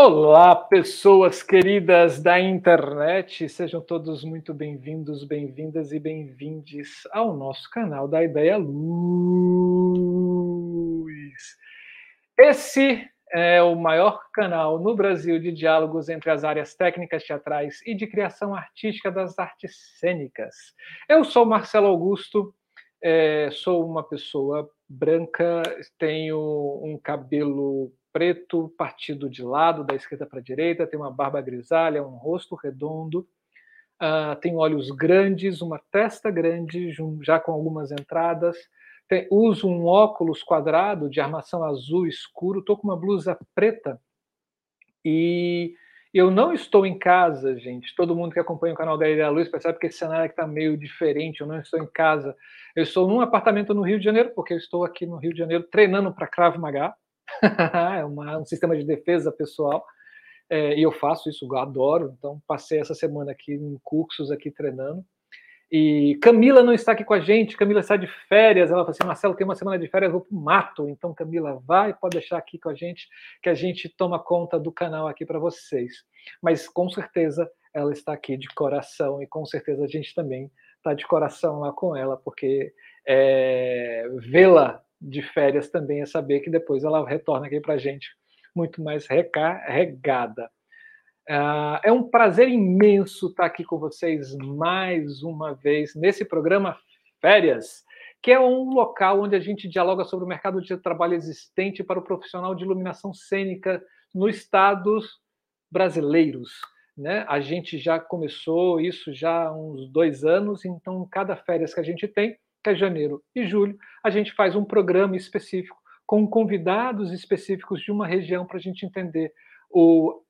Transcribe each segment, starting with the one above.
Olá, pessoas queridas da internet, sejam todos muito bem-vindos, bem-vindas e bem-vindes ao nosso canal da Ideia Luz. Esse é o maior canal no Brasil de diálogos entre as áreas técnicas teatrais e de criação artística das artes cênicas. Eu sou Marcelo Augusto, é, sou uma pessoa branca, tenho um cabelo preto, partido de lado, da esquerda para a direita, tem uma barba grisalha, um rosto redondo, uh, tem olhos grandes, uma testa grande, já com algumas entradas, tem, uso um óculos quadrado de armação azul escuro, estou com uma blusa preta e eu não estou em casa, gente. Todo mundo que acompanha o canal da Ideia Luz percebe que esse cenário está meio diferente. Eu não estou em casa. Eu estou num apartamento no Rio de Janeiro, porque eu estou aqui no Rio de Janeiro treinando para Krav Maga. é uma, um sistema de defesa pessoal. É, e eu faço isso, eu adoro. Então, passei essa semana aqui em cursos, aqui treinando. E Camila não está aqui com a gente, Camila está de férias. Ela falou assim: Marcelo, tem uma semana de férias, vou para o mato. Então, Camila, vai, pode deixar aqui com a gente, que a gente toma conta do canal aqui para vocês. Mas com certeza ela está aqui de coração, e com certeza a gente também está de coração lá com ela, porque é, vê-la de férias também é saber que depois ela retorna aqui para a gente muito mais recarregada. Uh, é um prazer imenso estar aqui com vocês mais uma vez nesse programa Férias, que é um local onde a gente dialoga sobre o mercado de trabalho existente para o profissional de iluminação cênica nos estados brasileiros. Né? A gente já começou isso já há uns dois anos, então cada férias que a gente tem que é janeiro e julho, a gente faz um programa específico com convidados específicos de uma região para a gente entender o,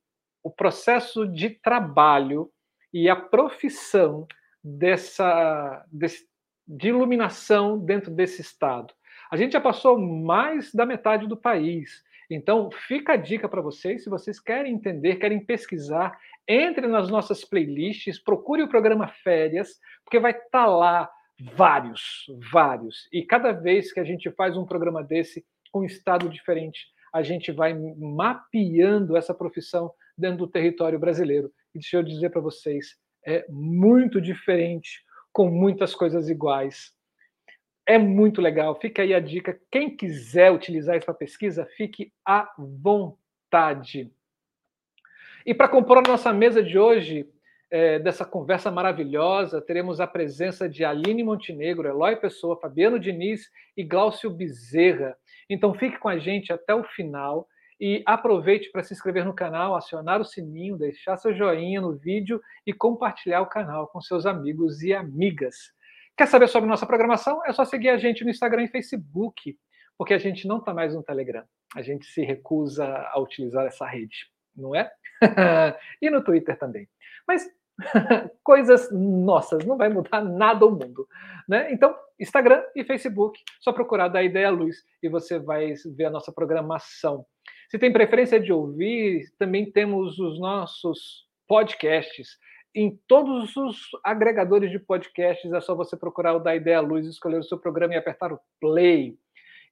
o processo de trabalho e a profissão dessa desse, de iluminação dentro desse estado. A gente já passou mais da metade do país. Então, fica a dica para vocês, se vocês querem entender, querem pesquisar, entre nas nossas playlists, procure o programa Férias, porque vai estar tá lá Vários, vários. E cada vez que a gente faz um programa desse com um estado diferente, a gente vai mapeando essa profissão dentro do território brasileiro. E deixa eu dizer para vocês, é muito diferente, com muitas coisas iguais. É muito legal. Fica aí a dica. Quem quiser utilizar isso para pesquisa, fique à vontade. E para compor a nossa mesa de hoje, é, dessa conversa maravilhosa, teremos a presença de Aline Montenegro, Eloy Pessoa, Fabiano Diniz e Glaucio Bezerra. Então fique com a gente até o final e aproveite para se inscrever no canal, acionar o sininho, deixar seu joinha no vídeo e compartilhar o canal com seus amigos e amigas. Quer saber sobre nossa programação? É só seguir a gente no Instagram e Facebook, porque a gente não está mais no Telegram. A gente se recusa a utilizar essa rede, não é? e no Twitter também. Mas coisas nossas, não vai mudar nada o mundo. Né? Então, Instagram e Facebook, só procurar da Ideia Luz e você vai ver a nossa programação. Se tem preferência de ouvir, também temos os nossos podcasts. Em todos os agregadores de podcasts, é só você procurar o da Ideia Luz, escolher o seu programa e apertar o play.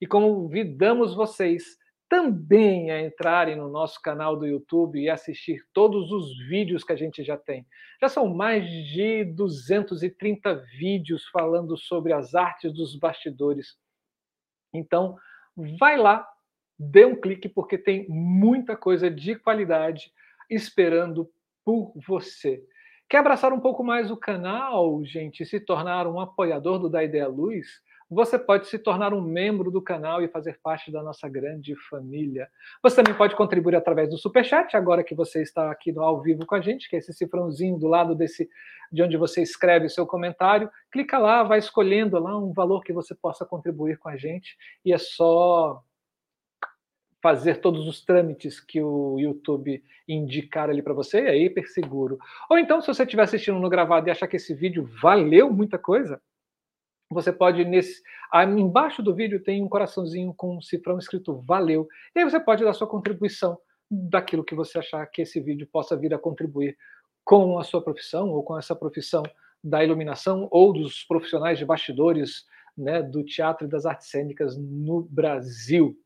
E convidamos vocês também a entrarem no nosso canal do YouTube e assistir todos os vídeos que a gente já tem. Já são mais de 230 vídeos falando sobre as artes dos bastidores. Então, vai lá, dê um clique, porque tem muita coisa de qualidade esperando por você. Quer abraçar um pouco mais o canal, gente, e se tornar um apoiador do Da Ideia Luz? Você pode se tornar um membro do canal e fazer parte da nossa grande família. Você também pode contribuir através do Superchat, agora que você está aqui no ao vivo com a gente, que é esse cifrãozinho do lado desse de onde você escreve o seu comentário. Clica lá, vai escolhendo lá um valor que você possa contribuir com a gente e é só fazer todos os trâmites que o YouTube indicar ali para você, é hiper seguro. Ou então, se você estiver assistindo no gravado e achar que esse vídeo valeu muita coisa, você pode nesse embaixo do vídeo tem um coraçãozinho com um cifrão escrito valeu. E aí você pode dar sua contribuição daquilo que você achar que esse vídeo possa vir a contribuir com a sua profissão ou com essa profissão da iluminação ou dos profissionais de bastidores né, do teatro e das artes cênicas no Brasil.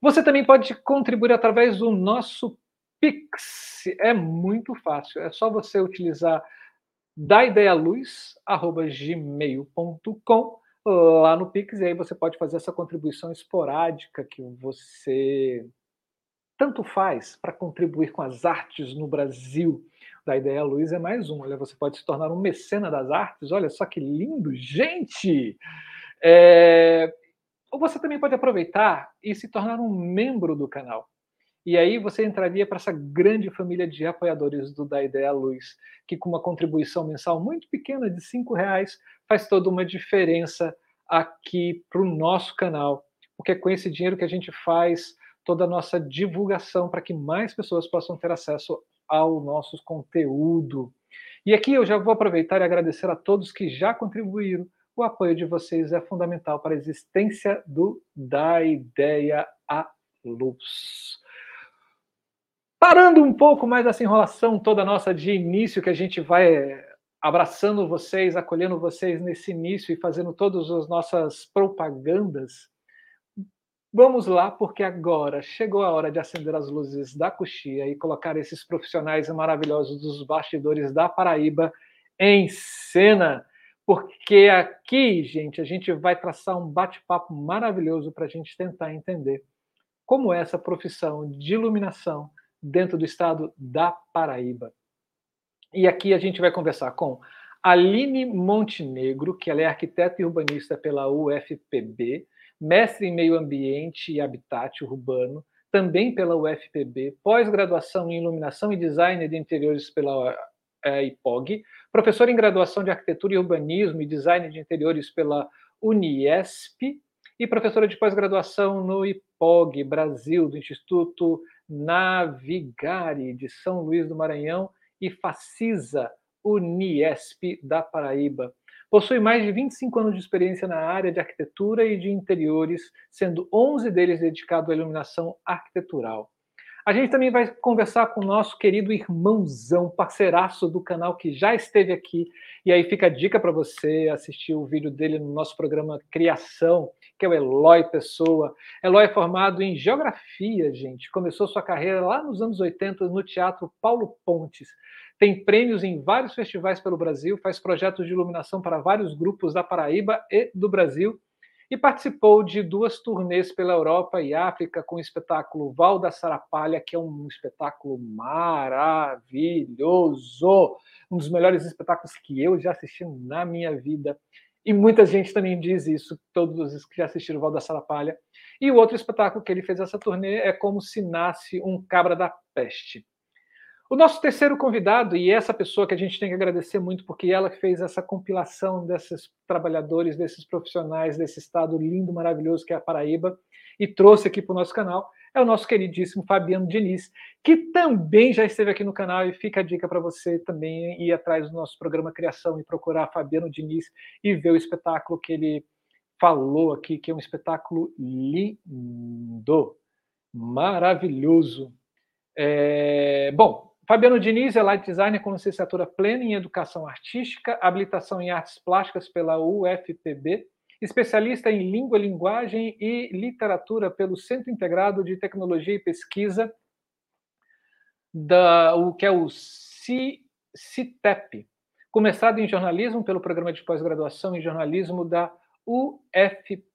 Você também pode contribuir através do nosso Pix é muito fácil. É só você utilizar daidealuz@gmail.com lá no Pix e aí você pode fazer essa contribuição esporádica que você tanto faz para contribuir com as artes no Brasil. Da Ideia Luz é mais um. Olha, você pode se tornar um mecena das artes. Olha só que lindo, gente! É... Ou você também pode aproveitar e se tornar um membro do canal. E aí você entraria para essa grande família de apoiadores do Da Ideia Luz, que com uma contribuição mensal muito pequena de cinco reais faz toda uma diferença aqui para o nosso canal, porque é com esse dinheiro que a gente faz toda a nossa divulgação para que mais pessoas possam ter acesso ao nosso conteúdo. E aqui eu já vou aproveitar e agradecer a todos que já contribuíram. O apoio de vocês é fundamental para a existência do Da Ideia à Luz. Parando um pouco mais essa enrolação toda nossa de início, que a gente vai abraçando vocês, acolhendo vocês nesse início e fazendo todas as nossas propagandas, Vamos lá, porque agora chegou a hora de acender as luzes da coxia e colocar esses profissionais maravilhosos dos bastidores da Paraíba em cena. Porque aqui, gente, a gente vai traçar um bate-papo maravilhoso para a gente tentar entender como é essa profissão de iluminação dentro do estado da Paraíba. E aqui a gente vai conversar com Aline Montenegro, que ela é arquiteta e urbanista pela UFPB, mestre em meio ambiente e habitat urbano, também pela UFPB, pós-graduação em iluminação e design de interiores pela é, IPOG, professor em graduação de arquitetura e urbanismo e design de interiores pela Uniesp e professora de pós-graduação no IPOG Brasil, do Instituto Navigare de São Luís do Maranhão e Facisa Uniesp da Paraíba. Possui mais de 25 anos de experiência na área de arquitetura e de interiores, sendo 11 deles dedicados à iluminação arquitetural. A gente também vai conversar com o nosso querido irmãozão, parceiraço do canal que já esteve aqui. E aí fica a dica para você assistir o vídeo dele no nosso programa Criação, que é o Eloy Pessoa. Eloy é formado em geografia, gente. Começou sua carreira lá nos anos 80 no Teatro Paulo Pontes tem prêmios em vários festivais pelo Brasil, faz projetos de iluminação para vários grupos da Paraíba e do Brasil e participou de duas turnês pela Europa e África com o espetáculo Val da Sarapalha, que é um espetáculo maravilhoso, um dos melhores espetáculos que eu já assisti na minha vida. E muita gente também diz isso, todos os que já assistiram Val da Sarapalha. E o outro espetáculo que ele fez essa turnê é Como se Nasce um Cabra da Peste. O nosso terceiro convidado, e essa pessoa que a gente tem que agradecer muito, porque ela fez essa compilação desses trabalhadores, desses profissionais, desse estado lindo, maravilhoso que é a Paraíba, e trouxe aqui para o nosso canal, é o nosso queridíssimo Fabiano Diniz, que também já esteve aqui no canal, e fica a dica para você também ir atrás do nosso programa Criação e procurar Fabiano Diniz e ver o espetáculo que ele falou aqui, que é um espetáculo lindo, maravilhoso. É... Bom, Fabiano Diniz é light designer com licenciatura plena em educação artística, habilitação em artes plásticas pela UFPB, especialista em língua, linguagem e literatura pelo Centro Integrado de Tecnologia e Pesquisa, da, o que é o CITEP, começado em jornalismo pelo programa de pós-graduação em jornalismo da UFPB.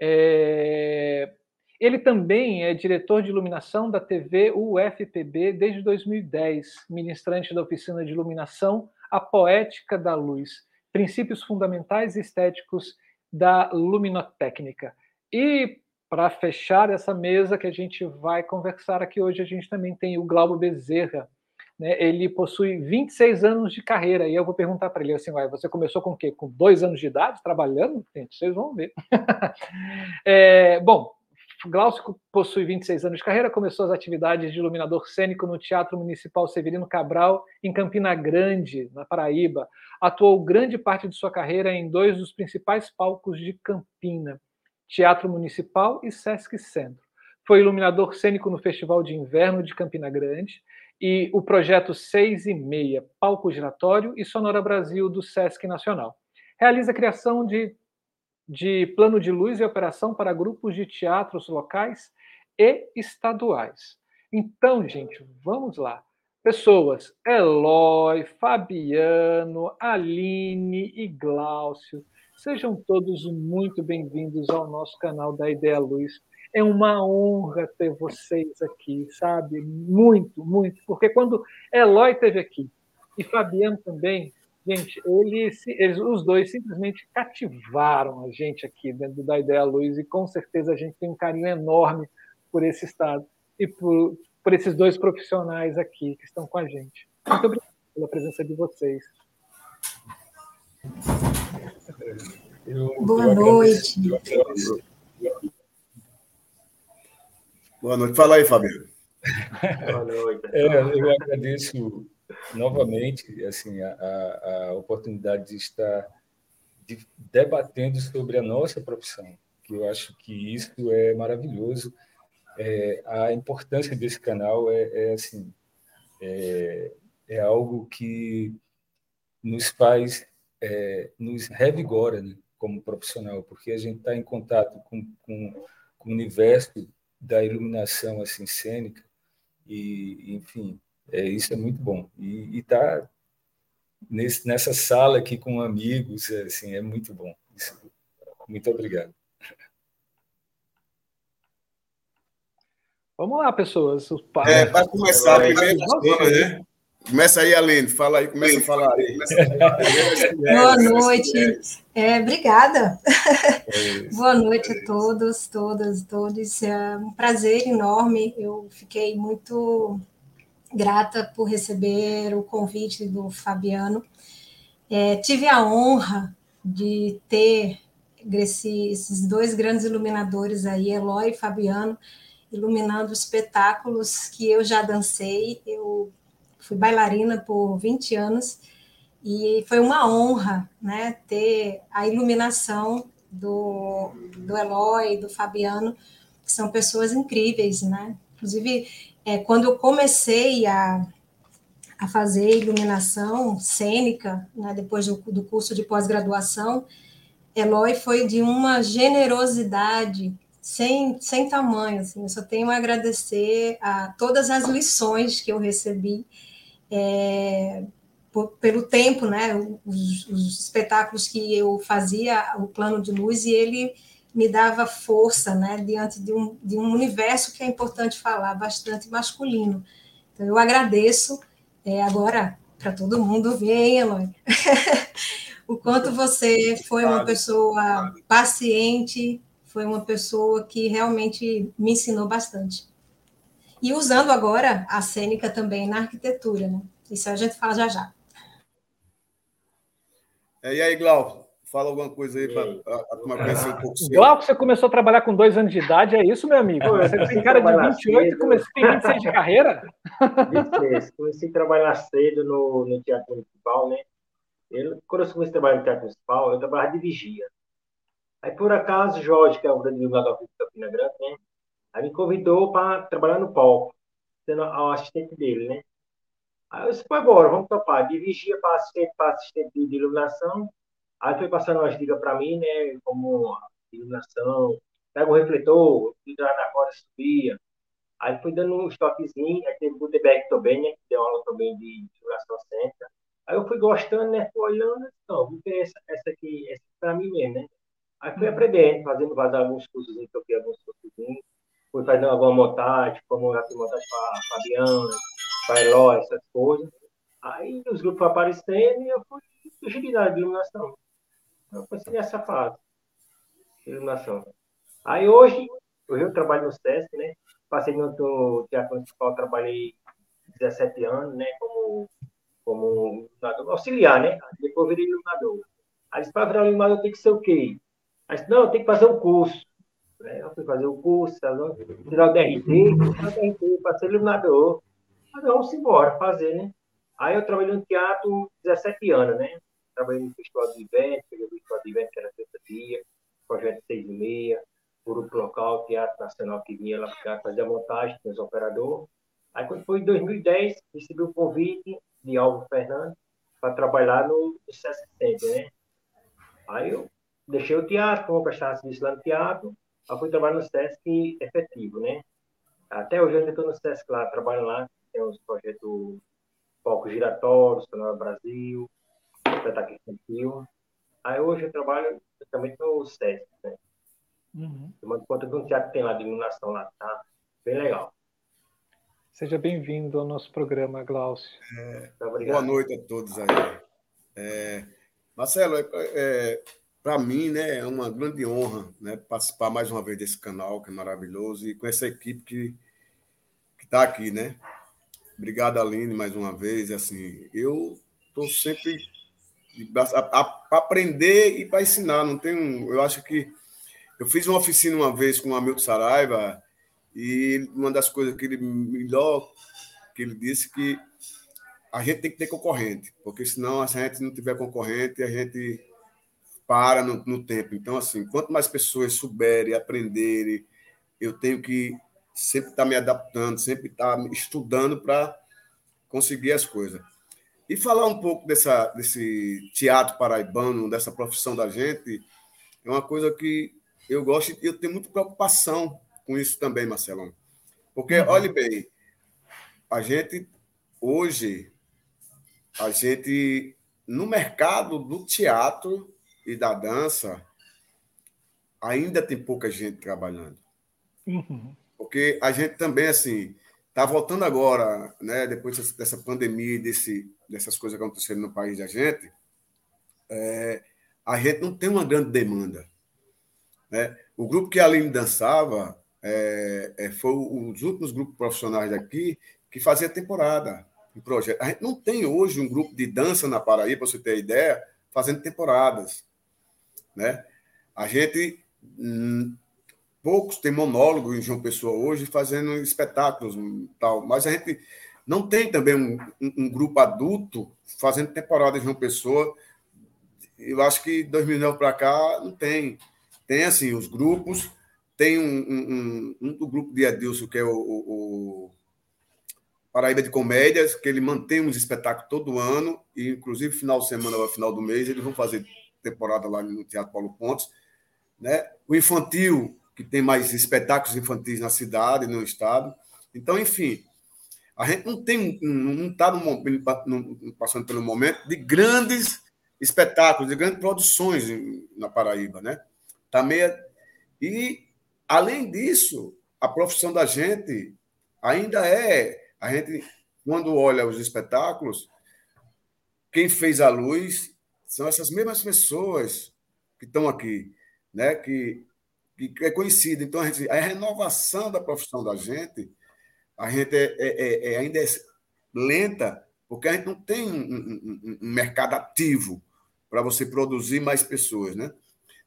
É, ele também é diretor de iluminação da TV UFPB desde 2010, ministrante da oficina de iluminação A Poética da Luz, princípios fundamentais estéticos da luminotécnica. E para fechar essa mesa que a gente vai conversar aqui hoje, a gente também tem o Glauber Bezerra. Né? Ele possui 26 anos de carreira, e eu vou perguntar para ele assim: você começou com o quê? Com dois anos de idade, trabalhando? Gente, vocês vão ver. é, bom, Glaucio possui 26 anos de carreira, começou as atividades de iluminador cênico no Teatro Municipal Severino Cabral, em Campina Grande, na Paraíba. Atuou grande parte de sua carreira em dois dos principais palcos de Campina, Teatro Municipal e Sesc Centro. Foi iluminador cênico no Festival de Inverno de Campina Grande e o projeto 6 e meia, Palco Giratório e Sonora Brasil do Sesc Nacional. Realiza a criação de de plano de luz e operação para grupos de teatros locais e estaduais. Então, gente, vamos lá. Pessoas, Eloy, Fabiano, Aline e Glaucio, sejam todos muito bem-vindos ao nosso canal da Ideia Luz. É uma honra ter vocês aqui, sabe? Muito, muito. Porque quando Eloy esteve aqui e Fabiano também, gente, eles, eles, os dois simplesmente cativaram a gente aqui dentro da Ideia Luz e com certeza a gente tem um carinho enorme por esse estado e por, por esses dois profissionais aqui que estão com a gente. Muito obrigado pela presença de vocês. Eu, Boa eu noite. Boa noite. Fala aí, Fabiano. Boa noite. É, eu agradeço novamente assim, a, a oportunidade de estar de, debatendo sobre a nossa profissão, que eu acho que isso é maravilhoso. É, a importância desse canal é, é assim é, é, algo que nos faz é, nos revigora né, como profissional porque a gente está em contato com, com, com, o universo da iluminação assim cênica e enfim é, isso é muito bom e estar tá nessa sala aqui com amigos assim é muito bom isso, muito obrigado Vamos lá, pessoas. É, para começar, primeiro, né? Começa aí, Aline, fala aí, começa a falar aí. Boa noite. É, obrigada. Boa noite a todos, todas, todos. É um prazer enorme. Eu fiquei muito grata por receber o convite do Fabiano. É, tive a honra de ter esses dois grandes iluminadores aí, Eloy e Fabiano, iluminando espetáculos que eu já dancei. Eu fui bailarina por 20 anos e foi uma honra né, ter a iluminação do, do Eloy, do Fabiano, que são pessoas incríveis. Né? Inclusive, é, quando eu comecei a, a fazer iluminação cênica, né, depois do, do curso de pós-graduação, Eloy foi de uma generosidade sem, sem tamanho, assim, eu só tenho a agradecer a todas as lições que eu recebi é, pelo tempo, né, os, os, espetáculos que eu fazia, o plano de luz, e ele me dava força, né, diante de um, de um universo que é importante falar, bastante masculino. Então, eu agradeço, é, agora, para todo mundo ver, Eloy, o quanto você foi uma pessoa paciente, foi uma pessoa que realmente me ensinou bastante. E usando agora a cênica também na arquitetura, né? Isso a gente fala já já. É, e aí, Glauco, fala alguma coisa aí para a turma conhecer um pouco. Glauco, você começou a trabalhar com dois anos de idade, é isso, meu amigo? Você tem cara de 28 e comecei, tem 26 de carreira? 26. Comecei a trabalhar cedo no, no Teatro Municipal, né? Eu, quando eu comecei a trabalhar no Teatro Municipal, eu trabalhava de vigia. Aí, por acaso, Jorge, que é o grande divulgador de Campina Grande, né? Aí me convidou para trabalhar no palco, sendo o assistente dele, né? Aí eu disse, foi embora, vamos topar. De vigia para assistente, para assistente de iluminação. Aí foi passando umas dicas para mim, né? Como iluminação, pega o refletor, liga na corda, subia. Aí foi dando um estoquezinho, aí teve o Gutenberg também, né? Que deu aula também de iluminação cêntrica. Aí eu fui gostando, né? Fui olhando, não, vou ter essa, essa aqui, essa para mim mesmo, né? Aí fui aprendendo, fazendo alguns cursos, toquei alguns cursos, fui fazendo alguma montagem, como já fiz montagem para Fabiana, para Eloy, essas coisas. Aí os grupos foram aparecendo e eu fui sugerindo de iluminação. Eu passei nessa fase iluminação. Aí hoje, eu trabalho no SESC, né? Passei no, Teatro Municipal, trabalhei 17 anos, né? Como, como auxiliar, né? Depois virei iluminador. Aí, para virar iluminador tem que ser o quê? Mas, não, tem que fazer um curso. Né? Eu fui fazer o um curso, tirar o DRT, tirar o DRT para iluminador. Mas vamos embora fazer, né? Aí eu trabalhei no teatro 17 anos, né? Trabalhei no Festival de Evento, peguei o Festival de Evento, que era sexta-dia, projeto 6 e meia, grupo local, Teatro Nacional que vinha lá para fazer a montagem, com os operadores. Aí quando foi em 2010, recebi o convite de Alvo Fernandes para trabalhar no, Sesc né? Aí eu deixei o teatro, como prestar serviço lá no teatro, aí fui trabalhar no SESC efetivo, né? Até hoje eu estou no SESC lá, trabalho lá, tem uns projetos Foco Giratório, Sonora Brasil, Espetáculo Infantil. Aí hoje eu trabalho também no SESC, né? Uhum. Tomando conta de um teatro que tem lá de iluminação lá, tá bem legal. Seja bem-vindo ao nosso programa, Glaucio. É, boa noite a todos aí. É, Marcelo, é, é para mim né, é uma grande honra né, participar mais uma vez desse canal, que é maravilhoso, e com essa equipe que está aqui, né? Obrigado, Aline, mais uma vez. Assim, eu estou sempre para aprender e para ensinar. Não tenho, eu acho que eu fiz uma oficina uma vez com o Hamilton Saraiva e uma das coisas que ele melhor que ele disse que a gente tem que ter concorrente, porque senão se a gente não tiver concorrente, a gente para no, no tempo. Então, assim, quanto mais pessoas souberem, aprenderem, eu tenho que sempre estar tá me adaptando, sempre estar tá estudando para conseguir as coisas. E falar um pouco dessa, desse teatro paraibano, dessa profissão da gente, é uma coisa que eu gosto e eu tenho muita preocupação com isso também, Marcelão. Porque, uhum. olhe bem, a gente, hoje, a gente, no mercado do teatro e da dança, ainda tem pouca gente trabalhando. Uhum. Porque a gente também, assim, está voltando agora, né, depois dessa pandemia, desse, dessas coisas que aconteceram no país da gente, é, a gente não tem uma grande demanda. Né? O grupo que a Aline dançava é, é, foi um dos últimos grupos profissionais daqui que fazia temporada em projeto. A gente não tem hoje um grupo de dança na Paraíba, para você ter ideia, fazendo temporadas. Né? A gente. Poucos têm monólogo em João Pessoa hoje fazendo espetáculos tal, mas a gente não tem também um, um, um grupo adulto fazendo temporada em João Pessoa. Eu acho que 2009 para cá não tem. Tem, assim, os grupos. Tem um, um, um, um grupo de Adilson, que é o, o, o, Paraíba de Comédias, que ele mantém uns espetáculos todo ano, e inclusive final de semana, final do mês, eles vão fazer temporada lá no Teatro Paulo Pontes. Né? O infantil, que tem mais espetáculos infantis na cidade, no estado. Então, enfim, a gente não tem, não está passando pelo momento de grandes espetáculos, de grandes produções na Paraíba, né? Tá meio... E, além disso, a profissão da gente ainda é. A gente, quando olha os espetáculos, quem fez a luz são essas mesmas pessoas que estão aqui, né? Que, que é conhecida. Então, a, gente, a renovação da profissão da gente, a gente é, é, é, é ainda é lenta, porque a gente não tem um, um, um mercado ativo para você produzir mais pessoas, né?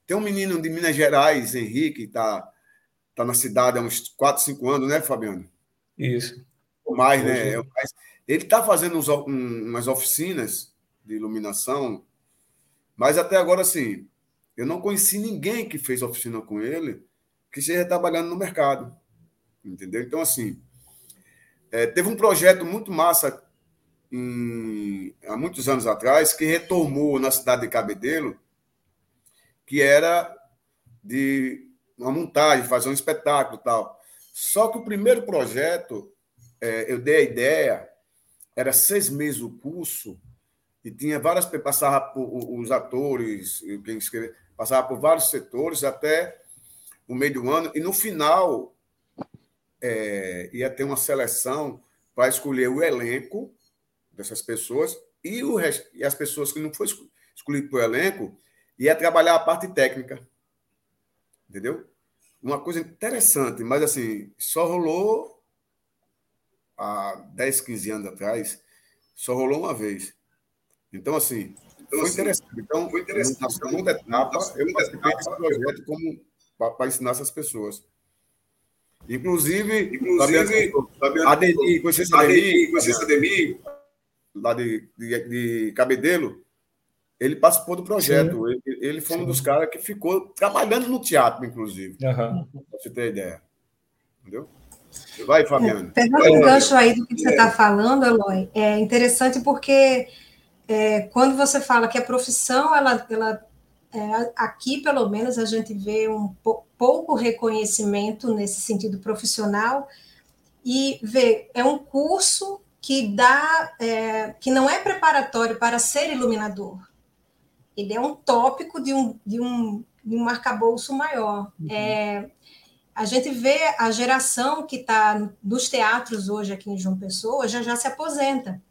Tem um menino de Minas Gerais, Henrique, que está tá na cidade há uns 4, 5 anos, né, Fabiano? Isso. Ou mais, né? Ele está fazendo uns, um, umas oficinas de iluminação, mas até agora, assim, eu não conheci ninguém que fez oficina com ele que esteja trabalhando no mercado. Entendeu? Então, assim, é, teve um projeto muito massa em, há muitos anos atrás que retomou na cidade de Cabedelo, que era de uma montagem, fazer um espetáculo tal. Só que o primeiro projeto, é, eu dei a ideia, era seis meses o curso, e tinha várias. passava por os atores, quem escreveu, passava por vários setores até o meio do ano, e no final é, ia ter uma seleção para escolher o elenco dessas pessoas e, o, e as pessoas que não foram escolhidas para o elenco ia trabalhar a parte técnica. Entendeu? Uma coisa interessante, mas assim, só rolou há 10, 15 anos atrás, só rolou uma vez. Então, assim, então, foi, assim, interessante. Então, foi interessante. Na segunda etapa, eu participei desse projeto como para ensinar essas pessoas. Inclusive, Inclusive Fabiano, Ademir, conheci Ademir, conheci Ademir, lá de, de, de Cabedelo, ele participou do projeto. Ele, ele, foi Sim. um dos caras que ficou trabalhando no teatro, inclusive. Uhum. Para você ter ideia. Entendeu? Vai, Fabiano. É, pegando o gancho aí do que você está falando, Eloy, é interessante porque é, quando você fala que a profissão, ela, ela é, aqui pelo menos a gente vê um pouco reconhecimento nesse sentido profissional, e vê, é um curso que dá, é, que não é preparatório para ser iluminador. Ele é um tópico de um, de um, de um arcabouço maior. Uhum. É, a gente vê a geração que está nos teatros hoje aqui em João Pessoa já já se aposenta.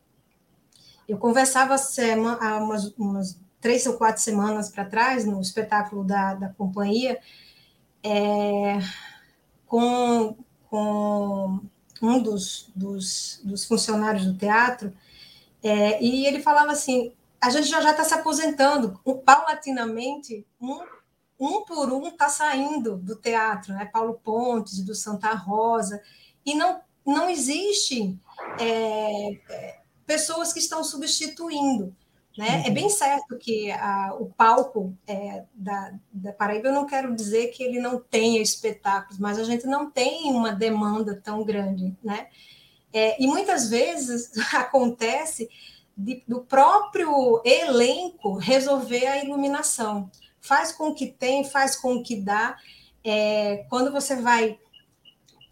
Eu conversava semana, há umas, umas três ou quatro semanas para trás, no espetáculo da, da companhia, é, com, com um dos, dos, dos funcionários do teatro, é, e ele falava assim: a gente já está se aposentando, paulatinamente, um, um por um está saindo do teatro, né? Paulo Pontes, do Santa Rosa, e não, não existe é, é pessoas que estão substituindo. Né? Uhum. É bem certo que a, o palco é, da, da Paraíba, eu não quero dizer que ele não tenha espetáculos, mas a gente não tem uma demanda tão grande. Né? É, e muitas vezes acontece de, do próprio elenco resolver a iluminação. Faz com que tem, faz com que dá. É, quando você vai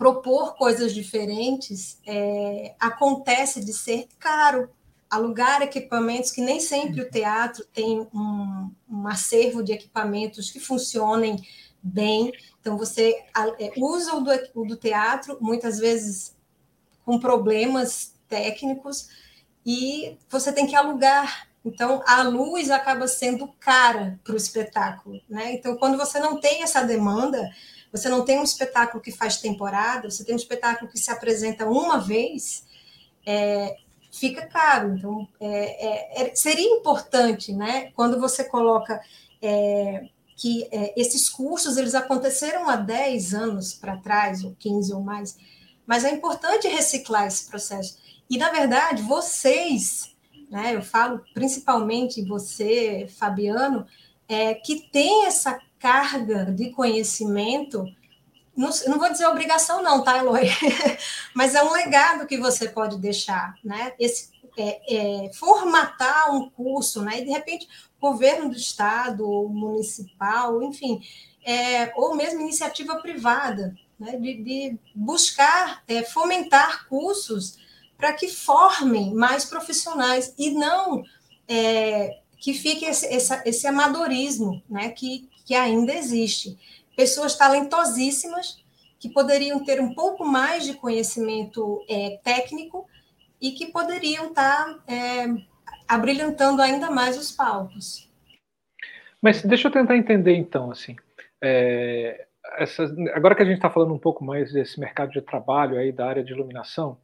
propor coisas diferentes, é, acontece de ser caro alugar equipamentos que nem sempre o teatro tem um, um acervo de equipamentos que funcionem bem. Então, você é, usa o do, o do teatro, muitas vezes com problemas técnicos, e você tem que alugar. Então, a luz acaba sendo cara para o espetáculo. Né? Então, quando você não tem essa demanda, você não tem um espetáculo que faz temporada, você tem um espetáculo que se apresenta uma vez, é, fica caro. Então, é, é, é, seria importante, né, quando você coloca é, que é, esses cursos eles aconteceram há 10 anos para trás, ou 15 ou mais, mas é importante reciclar esse processo. E, na verdade, vocês, né, eu falo principalmente você, Fabiano, é, que tem essa carga de conhecimento não, não vou dizer obrigação, não, tá, Eloy? Mas é um legado que você pode deixar, né? Esse, é, é, formatar um curso, né? E de repente, governo do estado, ou municipal, enfim, é, ou mesmo iniciativa privada, né? de, de buscar é, fomentar cursos para que formem mais profissionais e não é, que fique esse, esse, esse amadorismo né? que, que ainda existe pessoas talentosíssimas que poderiam ter um pouco mais de conhecimento é, técnico e que poderiam estar tá, é, abrilhantando ainda mais os palcos. Mas deixa eu tentar entender então, assim, é, essas, agora que a gente está falando um pouco mais desse mercado de trabalho aí da área de iluminação,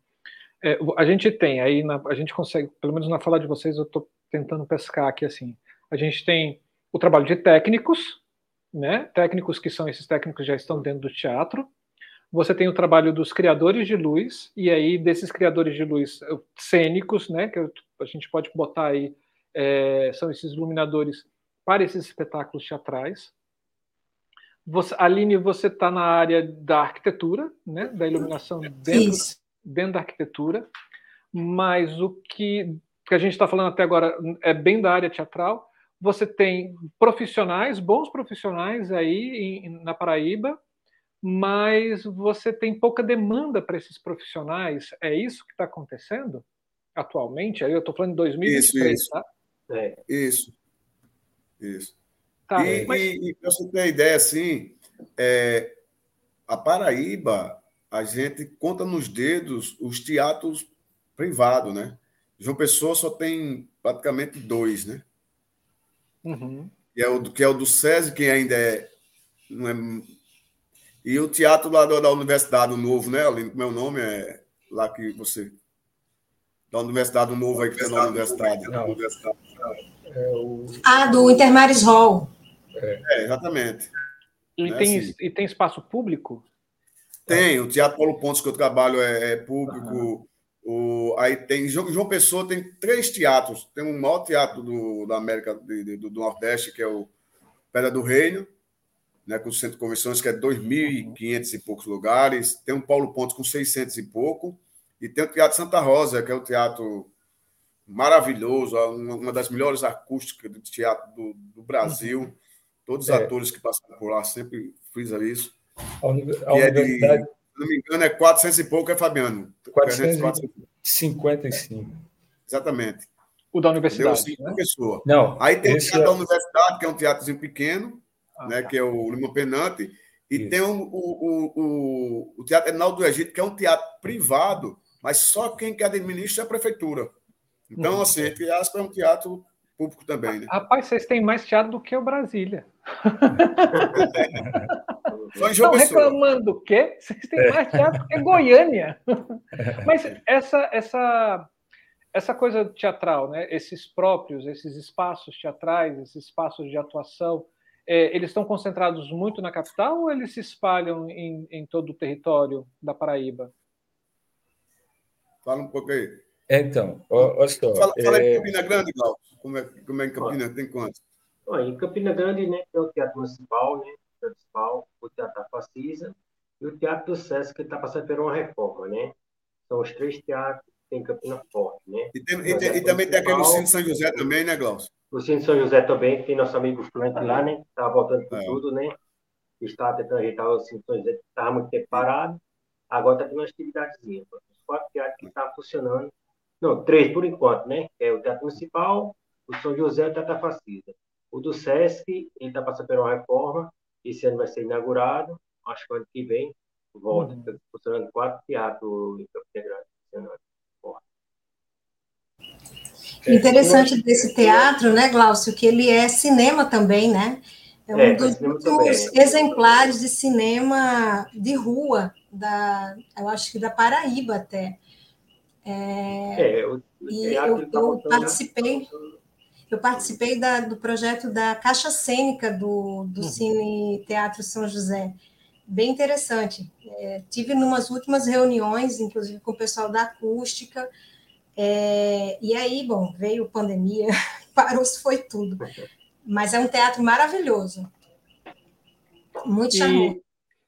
é, a gente tem aí, na, a gente consegue, pelo menos na fala de vocês, eu estou tentando pescar aqui assim, a gente tem o trabalho de técnicos, né? Técnicos que são esses técnicos já estão dentro do teatro. Você tem o trabalho dos criadores de luz e aí desses criadores de luz cênicos, né? Que a gente pode botar aí é, são esses iluminadores para esses espetáculos teatrais. Você, Aline, você está na área da arquitetura, né? Da iluminação dentro, dentro da arquitetura. Mas o que, que a gente está falando até agora é bem da área teatral você tem profissionais, bons profissionais aí em, na Paraíba, mas você tem pouca demanda para esses profissionais. É isso que está acontecendo atualmente? Aí eu estou falando de 2023, isso, isso. tá? É. Isso. Isso. Tá, e, mas... e, e para você ter ideia, assim, é, a Paraíba, a gente conta nos dedos os teatros privados, né? João Pessoa só tem praticamente dois, né? Uhum. Que, é o, que é o do SESI, que ainda é, não é. E o teatro lá da, da Universidade Novo, né, Aline? Como é o nome? É lá que você. Da Universidade Novo aí que tem na universidade. Não, universidade. É o... Ah, do Intermares Hall. É, é exatamente. E, é tem, assim. e tem espaço público? Tem, o Teatro Paulo Pontes que eu trabalho é, é público. O, aí tem João Pessoa tem três teatros. Tem um maior teatro do, da América de, de, do Nordeste, que é o Pedra do Reino, né, com o centro de convenções, que é 2.500 e poucos lugares. Tem um Paulo Pontes com 600 e pouco. E tem o Teatro Santa Rosa, que é um teatro maravilhoso, uma das melhores acústicas do teatro do, do Brasil. Todos os é. atores que passaram por lá sempre frisam isso. A, uni a universidade, é de... Se não me engano, é 400 e pouco, é Fabiano. 455. Exatamente. O da universidade. Deu né? pessoa. Não. Aí tem o teatro é... da universidade, que é um teatrozinho pequeno, ah, né, tá. que é o Lima Penante, e Isso. tem o, o, o, o Teatro Enaldo do Egito, que é um teatro privado, mas só quem que administra é a prefeitura. Então, uhum. assim, entre aspas, é um teatro público também. Né? Rapaz, vocês têm mais teatro do que o Brasília. Só Estão reclamando o quê? Vocês têm mais teatro que Goiânia. Mas essa, essa, essa coisa teatral, né? esses próprios, esses espaços teatrais, esses espaços de atuação, é, eles estão concentrados muito na capital ou eles se espalham em, em todo o território da Paraíba? Fala um pouco aí. Então, olha só. Fala, fala é... em Campina Grande, Glauco. Como é, como é em Campina? Tem quantos? em Campina Grande, né, tem o Teatro Municipal, né, Municipal, o Teatro da Facisa e o Teatro do Sesc, que está passando por uma reforma, né? São os três teatros que tem em Campina Forte, né? E, tem, e, tem, e também tem aquele Cine São José também, né, Glaucio? O Cine São José também, que tem nosso amigo Flante lá, né? Está voltando com é. tudo, né? Está tentando ajeitar o Cine São José, que estava muito tempo parado. Agora está tendo uma atividadezinha. Os quatro teatros que estão tá funcionando. Não, três por enquanto, né? É o Teatro Municipal, o São José e o Teatro Facisa. O do SESC, ele está passando por uma reforma, esse ano vai ser inaugurado, acho que ano que vem volta, uhum. funcionando quatro teatros em Campo Grande. Interessante desse teatro, né, Glaucio, que ele é cinema também, né? É um é, dos, dos exemplares de cinema de rua, da, eu acho que da Paraíba até. É, é, o, e eu, tá eu participei, eu participei da, do projeto da Caixa Cênica do, do uhum. Cine Teatro São José. Bem interessante. É, tive umas últimas reuniões, inclusive com o pessoal da acústica, é, e aí, bom, veio pandemia, parou-se, foi tudo. Mas é um teatro maravilhoso. Muito charmoso.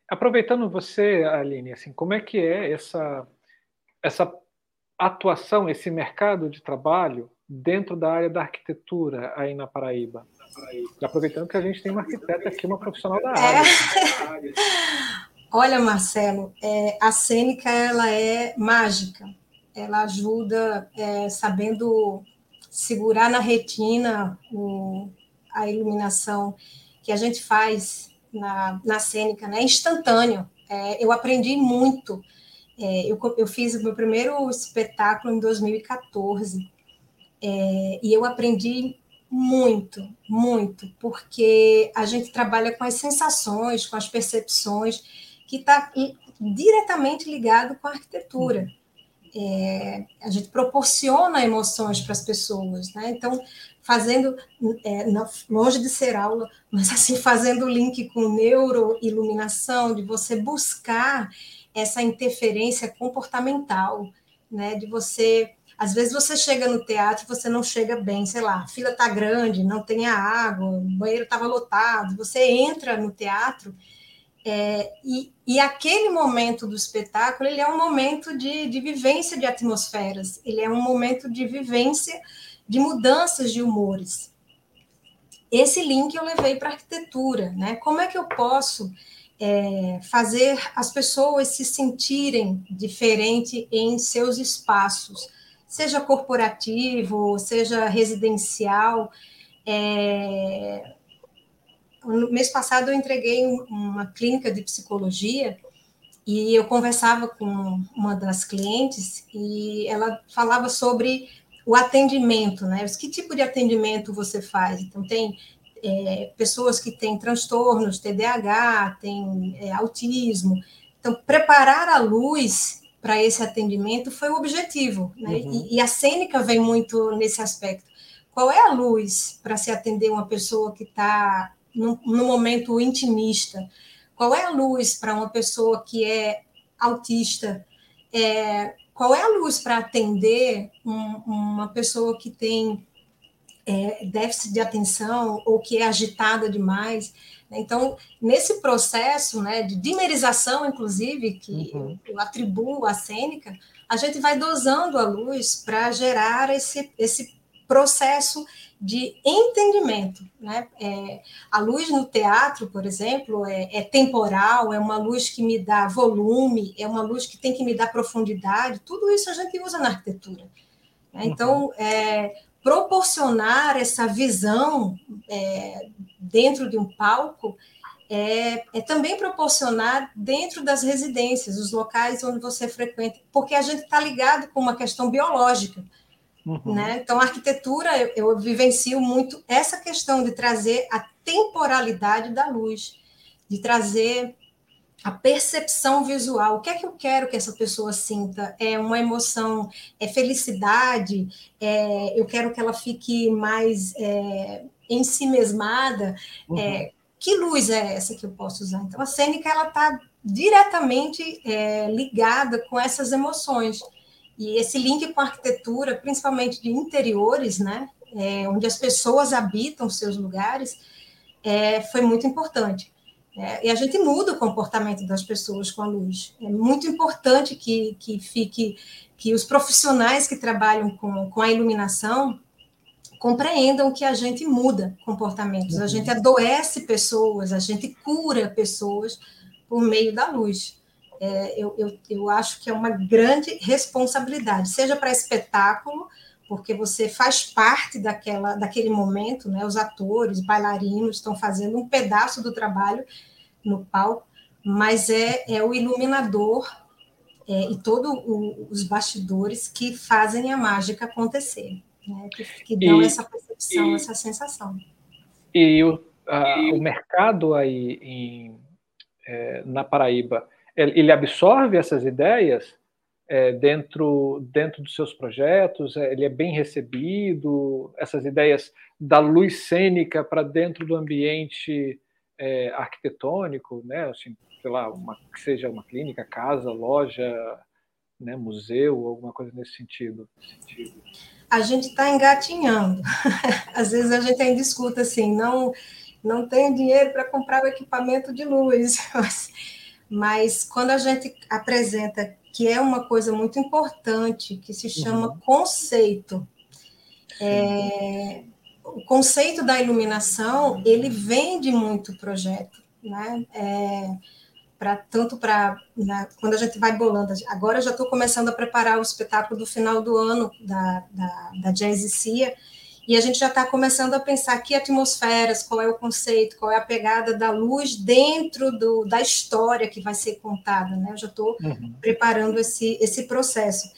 Aproveitando você, Aline, assim, como é que é essa, essa atuação, esse mercado de trabalho dentro da área da arquitetura aí na Paraíba? Aproveitando que a gente tem uma arquiteta aqui, uma profissional da área. É. Olha, Marcelo, é, a cênica ela é mágica. Ela ajuda é, sabendo segurar na retina o, a iluminação que a gente faz na, na cênica, né? Instantâneo. É, eu aprendi muito. É, eu, eu fiz o meu primeiro espetáculo em 2014 é, e eu aprendi muito, muito, porque a gente trabalha com as sensações, com as percepções, que está diretamente ligado com a arquitetura. É, a gente proporciona emoções para as pessoas, né? Então, fazendo, é, longe de ser aula, mas assim, fazendo o link com neuroiluminação, de você buscar essa interferência comportamental, né? De você às vezes você chega no teatro você não chega bem, sei lá, a fila está grande, não tem a água, o banheiro estava lotado. Você entra no teatro é, e, e, aquele momento do espetáculo ele é um momento de, de vivência de atmosferas, ele é um momento de vivência de mudanças de humores. Esse link eu levei para a arquitetura, né? Como é que eu posso é, fazer as pessoas se sentirem diferente em seus espaços? Seja corporativo, seja residencial. É... No mês passado eu entreguei uma clínica de psicologia e eu conversava com uma das clientes e ela falava sobre o atendimento, né? Que tipo de atendimento você faz? Então, tem é, pessoas que têm transtornos, TDAH, tem é, autismo. Então, preparar a luz para esse atendimento foi o objetivo, né? Uhum. E, e, a cênica vem muito nesse aspecto. Qual é a luz para se atender uma pessoa que está no, no, momento intimista? Qual é a luz para uma pessoa que é autista? É, qual é a luz para atender um, uma pessoa que tem é, déficit de atenção ou que é agitada demais? Então, nesse processo né, de dimerização, inclusive, que uhum. eu atribuo à cênica, a gente vai dosando a luz para gerar esse, esse processo de entendimento. Né? É, a luz no teatro, por exemplo, é, é, temporal, é uma luz que me dá volume, é uma luz que tem que me dar profundidade, tudo isso a gente usa na arquitetura. Né? Então, uhum. é, proporcionar essa visão é, dentro de um palco é, é, também proporcionar dentro das residências, os locais onde você frequenta, porque a gente está ligado com uma questão biológica. Uhum. Né? Então, a arquitetura, eu, eu vivencio muito essa questão de trazer a temporalidade da luz, de trazer a percepção visual. O que é que eu quero que essa pessoa sinta? É uma emoção, é felicidade, é, eu quero que ela fique mais é, em si mesmada. Uhum. É, que luz é essa que eu posso usar? Então, a cênica ela está diretamente é, ligada com essas emoções. E esse link com a arquitetura, principalmente de interiores, né, é, onde as pessoas habitam seus lugares, é, foi muito importante. É, e a gente muda o comportamento das pessoas com a luz. É muito importante que, que fique que os profissionais que trabalham com, com a iluminação compreendam que a gente muda comportamentos, a gente adoece pessoas, a gente cura pessoas por meio da luz. É, eu, eu, eu acho que é uma grande responsabilidade, seja para espetáculo, porque você faz parte daquela, daquele momento, né? Os atores, bailarinos estão fazendo um pedaço do trabalho no palco, mas é, é o iluminador é, e todos os bastidores que fazem a mágica acontecer, né? que, que dão e, essa percepção, e, essa sensação. E o, a, o mercado aí em, é, na Paraíba ele absorve essas ideias é, dentro, dentro dos seus projetos, é, ele é bem recebido, essas ideias da luz cênica para dentro do ambiente é, arquitetônico, né? Assim, sei lá, uma, que seja uma clínica, casa, loja, né, museu, alguma coisa nesse sentido. A gente está engatinhando. Às vezes a gente ainda escuta assim, não, não tenho dinheiro para comprar o equipamento de luz. Mas quando a gente apresenta que é uma coisa muito importante, que se chama uhum. conceito, é, o conceito da iluminação, ele vende muito projeto, né? É, pra, tanto para quando a gente vai bolando. Agora eu já estou começando a preparar o espetáculo do final do ano da, da, da Jazz Cia, e a gente já está começando a pensar que atmosferas, qual é o conceito, qual é a pegada da luz dentro do, da história que vai ser contada. Né? Eu já estou uhum. preparando esse, esse processo.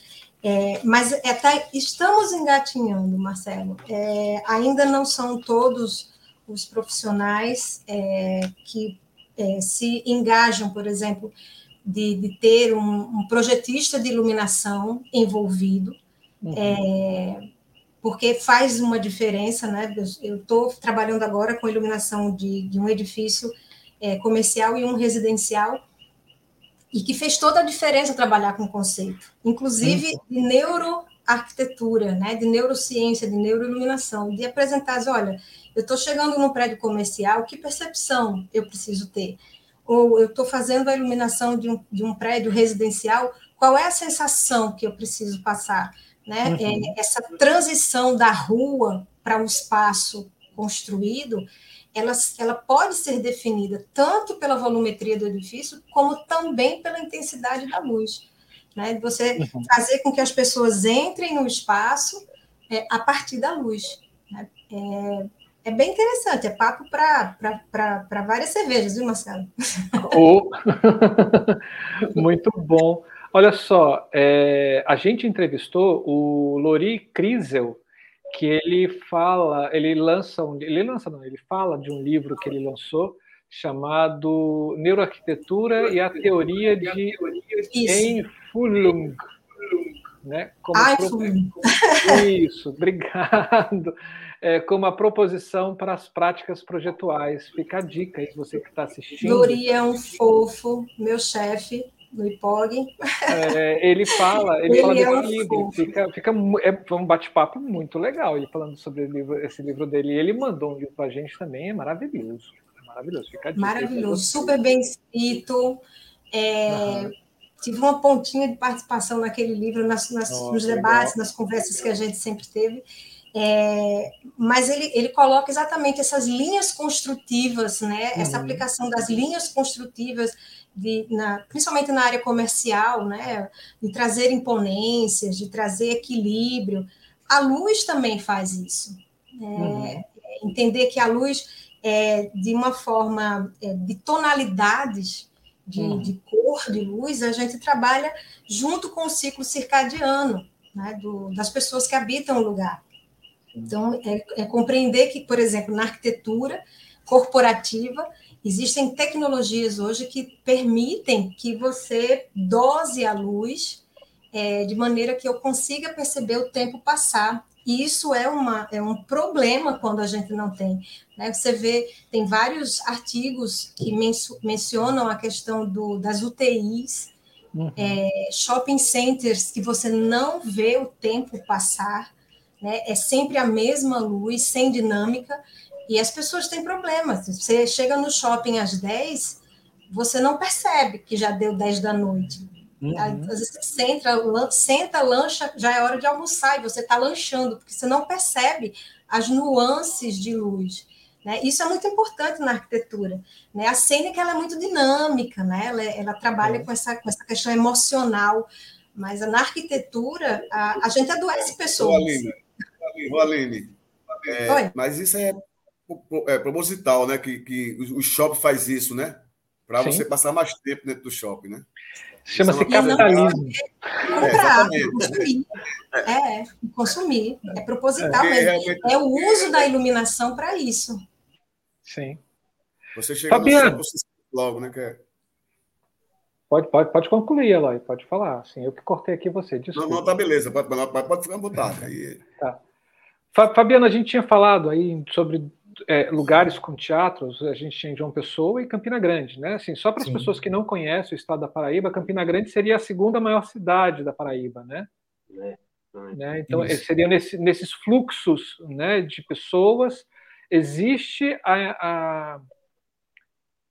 É, mas é, tá, estamos engatinhando, Marcelo. É, ainda não são todos os profissionais é, que é, se engajam, por exemplo, de, de ter um, um, projetista de iluminação envolvido. Uhum é, porque faz uma diferença, né? Eu estou trabalhando agora com iluminação de, de um edifício comercial e um residencial, e que fez toda a diferença trabalhar com conceito, inclusive de neuroarquitetura, né? De neurociência, de neuroiluminação, de apresentar, olha, eu estou chegando num prédio comercial, que percepção eu preciso ter? Ou eu estou fazendo a iluminação de um, de um prédio residencial, qual é a sensação que eu preciso passar? né? Uhum. É, essa transição da rua para um espaço construído, ela, ela pode ser definida tanto pela volumetria do edifício, como também pela intensidade da luz. Né? Você uhum. fazer com que as pessoas entrem no espaço é, a partir da luz. Né? É, é bem interessante, é papo para várias cervejas, viu, Marcelo? Oh. Muito bom. Olha só, é, a gente entrevistou o Lori Kriesel, que ele fala, ele lança, um, ele lança não, ele fala de um livro que ele lançou chamado Neuroarquitetura e a Teoria de Enfulung. Né? Como Ai, pro... Isso, obrigado. É, como a proposição para as práticas projetuais. Fica a dica aí, você que está assistindo. Lori é um fofo, meu chefe, no IPOG. É, ele fala, ele, ele fala é desse livro, fica, fica é um bate-papo muito legal, ele falando sobre livro, esse livro dele. E ele mandou um livro para a gente também, é maravilhoso. É maravilhoso, fica Maravilhoso, super bem escrito. É, uhum. Tive uma pontinha de participação naquele livro, nas, nas, nos debates, legal. nas conversas que a gente sempre teve. É, mas ele, ele coloca exatamente essas linhas construtivas, né? Essa uhum. aplicação das linhas construtivas, de, na, principalmente na área comercial, né? De trazer imponências, de trazer equilíbrio. A luz também faz isso. Né? Uhum. Entender que a luz é de uma forma é, de tonalidades de, uhum. de cor de luz, a gente trabalha junto com o ciclo circadiano né? Do, das pessoas que habitam o lugar. Então, é, é compreender que, por exemplo, na arquitetura corporativa, existem tecnologias hoje que permitem que você dose a luz é, de maneira que eu consiga perceber o tempo passar. E isso é, uma, é um problema quando a gente não tem. Né? Você vê, tem vários artigos que mencionam a questão do, das UTIs, uhum. é, shopping centers, que você não vê o tempo passar né? É sempre a mesma luz, sem dinâmica, e as pessoas têm problemas. Você chega no shopping às 10, você não percebe que já deu 10 da noite. Uhum. Às vezes você senta, senta, lancha, já é hora de almoçar e você está lanchando, porque você não percebe as nuances de luz. Né? Isso é muito importante na arquitetura. Né? A cênica ela é muito dinâmica, né? ela, ela trabalha é. com, essa, com essa questão emocional, mas na arquitetura a, a gente adoece pessoas. Aline, é, mas isso é, é proposital, né? Que, que o shopping faz isso, né? Para você passar mais tempo dentro do shopping, né? Chama-se é capitalismo. É, consumir. É, consumir. É proposital é, mesmo. É o uso da iluminação para isso. Sim. Você chega Fabiano. no shopping, logo, né? Que é... Pode, pode, pode concluir, Eloy, pode falar. Sim, eu que cortei aqui você. Desculpa. Não, não, tá beleza, pode, pode ficar à vontade. Aí... Tá. Fabiana, a gente tinha falado aí sobre é, lugares com teatros, a gente tinha em João Pessoa e Campina Grande, né? Assim, só para as pessoas que não conhecem o estado da Paraíba, Campina Grande seria a segunda maior cidade da Paraíba, né? É, né? Então, Isso. seria nesse, nesses fluxos né, de pessoas, existe a, a,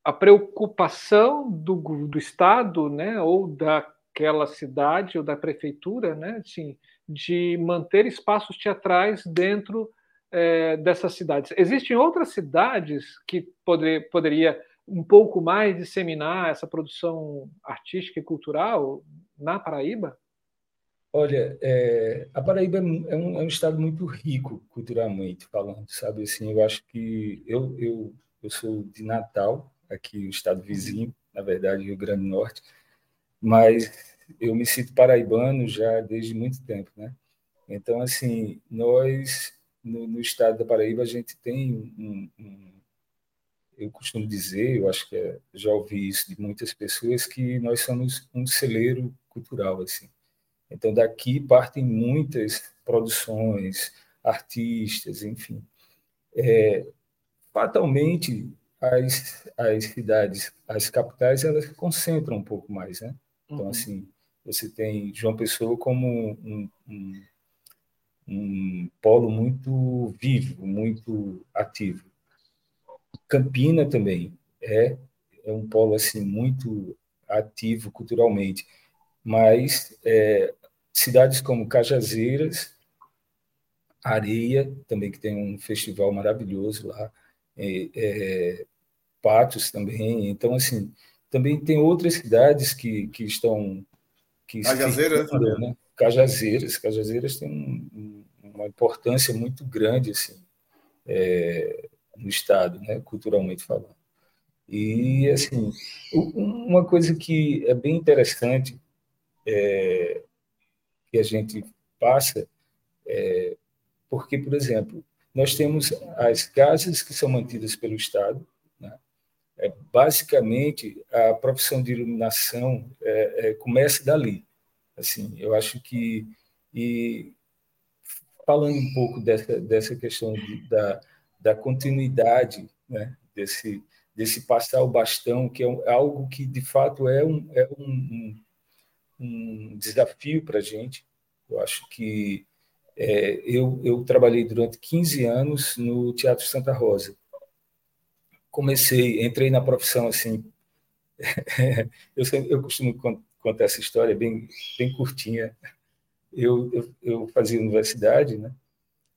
a preocupação do, do Estado, né, ou daquela cidade, ou da prefeitura, né, assim, de manter espaços teatrais dentro é, dessas cidades. Existem outras cidades que poder, poderia um pouco mais disseminar essa produção artística e cultural na Paraíba? Olha, é, a Paraíba é um, é um, estado muito rico culturalmente falando, sabe? Assim, eu acho que eu, eu, eu sou de Natal, aqui o estado vizinho, na verdade, Rio Grande do Norte, mas eu me sinto paraibano já desde muito tempo, né? Então, assim, nós, no, no estado da Paraíba, a gente tem um, um, eu costumo dizer, eu acho que é, já ouvi isso de muitas pessoas, que nós somos um celeiro cultural, assim. Então, daqui partem muitas produções, artistas, enfim. É, fatalmente, as, as cidades, as capitais, elas concentram um pouco mais, né? Então, uhum. assim, você tem João Pessoa como um, um, um polo muito vivo, muito ativo. Campina também é, é um polo assim muito ativo culturalmente, mas é, cidades como Cajazeiras, Areia, também que tem um festival maravilhoso lá, é, é, Patos também, então assim também tem outras cidades que, que estão que Cajazeiras, né? Cajazeiras, Cajazeiras tem um, uma importância muito grande assim é, no estado, né, culturalmente falando. E assim, uma coisa que é bem interessante é, que a gente passa é, porque, por exemplo, nós temos as casas que são mantidas pelo Estado, né? É, basicamente a profissão de iluminação é, é, começa dali. Assim, eu acho que e falando um pouco dessa dessa questão de, da da continuidade, né, desse desse passar o bastão, que é, algo que de fato é um é um, um desafio para a gente. Eu acho que é, eu, eu trabalhei durante 15 anos no Teatro Santa Rosa comecei, entrei na profissão assim. eu, eu costumo contar essa história bem, bem curtinha. Eu, eu, eu fazia universidade, né?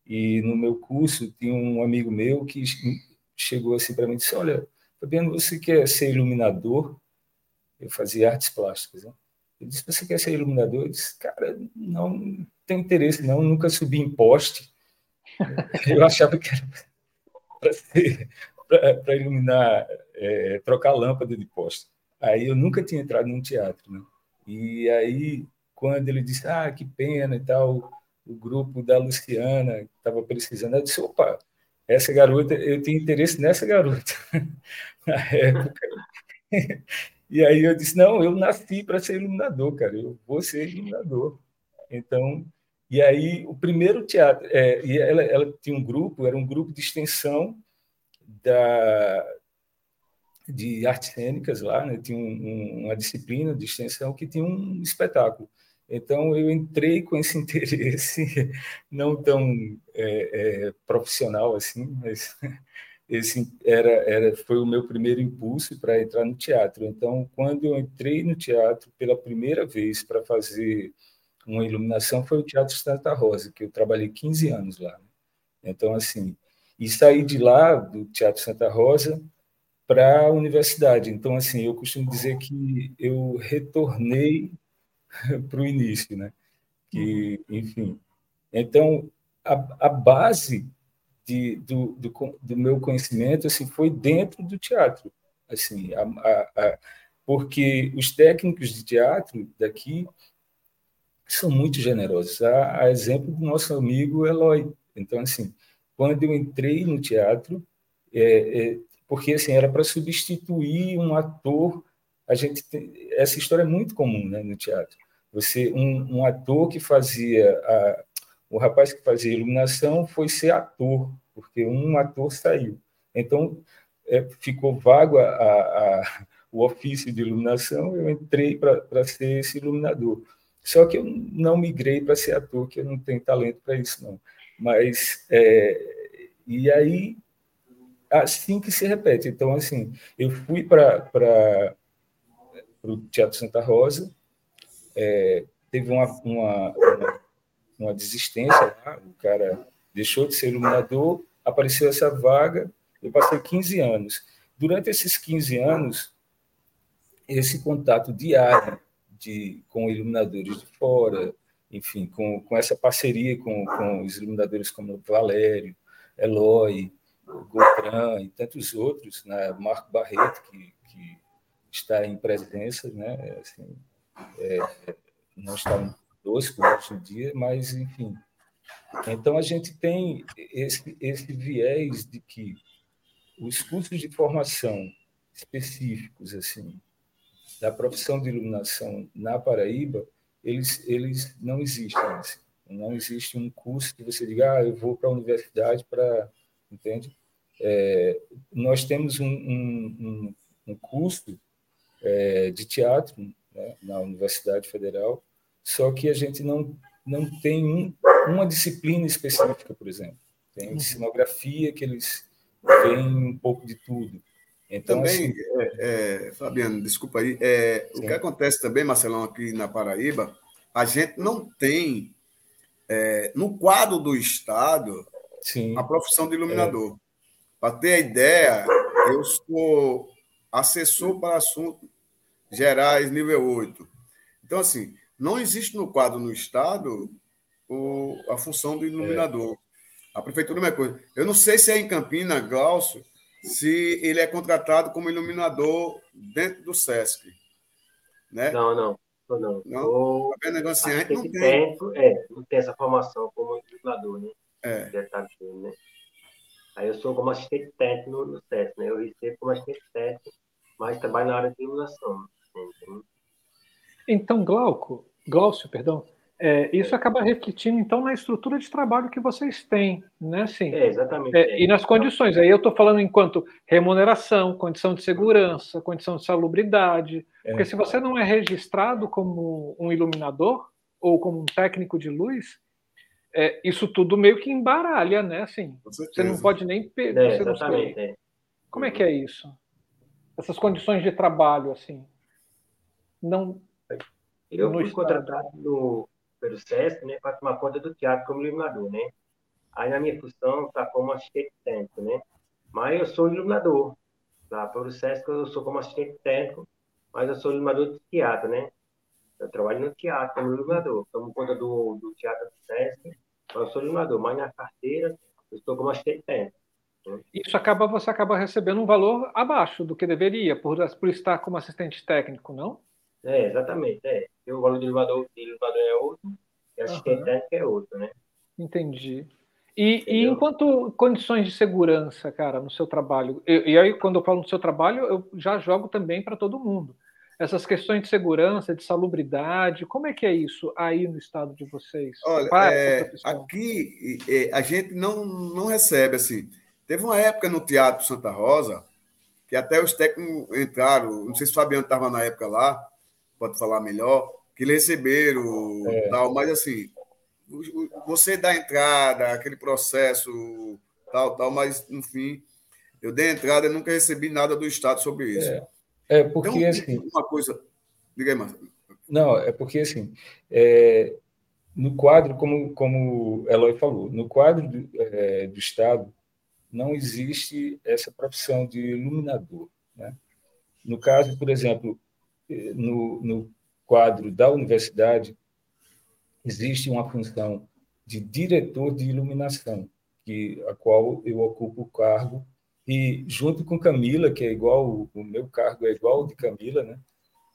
E no meu curso tinha um amigo meu que chegou assim para mim e disse: Olha, Fabiano, você quer ser iluminador? Eu fazia artes plásticas. Né? Ele disse: Você quer ser iluminador? Eu disse: Cara, não tenho interesse, não, nunca subi em poste. Eu achava que era para iluminar, é, trocar lâmpada de poste. Aí eu nunca tinha entrado num teatro. Né? E aí, quando ele disse: Ah, que pena e tal, o grupo da Luciana estava precisando, eu disse: Opa, essa garota, eu tenho interesse nessa garota. Na época. E aí eu disse, não, eu nasci para ser iluminador, cara, eu vou ser iluminador. Então, e aí o primeiro teatro, é, e ela, ela tinha um grupo, era um grupo de extensão da, de artes cênicas lá, né? tinha um, uma disciplina de extensão que tinha um espetáculo. Então eu entrei com esse interesse não tão é, é, profissional assim, mas esse era, era foi o meu primeiro impulso para entrar no teatro. Então, quando eu entrei no teatro pela primeira vez para fazer uma iluminação, foi o Teatro Santa Rosa, que eu trabalhei 15 anos lá. Então, assim, e saí de lá, do Teatro Santa Rosa, para a universidade. Então, assim, eu costumo dizer que eu retornei para o início, né? Que, enfim. Então, a, a base de, do, do, do, meu conhecimento assim foi dentro do teatro assim a, a, a, porque os técnicos de teatro daqui são muito generosos a, exemplo do nosso amigo Eloy então assim quando eu entrei no teatro é, é, porque assim era para substituir um ator a gente tem, essa história é muito comum né, no teatro você um, um ator que fazia a, o rapaz que fazia iluminação foi ser ator, porque um ator saiu. Então, é, ficou vago a, a, o ofício de iluminação, eu entrei para ser esse iluminador. Só que eu não migrei para ser ator, que eu não tenho talento para isso, não. Mas, é, e aí, assim que se repete. Então, assim, eu fui para o Teatro Santa Rosa, é, teve uma, uma, uma uma desistência lá, o cara deixou de ser iluminador, apareceu essa vaga, eu passei 15 anos. Durante esses 15 anos, esse contato diário de, com iluminadores de fora, enfim, com, com essa parceria com, com os iluminadores como Valério, Eloy, Gotran e tantos outros, né? Marco Barreto, que, que está em presença, né? Assim, é, não está conosco hoje em dia, mas, enfim. Então, a gente tem esse, esse viés de que os cursos de formação específicos, assim, da profissão de iluminação na Paraíba, eles, eles não existem. Assim. Não existe um curso que você diga, ah, eu vou para a universidade para. Entende? É, nós temos um, um, um curso é, de teatro né, na Universidade Federal, só que a gente não, não tem um, uma disciplina específica, por exemplo. Tem uhum. cenografia que eles veem um pouco de tudo. Então, também, assim, é, é, Fabiano, desculpa aí, é, o que acontece também, Marcelão, aqui na Paraíba, a gente não tem é, no quadro do Estado sim. a profissão de iluminador. É. Para ter a ideia, eu sou assessor para assuntos gerais nível 8. Então, assim, não existe no quadro no Estado o, a função do iluminador. É. A prefeitura é uma coisa. Eu não sei se é em Campina, Glaucio, se ele é contratado como iluminador dentro do SESC. Né? Não, não. Não, não. Tá vendo negócio assim, a gente não tem. Tempo, é, não tem essa formação como iluminador, né? É. né? Aí eu sou como assistente técnico no, no SESC, né? Eu recebo como assistente técnico, mas trabalho na área de iluminação. Né? Então, Glauco, Glaucio, perdão, é, isso acaba refletindo, então, na estrutura de trabalho que vocês têm, né? Sim. É, exatamente. É, e nas condições. Aí eu estou falando enquanto remuneração, condição de segurança, condição de salubridade. É. Porque se você não é registrado como um iluminador ou como um técnico de luz, é, isso tudo meio que embaralha, né? Assim, você não pode nem... É, exatamente. É. Como é que é isso? Essas condições de trabalho, assim, não eu fui contratado no, pelo SESC né, para tomar conta do teatro como iluminador, né? Aí na minha função está como assistente técnico, né? Mas eu sou iluminador. Lá para o SESC eu sou como assistente técnico, mas eu sou iluminador de teatro, né? Eu trabalho no teatro como iluminador. Tomo conta do, do teatro do SESC, mas eu sou iluminador. Mas na carteira eu estou como assistente técnico. Isso acaba, você acaba recebendo um valor abaixo do que deveria, por, por estar como assistente técnico, não? É, exatamente. É. o valor do iluminador, do iluminador é outro, e assistente uhum. técnico é outro, né? Entendi. E, e, enquanto condições de segurança, cara, no seu trabalho, e, e aí quando eu falo no seu trabalho, eu já jogo também para todo mundo. Essas questões de segurança, de salubridade, como é que é isso aí no estado de vocês? Olha, é, aqui é, a gente não, não recebe assim. Teve uma época no Teatro Santa Rosa que até os técnicos entraram, não sei se o Fabiano estava na época lá, pode falar melhor, que receberam é. tal, mas assim, você dá entrada, aquele processo, tal, tal, mas, no fim, eu dei entrada e nunca recebi nada do Estado sobre isso. É, é porque, então, assim... Uma coisa... Diga aí, Marcelo. Não, é porque, assim, é, no quadro, como, como Eloy falou, no quadro do, é, do Estado, não existe essa profissão de iluminador. Né? No caso, por exemplo, no, no quadro da universidade, existe uma função de diretor de iluminação, que a qual eu ocupo o cargo e junto com Camila, que é igual o meu cargo é igual ao de Camila, né?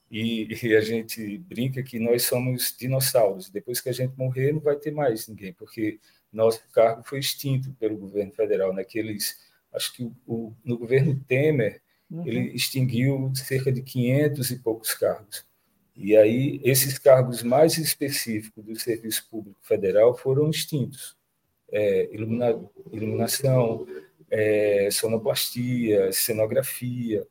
E, e, a gente brinca que nós somos dinossauros. Depois que a gente morrer, não vai ter mais ninguém, porque nosso cargo foi extinto pelo governo federal. Naqueles, acho que o, no governo Temer, uhum. ele extinguiu cerca de 500 e poucos cargos. E aí, esses cargos mais específicos do Serviço Público Federal foram extintos. É, ilumina, iluminação, é, sonoplastia, cenografia.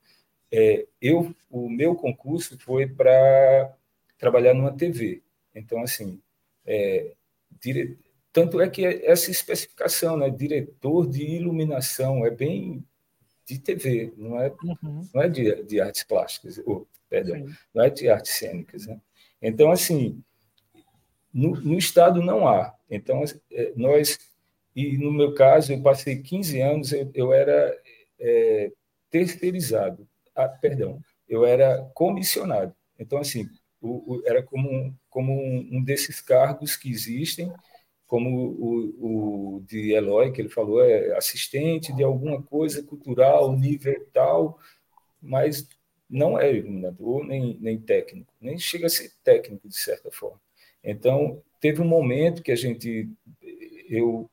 É, eu, o meu concurso foi para trabalhar numa TV. Então, assim, é, dire... tanto é que essa especificação, né, diretor de iluminação, é bem de TV, não é, uhum. não é de, de artes plásticas, ou perdão, Sim. não é de artes cênicas. Né? Então, assim, no, no, Estado não há. Então, é, nós, e no meu caso, eu passei 15 anos, eu, eu era é, terceirizado, ah, perdão, eu era comissionado. Então, assim, o, o, era como, um, como um, um, desses cargos que existem, como o, o de Eloy, que ele falou, é assistente de alguma coisa cultural, nível tal, mas não é iluminador nem, nem técnico, nem chega a ser técnico, de certa forma. Então, teve um momento que a gente, eu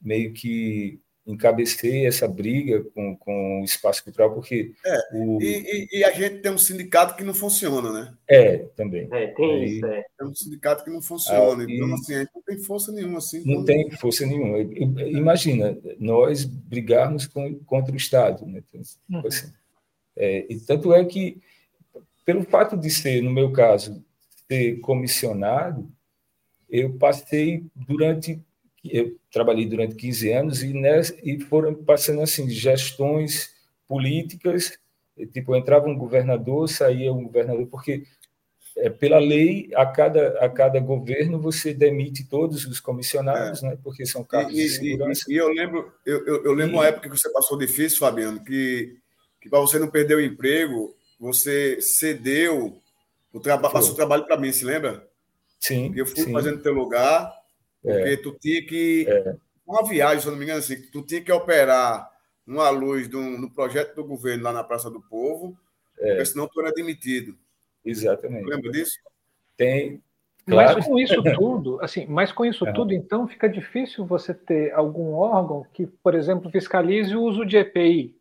meio que encabecei essa briga com, com o espaço cultural, porque. É, o... e, e, a gente tem um sindicato que não funciona, né? É, também. É, tem Aí, isso, é. Tem um sindicato que não funciona, ah, então, assim, a gente não tem força nenhuma. Assim, não como... tem força nenhuma. Imagina, nós brigarmos com, contra o Estado, né? Então, uhum. assim, é, e tanto é que, pelo fato de ser, no meu caso, ser comissionado, eu passei durante. Eu trabalhei durante 15 anos e, nessa, e foram passando assim gestões políticas, tipo, entrava um governador, saía um governador, porque é, pela lei, a cada, a cada governo você demite todos os comissionados, é. né, porque são cargos e, de segurança. E, e, eu lembro, eu, eu, eu lembro e, uma época que você passou difícil, Fabiano, que que para você não perder o emprego, você cedeu o traba passou o trabalho para mim, se lembra? Sim. Eu fui sim. fazendo teu lugar, porque é. tu tinha que. É. Uma viagem, se eu não me engano, assim, tu tinha que operar numa luz do, no projeto do governo lá na Praça do Povo, é. porque senão tu era demitido. Exatamente. Lembra disso? Tem. Claro. Mas com isso tudo, assim, mas com isso tudo, então fica difícil você ter algum órgão que, por exemplo, fiscalize o uso de EPI,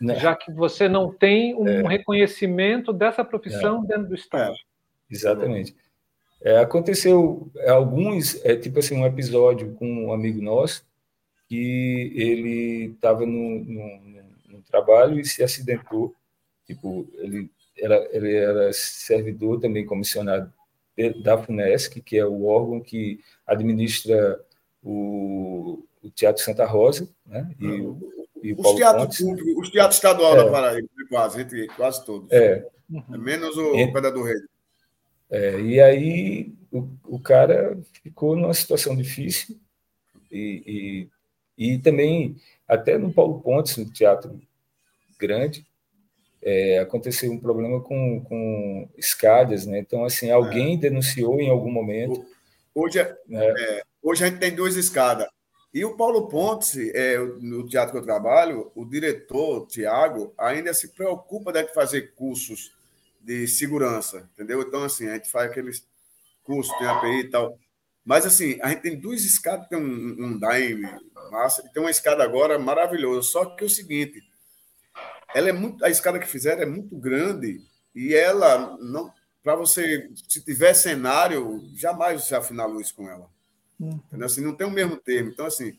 né? já que você não tem um é. reconhecimento dessa profissão é. dentro do Estado. É. Exatamente. É, aconteceu alguns, é, tipo assim, um episódio com um amigo nosso que ele estava no, no, no, trabalho e se acidentou. Tipo, ele era, ele era servidor também comissionado da FUNESC, que é o órgão que administra o, o Teatro Santa Rosa, né? E uhum e os teatros os teatros estaduais é. da Paraíba, quase, entre, quase todos. É. é menos o e, Pedra do Rei. É, e aí o, o cara ficou numa situação difícil E, e, e também, até no Paulo Pontes, no Teatro Grande, é, aconteceu um problema com, com escadas, né? Então, assim, alguém é. denunciou em algum momento. Hoje, é, né? é, hoje a gente tem duas escadas. E o Paulo Pontes, é, no teatro que eu trabalho, o diretor, Tiago, ainda se preocupa de fazer cursos de segurança, entendeu? Então, assim, a gente faz aqueles cursos, tem API e tal. Mas, assim, a gente tem duas escadas, tem um, um Daime massa, e tem uma escada agora maravilhosa. Só que é o seguinte, ela é muito, a escada que fizeram é muito grande e ela não, para você, se tiver cenário, jamais você afina a luz com ela. Uhum. Assim, não tem o mesmo termo. Então, assim,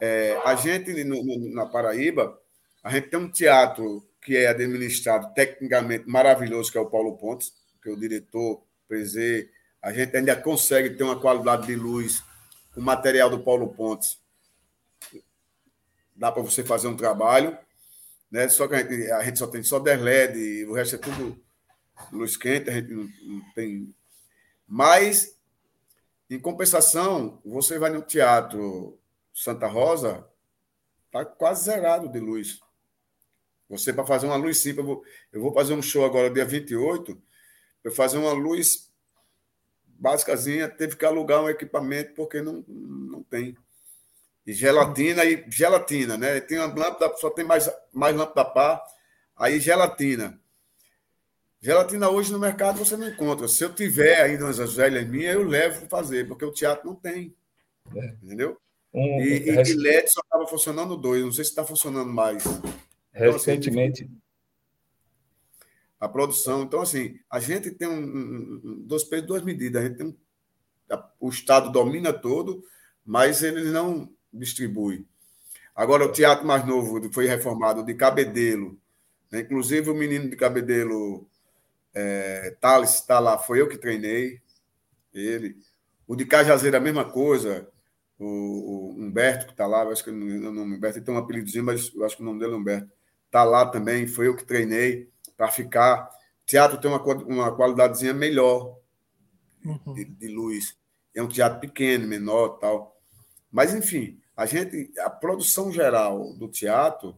é, a gente no, no, na Paraíba, a gente tem um teatro que é administrado tecnicamente maravilhoso, que é o Paulo Pontes, que é o diretor, Prezê. A gente ainda consegue ter uma qualidade de luz com o material do Paulo Pontes. Dá para você fazer um trabalho, né? Só que a gente, a gente só tem só 10 LED, o resto é tudo luz quente, a gente não, não tem. Mas em compensação, você vai no Teatro Santa Rosa, tá quase zerado de luz. Você, para fazer uma luz simples, eu vou, eu vou fazer um show agora, dia 28, eu fazer uma luz básicazinha, teve que alugar um equipamento, porque não, não tem. E gelatina e gelatina, né? Tem uma lâmpada, só tem mais, mais lâmpada pá, aí gelatina. Gelatina hoje no mercado você não encontra. Se eu tiver ainda umas velhas minhas, eu levo para fazer, porque o teatro não tem. É. Entendeu? Um, e, e, e LED só estava funcionando dois, não sei se está funcionando mais. Recentemente. Então, assim, a produção. Então, assim, a gente tem um, um, dois pesos, duas medidas. A gente tem um, a, o Estado domina todo, mas ele não distribui. Agora, o teatro mais novo foi reformado de Cabedelo. Né? Inclusive, o menino de Cabedelo é, Thales está lá, foi eu que treinei ele. O de Cajazeira, a mesma coisa. O, o Humberto, que está lá, acho que o nome Humberto, tem um apelidozinho, mas eu acho que o nome dele é Humberto. Está lá também, foi eu que treinei para ficar. Teatro tem uma, uma qualidadezinha melhor uhum. de, de, luz. É um teatro pequeno, menor tal. Mas, enfim, a gente, a produção geral do teatro,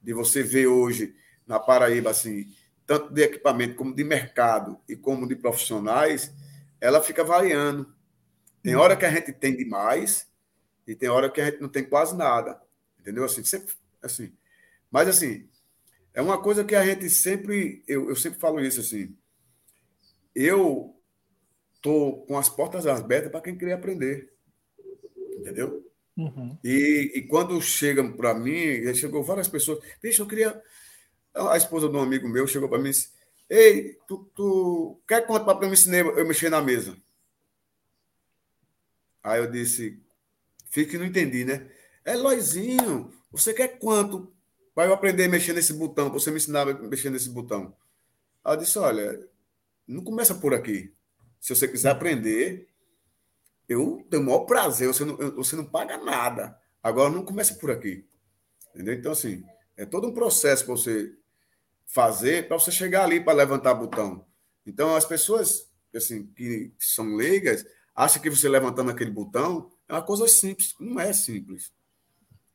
de você ver hoje na Paraíba, assim, tanto de equipamento como de mercado e como de profissionais, ela fica variando. Tem hora que a gente tem demais e tem hora que a gente não tem quase nada. Entendeu? Assim, sempre, assim. Mas, assim, é uma coisa que a gente sempre. Eu, eu sempre falo isso, assim. Eu tô com as portas abertas para quem queria aprender. Entendeu? Uhum. E, e quando chegam para mim, chegou várias pessoas. Bicho, eu queria a esposa de um amigo meu chegou para mim e disse: Ei, tu, tu quer quanto para eu me ensinar eu mexer na mesa? Aí eu disse: Fique, não entendi, né? É Loizinho, você quer quanto para eu aprender a mexer nesse botão, você me ensinar a mexer nesse botão? Eu disse: Olha, não começa por aqui. Se você quiser aprender, eu tenho o maior prazer, você não, você não paga nada. Agora não começa por aqui. Entendeu? Então, assim, é todo um processo para você fazer para você chegar ali para levantar botão. Então, as pessoas assim, que são leigas acham que você levantando aquele botão é uma coisa simples. Não é simples.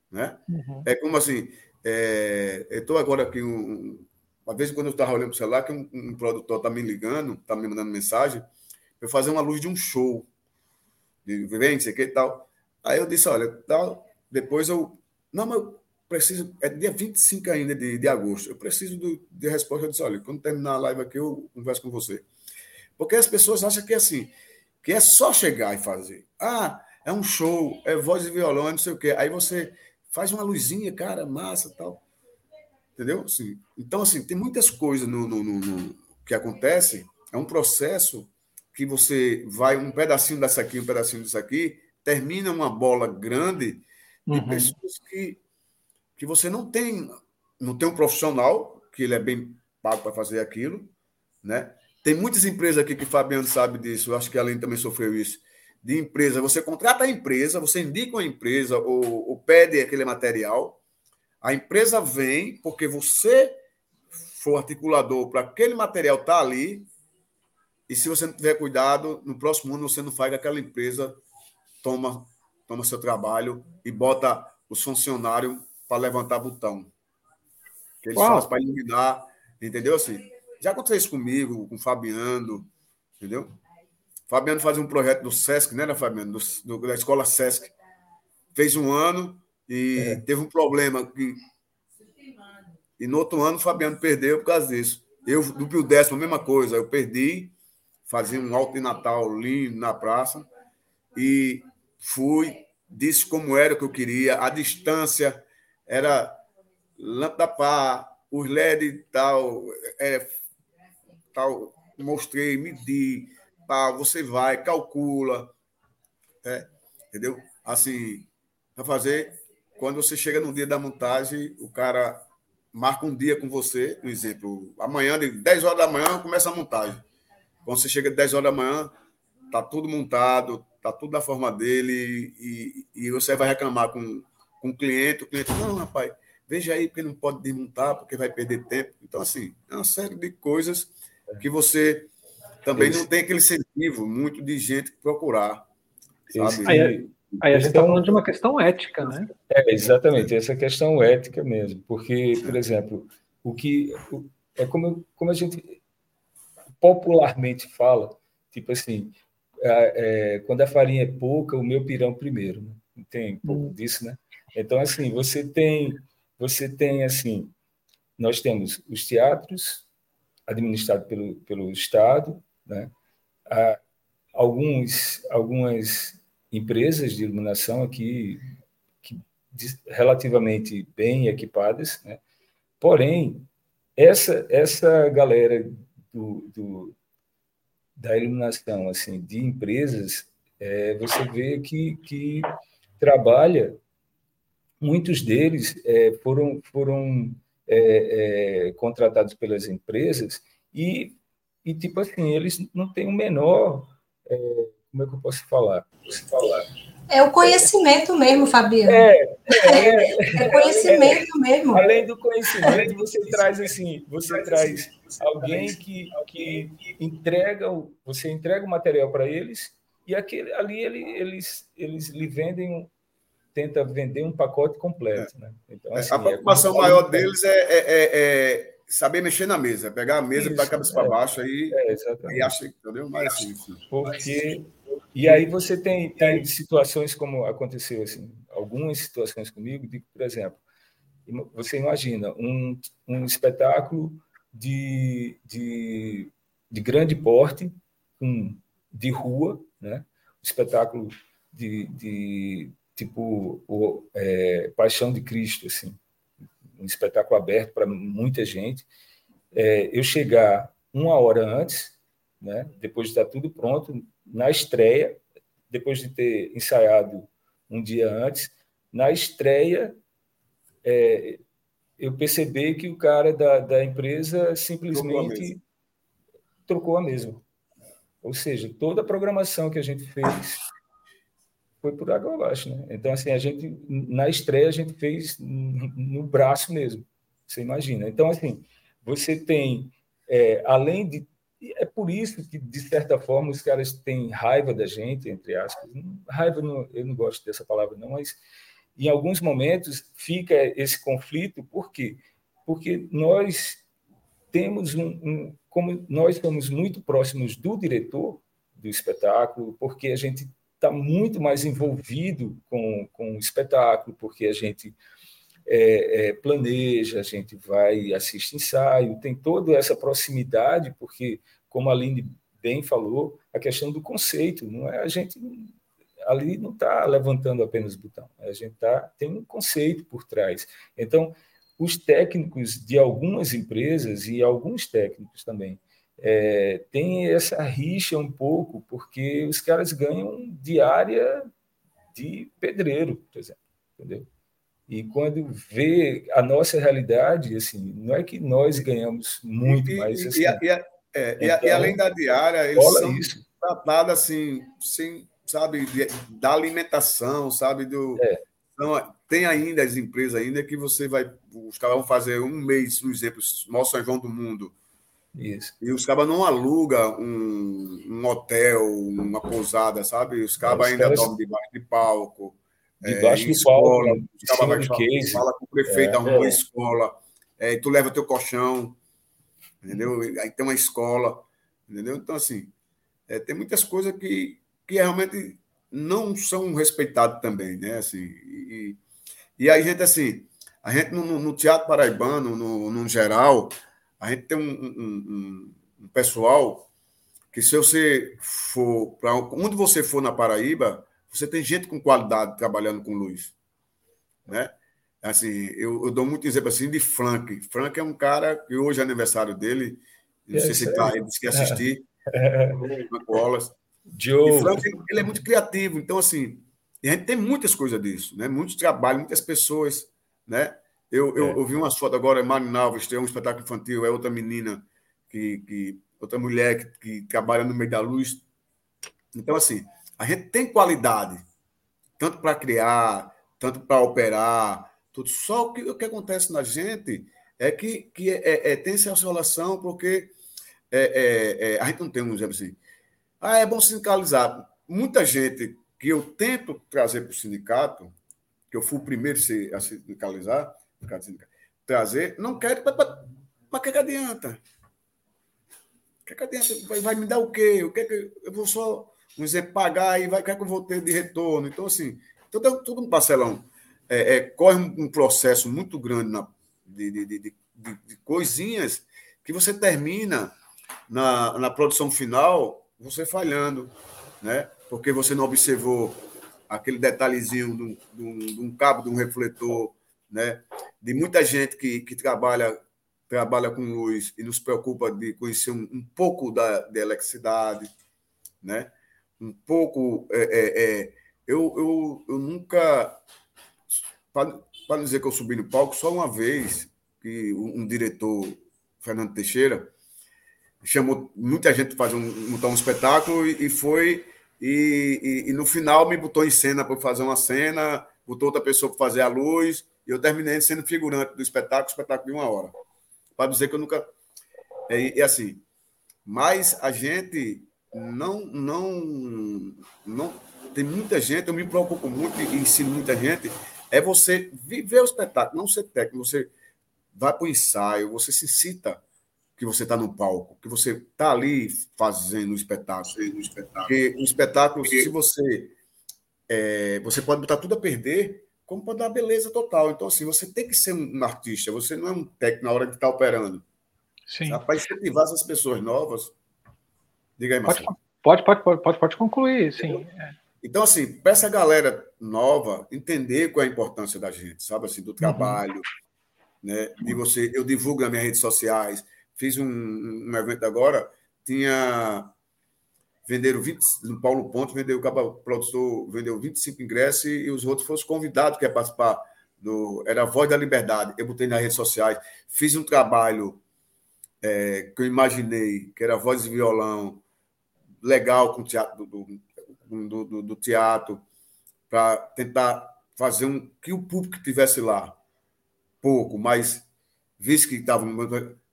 Né? Uhum. É como assim, é, eu estou agora aqui, um, uma vez quando eu estava olhando para o celular, que um, um produtor está me ligando, está me mandando mensagem, para fazer uma luz de um show, de vem, sei que e tal. Aí eu disse, olha, tal, depois eu. Não, mas preciso, é dia 25 ainda de, de agosto, eu preciso do, de resposta. Eu disse, olha, quando terminar a live aqui, eu converso com você. Porque as pessoas acham que é assim, que é só chegar e fazer. Ah, é um show, é voz e violão, não sei o quê. Aí você faz uma luzinha, cara, massa tal. Entendeu? Assim, então, assim, tem muitas coisas no, no, no, no que acontece. É um processo que você vai um pedacinho dessa aqui, um pedacinho disso aqui, termina uma bola grande de uhum. pessoas que que você não tem, não tem um profissional, que ele é bem pago para fazer aquilo, né? Tem muitas empresas aqui que o Fabiano sabe disso, eu acho que a Aline também sofreu isso. De empresa, você contrata a empresa, você indica uma empresa ou, ou pede aquele material, a empresa vem porque você for articulador para aquele material estar tá ali, e se você não tiver cuidado, no próximo ano você não faz aquela empresa toma toma seu trabalho e bota os funcionários para levantar botão. Que eles fazem para iluminar, entendeu? Assim, já aconteceu isso comigo, com o Fabiano, entendeu? Fabiano faz um projeto do Sesc, né, Fabiano? Do, do, da escola Sesc. Fez um ano e é. teve um problema. Que... E no outro ano o Fabiano perdeu por causa disso. Eu, do Pio Décimo, a mesma coisa. Eu perdi, fazia um alto de Natal lindo na praça e fui, disse como era o que eu queria, a distância era lâmpada pá, os LED e tal, é, tal, mostrei, medi, pá, você vai, calcula, é, entendeu? Assim, para fazer, quando você chega no dia da montagem, o cara marca um dia com você, por exemplo, amanhã, de 10 horas da manhã, começa a montagem. Quando você chega de 10 horas da manhã, tá tudo montado, tá tudo da forma dele, e, e você vai reclamar com, com o cliente, o cliente, não, rapaz, veja aí, porque não pode desmontar, porque vai perder tempo. Então, assim, é uma série de coisas que você também não tem aquele incentivo muito de gente procurar. Sabe? Aí, aí a gente está falando de uma questão ética, né? É, exatamente, essa questão ética mesmo. Porque, por exemplo, o que. É como, como a gente popularmente fala, tipo assim, é, é, quando a farinha é pouca, o meu pirão primeiro. Né? Tem um pouco hum. disso, né? Então, assim, você tem você tem assim, nós temos os teatros administrados pelo, pelo Estado, né? Há alguns, algumas empresas de iluminação aqui que, relativamente bem equipadas, né? porém, essa, essa galera do, do, da iluminação, assim, de empresas, é, você vê que, que trabalha muitos deles é, foram, foram é, é, contratados pelas empresas e, e, tipo assim, eles não têm o menor. É, como é que eu posso falar? Posso falar? É o conhecimento mesmo, Fabiano. É, é, é, conhecimento mesmo. Além do conhecimento, você traz assim, você traz alguém que, que entrega, você entrega o material para eles e aquele, ali ele, eles, eles lhe vendem tenta vender um pacote completo. É. Né? Então, é, assim, a preocupação é maior deles é, é, é, saber mexer na mesa, pegar a mesa para a cabeça para baixo aí e acha, entendeu? Mas assim, assim. Porque e aí você tem, tem situações como aconteceu assim, algumas situações comigo, de, por exemplo, você imagina um, um espetáculo de, de, de grande porte, um, de rua, né? um espetáculo de, de tipo o é, Paixão de Cristo, assim, um espetáculo aberto para muita gente. É, eu chegar uma hora antes, né, depois de estar tudo pronto, na estreia, depois de ter ensaiado um dia antes, na estreia, é, eu percebi que o cara da, da empresa simplesmente trocou a mesma. Ou seja, toda a programação que a gente fez foi por abaixo, né? Então, assim, a gente, na estreia, a gente fez no braço mesmo, você imagina. Então, assim, você tem, é, além de. É por isso que, de certa forma, os caras têm raiva da gente, entre aspas. Raiva, não, eu não gosto dessa palavra, não, mas em alguns momentos fica esse conflito, por quê? Porque nós temos um, um como nós estamos muito próximos do diretor do espetáculo, porque a gente está muito mais envolvido com, com o espetáculo, porque a gente é, é, planeja, a gente vai, assiste ensaio, tem toda essa proximidade, porque, como a Aline bem falou, a questão do conceito, não é a gente ali não está levantando apenas o botão, a gente tá, tem um conceito por trás. Então, os técnicos de algumas empresas e alguns técnicos também é, tem essa rixa um pouco, porque os caras ganham diária de pedreiro, por exemplo, entendeu? E quando vê a nossa realidade, assim, não é que nós ganhamos muito, e, mas assim, e, e, é, então, e, além da diária, eles são isso. tratados assim, sem, sabe, da alimentação, sabe, do é. então, tem ainda as empresas ainda que você vai, os caras vão fazer um mês, por exemplo, maior São João do mundo, Isso. E os cabas não alugam um, um, hotel, uma pousada, sabe? Os cabas ainda caras... dormem debaixo de palco. Debaixo é, de escola, palco. Os cabas vai falar, fala com o prefeito, é, arruma uma escola. É, tu leva teu colchão, entendeu? Aí tem uma escola, entendeu? Então, assim, é, tem muitas coisas que, que realmente não são respeitadas também, né? Assim, e, e a gente, assim, a gente no, no teatro paraibano, no, no geral, a gente tem um, um, um pessoal que se você for para onde você for na Paraíba, você tem gente com qualidade trabalhando com luz, né? Assim, eu, eu dou muito exemplo assim de Frank. Frank é um cara que hoje é aniversário dele, não sei se tá, ele disse que assistir. Wallace. Joe. E Frank, ele é muito criativo, então assim, a gente tem muitas coisas disso, né? Muitos trabalhos, muitas pessoas, né? Eu, eu, é. eu vi umas fotos agora, Mari Alves tem um espetáculo infantil, é outra menina, que, que outra mulher que, que trabalha no meio da luz. Então, assim, a gente tem qualidade, tanto para criar, tanto para operar, tudo. Só que o que acontece na gente é que, que é, é, é tem essa oscilação, porque é, é, é, a gente não tem um exemplo assim. Ah, é bom sindicalizar. Muita gente que eu tento trazer para o sindicato, que eu fui o primeiro a sindicalizar, trazer, não quero, mas que, que adianta? O que, que adianta? Vai, vai, me dar o quê? O que, que eu vou só, vamos dizer, pagar e vai, o que, é que eu vou ter de retorno? Então, assim, tudo, tudo um parcelão. É, é, corre um, processo muito grande na, de, de, de, de, coisinhas que você termina na, na produção final você falhando, né? Porque você não observou aquele detalhezinho de um, de um, de um cabo de um refletor, né? De muita gente que, que trabalha trabalha com luz e nos preocupa de conhecer um, um pouco da, da eletricidade, né? Um pouco. É, é, é, eu, eu, eu nunca. Para dizer que eu subi no palco, só uma vez que um, um diretor, Fernando Teixeira, chamou muita gente para fazer um, montar um espetáculo e, e foi. E, e, e, no final me botou em cena para fazer uma cena, botou outra pessoa para fazer a luz, eu terminei sendo figurante do espetáculo, espetáculo de uma hora. Para dizer que eu nunca. É, é, assim. Mas a gente não, não, não. Tem muita gente, eu me preocupo muito e ensino muita gente. É você viver o espetáculo, não ser técnico. Você vai para o ensaio, você se cita que você está no palco, que você está ali fazendo o espetáculo. Um espetáculo. Porque o espetáculo, se você. É, você pode botar tudo a perder, como para dar beleza total. Então, assim, você tem que ser um artista, você não é um técnico na hora de estar tá operando. Sim. Para incentivar essas pessoas novas. Diga aí, Marcelo. Pode, pode, pode, pode, pode concluir, sim. É. Então, assim, para essa galera nova entender qual é a importância da gente, sabe, assim, do uhum. trabalho, uhum. né? De você, eu divulgo nas minhas redes sociais, fiz um, um evento agora, tinha venderam 20, no Paulo Ponte, vendeu, o produtor vendeu 25 ingressos e, os outros foram os convidados que ia participar do. Era a Voz da Liberdade. Eu botei nas redes sociais, fiz um trabalho é, que eu imaginei, que era voz e violão, legal com o teatro do, do, do, do teatro, para tentar fazer um que o público tivesse lá pouco, mas visto que estava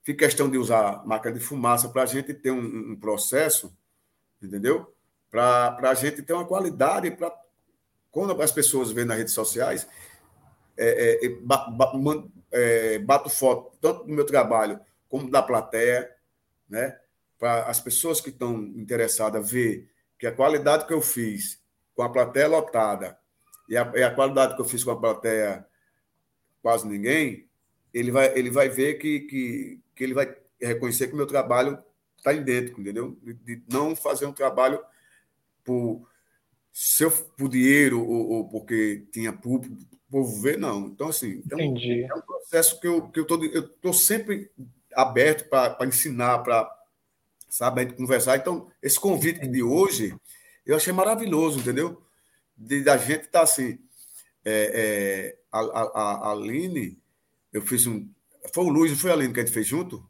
fica questão de usar máquina de fumaça para a gente ter um, um processo entendeu? Para a gente ter uma qualidade, para quando as pessoas veem nas redes sociais, é, é, é, bato foto tanto do meu trabalho como da plateia, né? Para as pessoas que estão interessadas ver que a qualidade que eu fiz com a plateia lotada e a, e a qualidade que eu fiz com a plateia quase ninguém, ele vai, ele vai ver que, que, que ele vai reconhecer que o meu trabalho está idêntico, entendeu? De, não fazer um trabalho por, por dinheiro ou, ou porque tinha público, povo ver, não. Então, assim, então, é um processo que eu estou que eu tô, eu sempre aberto para ensinar, para saber conversar. Então, esse convite de hoje, eu achei maravilhoso, entendeu? De, da gente estar tá, assim. É, é, a, a, a Aline, eu fiz um. Foi o Luiz, foi a Aline que a gente fez junto?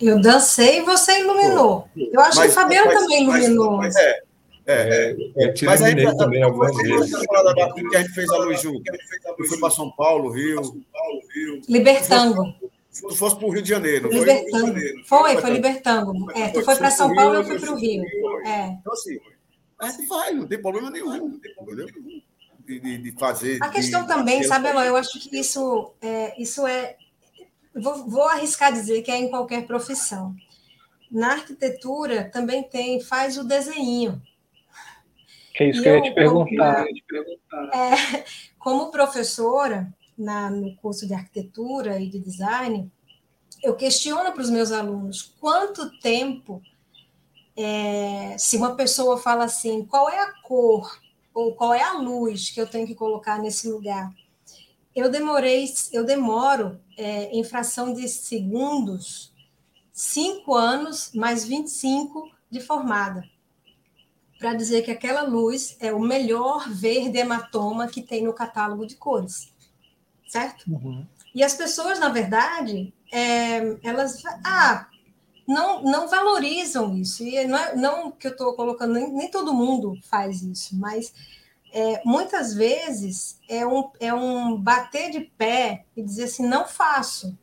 Eu dancei e você iluminou. Eu acho mas, que o Fabiano mas, também iluminou. Mas, é, é, é, é, mas aí, também algumas vezes. que a gente fez a luz junto. Eu fui para São Paulo, Rio. Libertango. Se tu fosse para o Rio de Janeiro, foi? Libertango. Foi, foi, foi Libertango. É, tu foi para São Paulo, eu fui para o Rio. É. Então, assim, a gente vai, não tem problema nenhum. Entendeu? De, de, de fazer. A questão de, também, sabe, Eloy, eu acho que isso é, isso é vou, vou arriscar dizer que é em qualquer profissão. Na arquitetura também tem, faz o desenho. Que é isso e que eu ia te perguntar. É, como professora na, no curso de arquitetura e de design, eu questiono para os meus alunos quanto tempo, é, se uma pessoa fala assim, qual é a cor ou qual é a luz que eu tenho que colocar nesse lugar? Eu demorei, eu demoro é, em fração de segundos, cinco anos mais 25 de formada, para dizer que aquela luz é o melhor verde hematoma que tem no catálogo de cores, certo? Uhum. E as pessoas, na verdade, é, elas, ah, não, não valorizam isso. E não, é, não que eu estou colocando, nem, nem todo mundo faz isso, mas é, muitas vezes é um, é um bater de pé e dizer assim: não faço.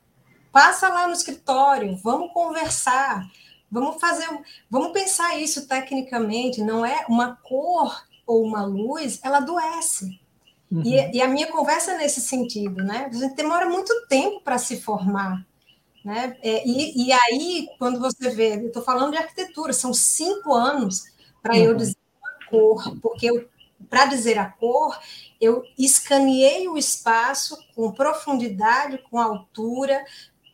Passa lá no escritório, vamos conversar, vamos fazer, vamos pensar isso tecnicamente. Não é uma cor ou uma luz, ela adoece. Uhum. E, e, a minha conversa é nesse sentido, né? A gente demora muito tempo para se formar. Né? É, e, e, aí, quando você vê, eu estou falando de arquitetura, são cinco anos para uhum. eu dizer uma cor, porque eu para dizer a cor, eu escaneei o espaço com profundidade, com altura,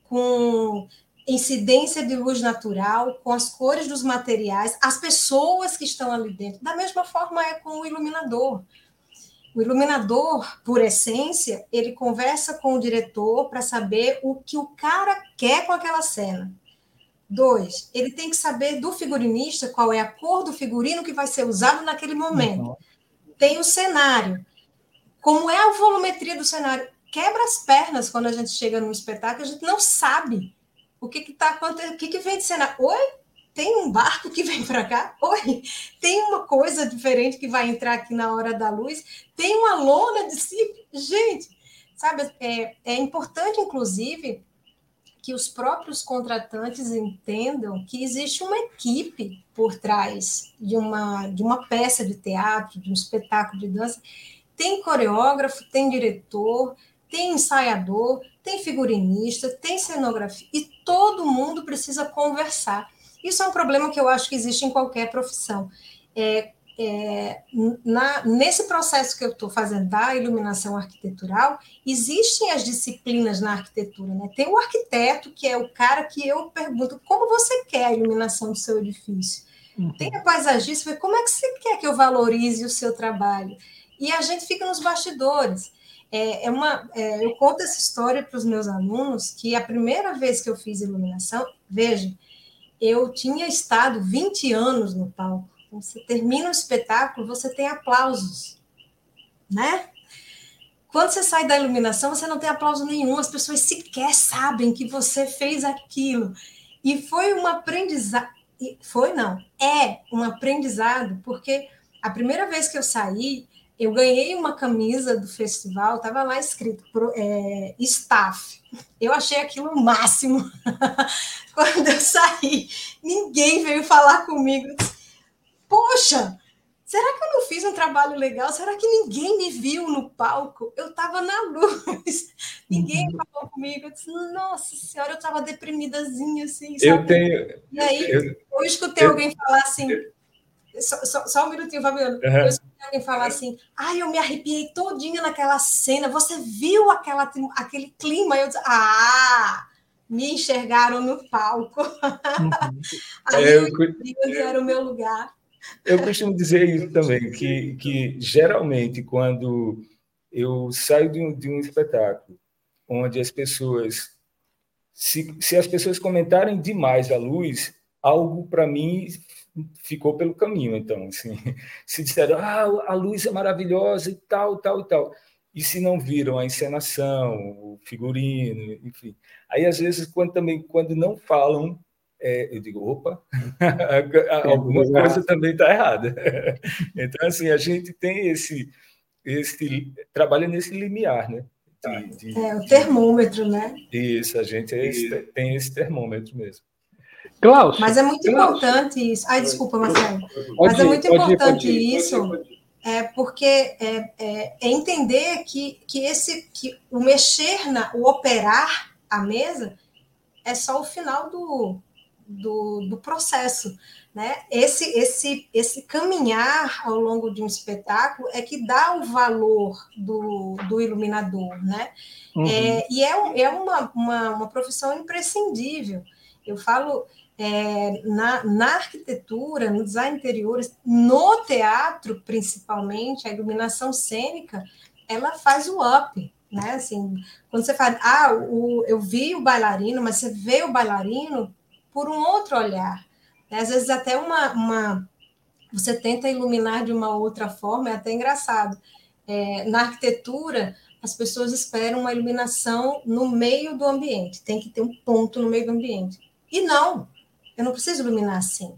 com incidência de luz natural, com as cores dos materiais, as pessoas que estão ali dentro. Da mesma forma é com o iluminador. O iluminador, por essência, ele conversa com o diretor para saber o que o cara quer com aquela cena. Dois, ele tem que saber do figurinista qual é a cor do figurino que vai ser usado naquele momento. Uhum tem o cenário. Como é a volumetria do cenário? Quebra as pernas quando a gente chega num espetáculo, a gente não sabe o que está acontecendo, o que, que vem de cenário. Oi? Tem um barco que vem para cá? Oi? Tem uma coisa diferente que vai entrar aqui na hora da luz? Tem uma lona de si? Gente, sabe, é, é importante, inclusive, que os próprios contratantes entendam que existe uma equipe por trás de uma, de uma peça de teatro, de um espetáculo de dança. Tem coreógrafo, tem diretor, tem ensaiador, tem figurinista, tem cenografia, e todo mundo precisa conversar. Isso é um problema que eu acho que existe em qualquer profissão. É, é, na, nesse processo que eu estou fazendo da iluminação arquitetural, existem as disciplinas na arquitetura. Né? Tem o arquiteto, que é o cara que eu pergunto como você quer a iluminação do seu edifício. Uhum. Tem a paisagista, como é que você quer que eu valorize o seu trabalho? E a gente fica nos bastidores. É, é uma, é, eu conto essa história para os meus alunos que a primeira vez que eu fiz iluminação, veja, eu tinha estado 20 anos no palco você termina o espetáculo, você tem aplausos, né? Quando você sai da iluminação, você não tem aplauso nenhum, as pessoas sequer sabem que você fez aquilo. E foi um aprendizado, foi não, é um aprendizado, porque a primeira vez que eu saí, eu ganhei uma camisa do festival, estava lá escrito é, staff. Eu achei aquilo o máximo. Quando eu saí, ninguém veio falar comigo poxa, será que eu não fiz um trabalho legal? Será que ninguém me viu no palco? Eu estava na luz, ninguém uhum. falou comigo. Eu disse, nossa senhora, eu estava deprimidazinha assim. Sabe? Eu tenho. E aí, eu, eu escutei eu, alguém falar assim. Só, só, só, um minutinho, Fabiano. Uhum. Eu escutei alguém falar assim: ai, eu me arrepiei todinha naquela cena. Você viu aquela, aquele clima? Eu disse: ah, me enxergaram no palco. Uhum. Aí é, eu, eu onde era o meu lugar. Eu costumo dizer isso também, que, que geralmente quando eu saio de um, de um espetáculo onde as pessoas, se, se as pessoas comentarem demais a luz, algo para mim ficou pelo caminho. Então, assim, se disseram, ah, a luz é maravilhosa e tal, tal e tal. E se não viram a encenação, o figurino, enfim. Aí, às vezes, quando também, quando não falam é, eu digo, opa, alguma coisa também está errada. Então, assim, a gente tem esse, esse trabalha nesse limiar, né? de, de, é, o termômetro, né? Isso, a gente é esse, tem esse termômetro mesmo. Klaus. Mas é muito importante isso. Ai, desculpa, Marcelo. Mas é muito importante isso, é porque é, é, é, entender que, que esse que o mexer na, o operar a mesa é só o final do, do, do processo. Né? Esse, esse, esse caminhar ao longo de um espetáculo é que dá o valor do, do iluminador. Né? Uhum. É, e é, é uma, uma, uma profissão imprescindível. Eu falo, é, na, na, arquitetura, no design interiores, no teatro, principalmente, a iluminação cênica, ela faz o up, né? Assim, quando você fala, ah, o, eu vi o bailarino, mas você vê o bailarino por um outro olhar. Né? Às vezes até uma, uma, você tenta iluminar de uma outra forma, é até engraçado. É, na arquitetura, as pessoas esperam uma iluminação no meio do ambiente, tem que ter um ponto no meio do ambiente. E não, eu não preciso iluminar assim.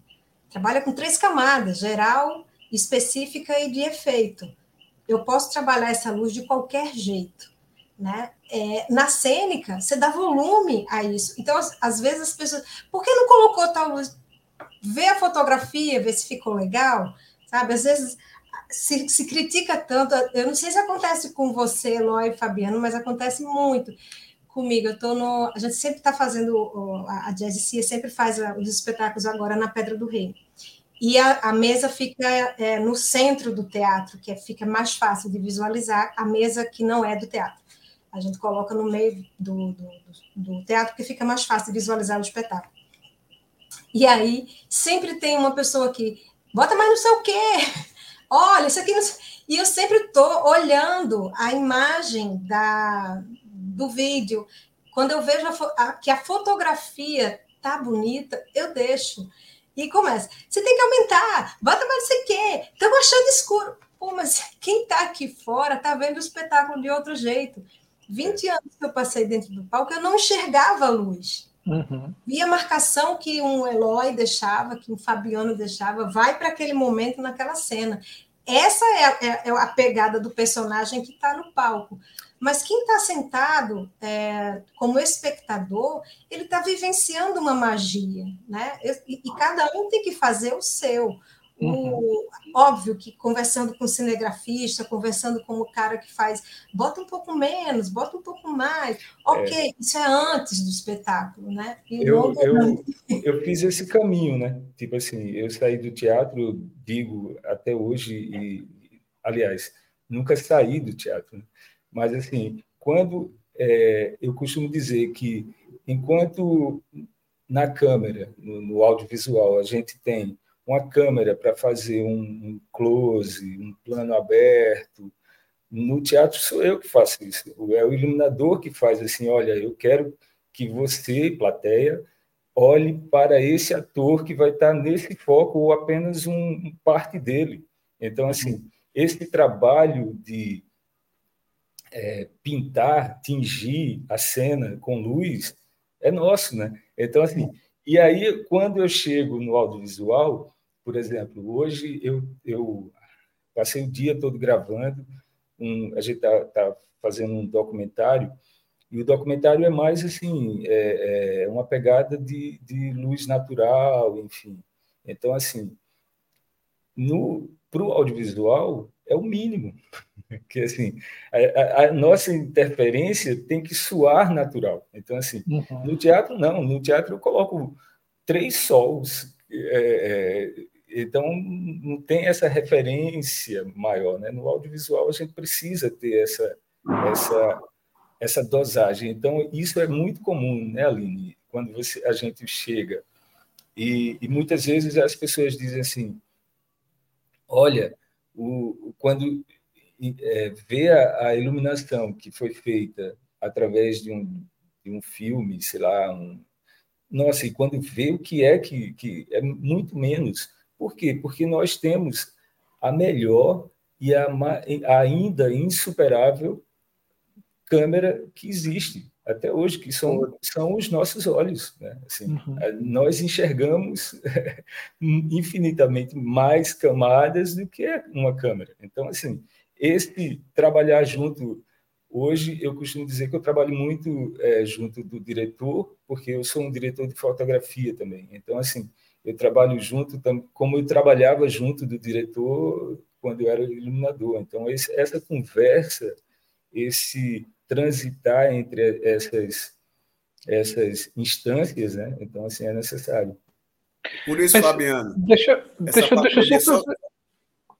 Trabalha com três camadas: geral, específica e de efeito. Eu posso trabalhar essa luz de qualquer jeito. Né? É, na cênica, você dá volume a isso. Então, às, às, vezes as pessoas. Por que não colocou tal luz? Vê a fotografia, vê se ficou legal, sabe? Às vezes se, se critica tanto. Eu não sei se acontece com você, Eloy e Fabiano, mas acontece muito comigo. Eu tô no, a gente sempre está fazendo a Jazz Cia sempre faz os espetáculos agora na Pedra do Rei. E a, a mesa fica é, no centro do teatro, que é, fica mais fácil de visualizar a mesa que não é do teatro. A gente coloca no meio do, do, do teatro, porque fica mais fácil visualizar o espetáculo. E aí, sempre tem uma pessoa que bota mais não sei o quê, olha, isso aqui não... E eu sempre estou olhando a imagem da, do vídeo, quando eu vejo a, a, que a fotografia tá bonita, eu deixo. E começa. Você tem que aumentar, bota mais não sei o quê, estamos achando escuro. Pô, mas quem está aqui fora está vendo o espetáculo de outro jeito. 20 anos que eu passei dentro do palco, eu não enxergava a luz. Uhum. Via a marcação que um Eloy deixava, que um Fabiano deixava, vai para aquele momento naquela cena. Essa é a, é, é a pegada do personagem que está no palco. Mas quem está sentado é, como espectador, ele está vivenciando uma magia, né? E, e, cada um tem que fazer o seu. O, uhum. Óbvio que conversando com o cinegrafista, conversando com o cara que faz, bota um pouco menos, bota um pouco mais. Ok, é. isso é antes do espetáculo, né? eu, eu, eu fiz esse caminho, né? Tipo assim, eu saí do teatro, digo, até hoje, e, aliás, nunca saí do teatro, né? Mas, assim, quando é, eu costumo dizer que enquanto na câmera, no, no audiovisual, a gente tem uma câmera para fazer um, close, um plano aberto, no teatro sou eu que faço isso. É o iluminador que faz assim, olha, eu quero que você, plateia, olhe para esse ator que vai estar nesse foco ou apenas um parte dele. Então, assim, esse trabalho de é, pintar, tingir a cena com luz é nosso, né? Então, assim, e aí, quando eu chego no audiovisual, por exemplo, hoje eu, eu passei o dia todo gravando, um, a gente está tá fazendo um documentário, e o documentário é mais, assim, é, é uma pegada de, de luz natural, enfim. Então, assim, para o audiovisual, é o mínimo. que assim a, a, nossa interferência tem que soar natural. Então assim, uhum. no teatro não, no teatro eu coloco três sols, é, é, então não tem essa referência maior, né? No audiovisual a gente precisa ter essa essa essa dosagem. Então isso é muito comum, né, Aline? Quando você a gente chega e, e muitas vezes as pessoas dizem assim, olha, o, quando é, ver a, a, iluminação que foi feita através de um, de um filme, sei lá, um... nossa, e quando vê o que é que, que é muito menos. Por quê? Porque nós temos a melhor e a, ainda insuperável câmera que existe até hoje, que são, são os nossos olhos. Né? Assim, uhum. Nós enxergamos infinitamente mais camadas do que uma câmera. Então, assim, esse trabalhar junto Hoje, eu costumo dizer que eu trabalho muito é, junto do diretor, porque eu sou um diretor de fotografia também. Então, assim, eu trabalho junto, como eu trabalhava junto do diretor quando eu era iluminador. Então, esse, essa conversa, esse transitar entre essas, essas instâncias, né? Então, assim, é necessário. Por isso, Mas, Fabiano. Deixa, deixa, deixa eu só.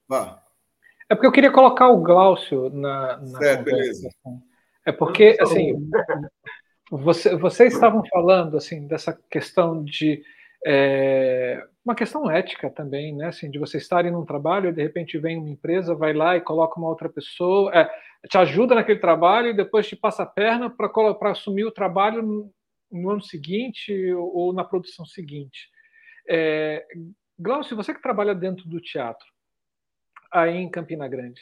Vá. É porque eu queria colocar o Glaucio na, na certo, beleza. Assim. É porque, assim, você, vocês estavam falando, assim, dessa questão de é, uma questão ética também, né? Assim, de você estarem num trabalho e de repente vem uma empresa, vai lá e coloca uma outra pessoa, é, te ajuda naquele trabalho e depois te passa a perna para assumir o trabalho no, no, ano seguinte ou na produção seguinte. É, Glaucio, você que trabalha dentro do teatro, aí em Campina Grande.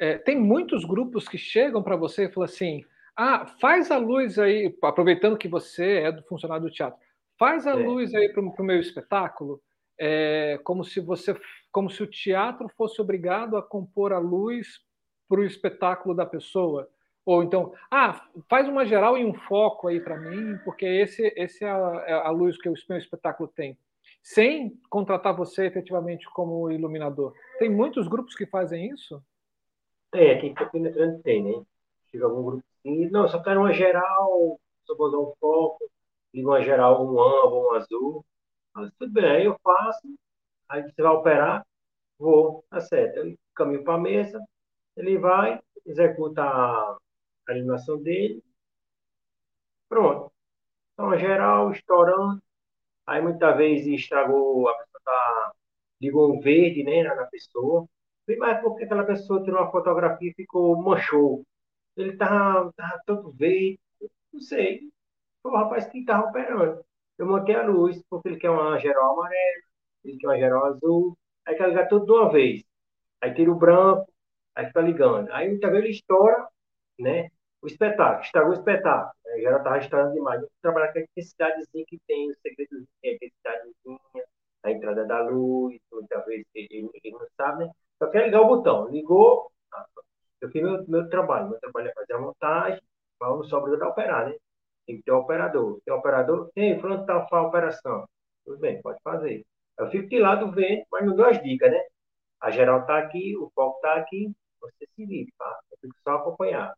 É, tem muitos grupos que chegam para você e falam assim: ah, faz a luz aí, aproveitando que você é do funcionário do teatro, faz a é. luz aí para o meu espetáculo, é, como se você, como se o teatro fosse obrigado a compor a luz para o espetáculo da pessoa. Ou então, ah, faz uma geral e um foco aí para mim, porque esse, esse é a, é a luz que o meu espetáculo tem sem contratar você efetivamente como iluminador. Tem muitos grupos que fazem isso? Tem, aqui em Campina Grande tem, né? Tive algum grupo assim, não, só quero uma geral, só vou dar um foco, ligo uma geral, um âmbar, um azul. Mas tudo bem, eu faço, aí você vai operar, vou, tá certo. Eu caminho para a mesa, ele vai, executa a, iluminação dele, pronto. Então, geral, estourando, Aí muitas vezes estragou, a pessoa tá, ligou um verde né, na pessoa. Mas por que aquela pessoa tirou uma fotografia e ficou manchou? Ele tava, tava todo verde, não sei. O rapaz que estava operando. Eu montei a luz, porque ele quer uma geral amarela, ele quer uma geral azul. Aí quer ligar tudo de uma vez. Aí tira o branco, aí fica ligando. Aí muitas vezes ele estoura, né? o espetáculo, estragou o espetáculo. Né? Já estava estourando demais. Eu trabalhar com a cidadezinha que tem o segredo, é a cidadezinha, a entrada da luz, muitas vezes ele, ele não sabe, né? Só quer ligar o botão. Ligou, eu fiz meu, meu trabalho. Meu trabalho é fazer a montagem, vamos sobra da operar, né? Tem que ter um operador. Tem um operador, tem, pronto, está a operação. Tudo bem, pode fazer. Eu fico de lado vendo, mas não dou as dicas, né? A geral está aqui, o foco está aqui, você se vira, tá? Eu fico só acompanhar.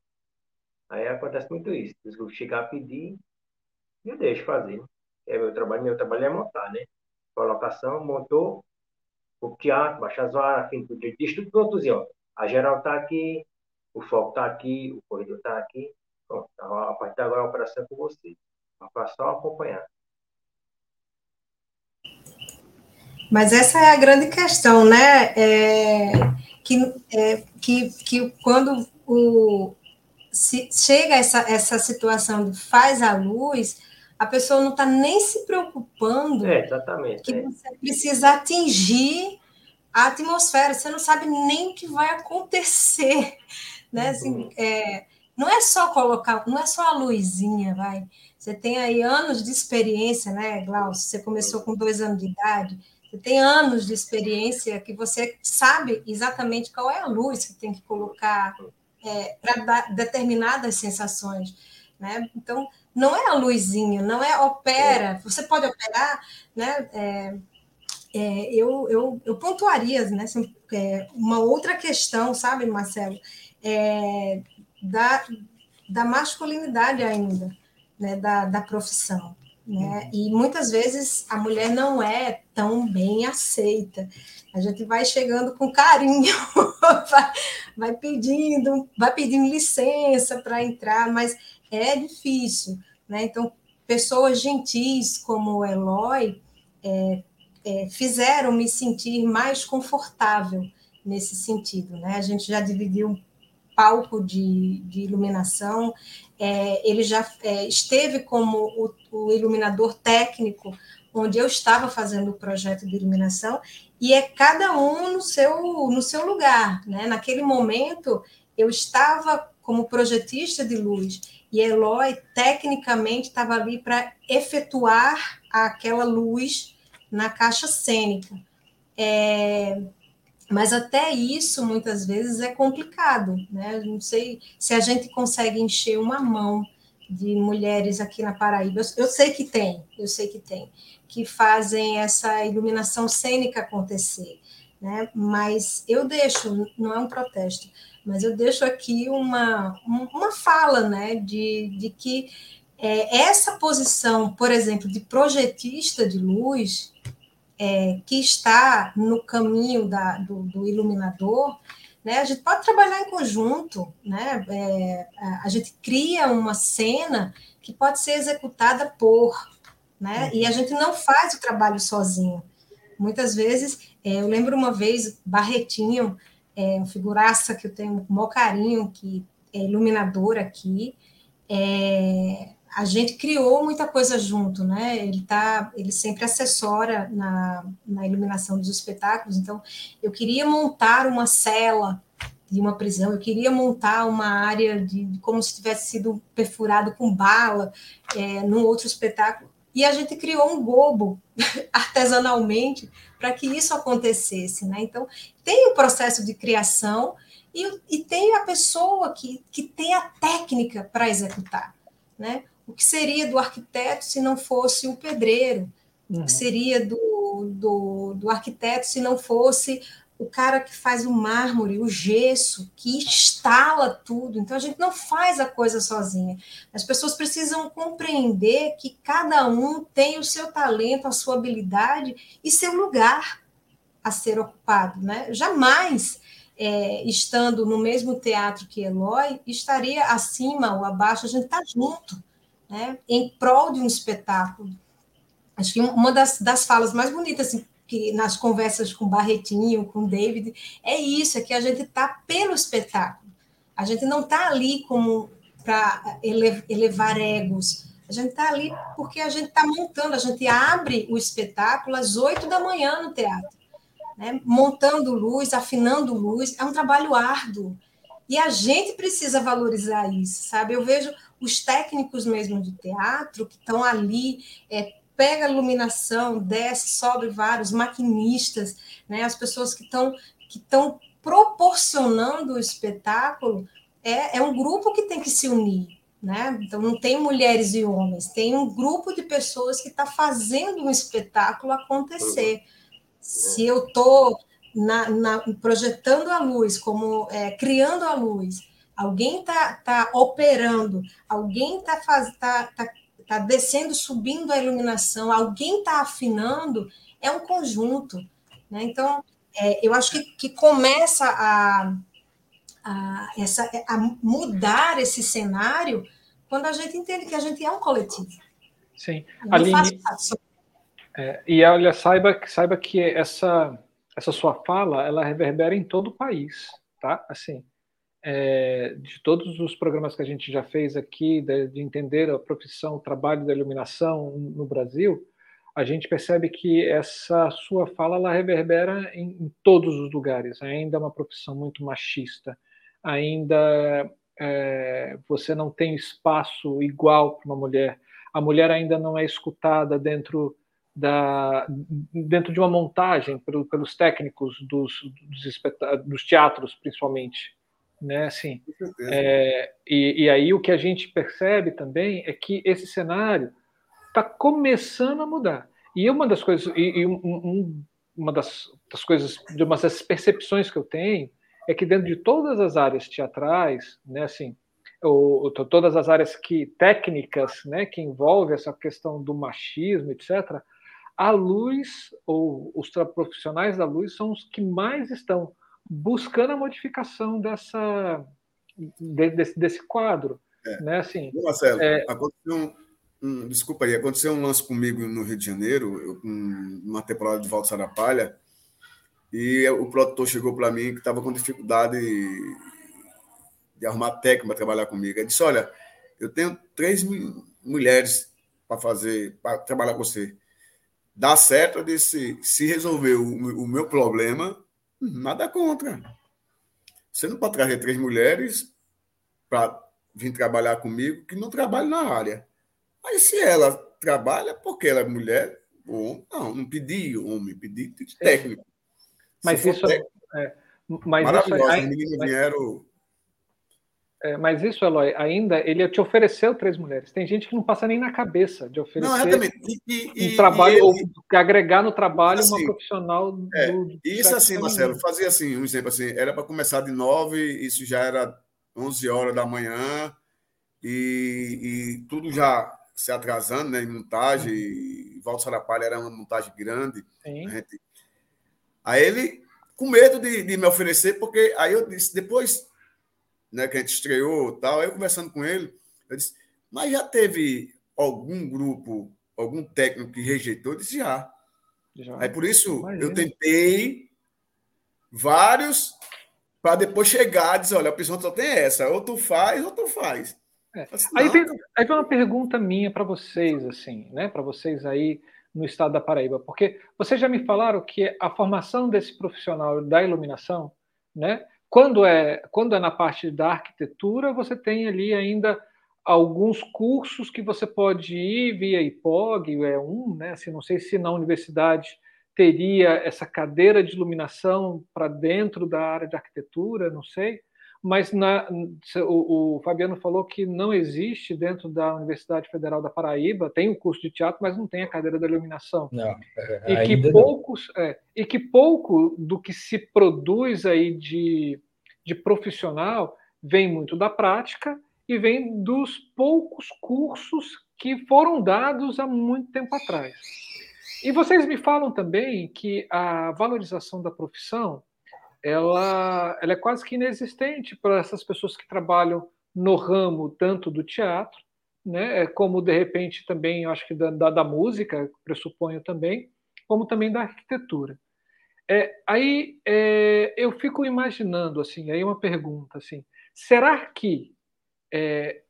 Aí acontece muito isso. Os grupos chegam a pedir e eu deixo fazer. É meu trabalho, meu trabalho é montar, né? Colocação, montou, o teatro, baixa as varas, fim tudo, diz tudo pronto, ó. A geral está aqui, o foco está aqui, o corredor está aqui. Pronto, a partir de agora a operação é com você. A só acompanhar. Mas essa é a grande questão, né? É, que, é, que, que quando o, se chega essa, essa situação de faz a luz, a pessoa não está nem se preocupando é, exatamente, que é. você precisa atingir a atmosfera, você não sabe nem o que vai acontecer, né? Uhum. Assim, é, não é só colocar, não é só a luzinha, vai. Você tem aí anos de experiência, né, Glaucio? Você começou com dois anos de idade, você tem anos de experiência que você sabe exatamente qual é a luz que tem que colocar, é, para dar determinadas sensações. Né? Então, não é a luzinha, não é opera. Você pode operar, né? É, é, eu, eu, eu pontuaria né, assim, é, uma outra questão, sabe, Marcelo, é, da, da masculinidade ainda, né, da, da profissão. Né? E muitas vezes a mulher não é tão bem aceita. A gente vai chegando com carinho, vai, vai pedindo, vai pedindo licença para entrar, mas é difícil, né? Então, pessoas gentis como o Eloy é, é, fizeram me sentir mais confortável nesse sentido, né? A gente já dividiu palco de, de iluminação, é, ele já é, esteve como o, o, iluminador técnico, onde eu estava fazendo o projeto de iluminação, e é cada um no seu, no seu lugar. Né? Naquele momento, eu estava como projetista de luz, e Eloy, tecnicamente, estava ali para efetuar aquela luz na caixa cênica. É, Mas até isso, muitas vezes, é complicado, né? Não sei se a gente consegue encher uma mão de mulheres aqui na Paraíba. Eu sei que tem, eu sei que tem, que fazem essa iluminação cênica acontecer, né? Mas eu deixo, não é um protesto, mas eu deixo aqui uma, uma fala, né? De, de que é, essa posição, por exemplo, de projetista de luz, é, que está no caminho da, do, do, iluminador, né, a gente pode trabalhar em conjunto, né, é, a gente cria uma cena que pode ser executada por, né, e a gente não faz o trabalho sozinho. Muitas vezes, é, eu lembro uma vez, Barretinho, é, uma figuraça que eu tenho com maior carinho, que é iluminador aqui, é, a gente criou muita coisa junto, né? Ele tá, ele sempre assessora na, na iluminação dos espetáculos. Então, eu queria montar uma cela de uma prisão, eu queria montar uma área de, de como se tivesse sido perfurado com bala é, num outro espetáculo. E a gente criou um gobo artesanalmente para que isso acontecesse, né? Então, tem o processo de criação e, e tem a pessoa que, que tem a técnica para executar, né? O que seria do arquiteto se não fosse o pedreiro? Uhum. O que uhum. seria do, do, do arquiteto se não fosse o cara que faz o mármore, o gesso, que instala tudo. Então a gente não faz a coisa sozinha. As pessoas precisam compreender que cada um tem o seu talento, a sua habilidade e seu lugar a ser ocupado, né? Jamais é, estando no mesmo teatro que Eloy estaria acima ou abaixo. A gente está junto né, em prol de um espetáculo. Acho que uma das, das falas mais bonitas assim, que nas conversas com Barretinho, com David, é isso, é que a gente está pelo espetáculo. A gente não está ali como para elevar egos. A gente está ali porque a gente está montando, a gente abre o espetáculo às oito da manhã no teatro, né? montando luz, afinando luz, é um trabalho árduo. E a gente precisa valorizar isso, sabe? Eu vejo os técnicos mesmo de teatro que estão ali, é, pega a iluminação, desce, sobe vários, maquinistas, né, as pessoas que estão que estão proporcionando o espetáculo, é, é um grupo que tem que se unir. Né? Então, não tem mulheres e homens, tem um grupo de pessoas que está fazendo um espetáculo acontecer. Se eu estou projetando a luz, como é, criando a luz, alguém está tá operando, alguém está tá, tá, tá descendo, subindo a iluminação, alguém está afinando, é um conjunto. Né? Então, é, eu acho que, que começa a, a, essa, a mudar esse cenário quando a gente entende que a gente é um coletivo. Sim. Aline, é, e olha, saiba, saiba que essa, essa sua fala, ela reverbera em todo o país, tá? Assim, é, de todos os programas que a gente já fez aqui, de, de, entender a profissão, o trabalho da iluminação no Brasil, a gente percebe que essa sua fala ela reverbera em, em todos os lugares. Ainda é uma profissão muito machista, ainda é, você não tem espaço igual para uma mulher. A mulher ainda não é escutada dentro da, dentro de uma montagem pelos técnicos dos, dos, dos teatros, principalmente né? Assim, é, e, e, aí o que a gente percebe também é que esse cenário está começando a mudar. E uma das coisas, e, e um, um, uma das, das, coisas, de uma das percepções que eu tenho é que dentro de todas as áreas teatrais, né? Assim, ou, todas as áreas que técnicas, né? Que envolve essa questão do machismo, etc. A luz ou os profissionais da luz são os que mais estão buscando a modificação dessa desse, desse quadro, é. né? Assim, Marcelo, é... aconteceu um, um, desculpa aí, aconteceu um lance comigo no Rio de Janeiro, eu, numa temporada de Volta Sarapalha, e o produtor chegou para mim que estava com dificuldade de arrumar técnica para trabalhar comigo. Ele disse: Olha, eu tenho três mulheres para fazer, para trabalhar com você. Dá certo? Eu disse: Se resolver o, o meu problema, Nada contra. Você não pode trazer três mulheres para vir trabalhar comigo que não trabalham na área. Aí, se ela trabalha, porque ela é mulher, ou não, não pedi homem, pedi técnico. Mas isso, é, mas Maravilhoso, isso, os meninos vieram é, mas isso, Eloy, ainda ele te ofereceu três mulheres. Tem gente que não passa nem na cabeça de oferecer não, e, e, um trabalho, ou agregar no trabalho assim, uma profissional é, do, Isso assim, Marcelo, fazia assim, um exemplo assim, era para começar de nove, isso já era 11 horas da manhã, e, e tudo já se atrasando, né, em montagem, uhum. e Valdo Sarapalha era uma montagem grande. Gente... Aí ele, com medo de, de me oferecer, porque aí eu disse, depois né, que a gente estreou tal. Aí eu conversando com ele, eu disse, mas já teve algum grupo, algum técnico que rejeitou? Eu disse, já. já. Aí por isso Imagina. eu tentei vários para depois chegar e dizer, olha, a opção só tem essa, ou tu faz ou tu faz. É. Disse, aí, vem, aí vem uma pergunta minha para vocês, assim, né? Para vocês aí no estado da Paraíba, porque vocês já me falaram que a formação desse profissional da iluminação, né? Quando é, quando é na parte da arquitetura, você tem ali ainda alguns cursos que você pode ir via IPOG, é um, né? Assim, não sei se na universidade teria essa cadeira de iluminação para dentro da área de arquitetura, não sei. Mas na, o, o, Fabiano falou que não existe dentro da Universidade Federal da Paraíba, tem o curso de teatro, mas não tem a cadeira da iluminação. Não, é, e que poucos, é, e que pouco do que se produz aí de de profissional vem muito da prática e vem dos poucos cursos que foram dados há muito tempo atrás. E vocês me falam também que a valorização da profissão ela, ela é quase que inexistente para essas pessoas que trabalham no ramo tanto do teatro, né, como de repente também, acho que da, da, da música, pressuponho também, como também da arquitetura. É, aí é, eu fico imaginando assim, aí uma pergunta assim, será que está é,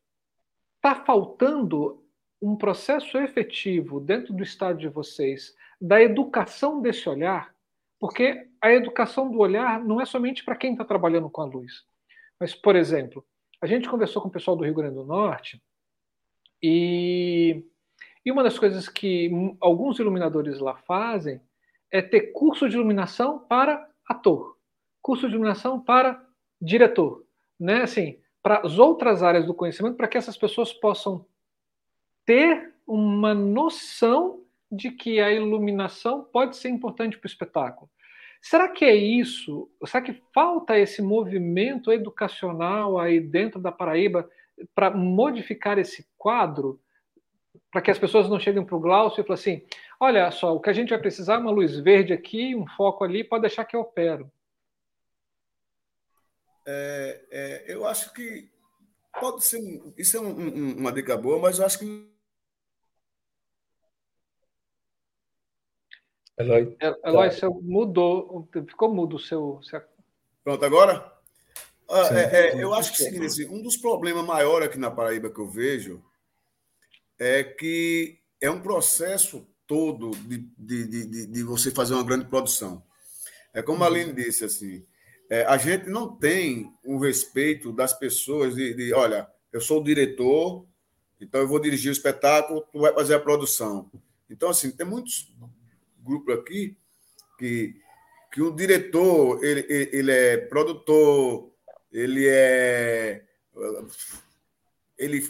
tá faltando um processo efetivo dentro do estado de vocês da educação desse olhar? Porque a educação do olhar não é somente para quem está trabalhando com a luz. Mas, por exemplo, a gente conversou com o pessoal do Rio Grande do Norte e, e uma das coisas que alguns iluminadores lá fazem é ter curso de iluminação para ator, curso de iluminação para diretor, né? Assim, para as outras áreas do conhecimento, para que essas pessoas possam ter uma noção de que a iluminação pode ser importante para o espetáculo. Será que é isso? Será que falta esse movimento educacional aí dentro da Paraíba para modificar esse quadro? Para que as pessoas não cheguem para o Glaucio e falem assim: Olha só, o que a gente vai precisar é uma luz verde aqui, um foco ali, pode deixar que eu opero. É, é, eu acho que pode ser. Isso é um, um, uma dica boa, mas eu acho que. Eloy, Eloy tá. mudou, ficou mudo o seu, seu. Pronto, agora? Ah, é, é, eu acho que é assim, um dos problemas maiores aqui na Paraíba que eu vejo é que é um processo todo de, de, de, de você fazer uma grande produção. É como a Aline disse, assim, é, a gente não tem o respeito das pessoas de, de, olha, eu sou o diretor, então eu vou dirigir o espetáculo, tu vai fazer a produção. Então, assim, tem muitos grupos aqui que, que o diretor, ele, ele é produtor, ele é... Ele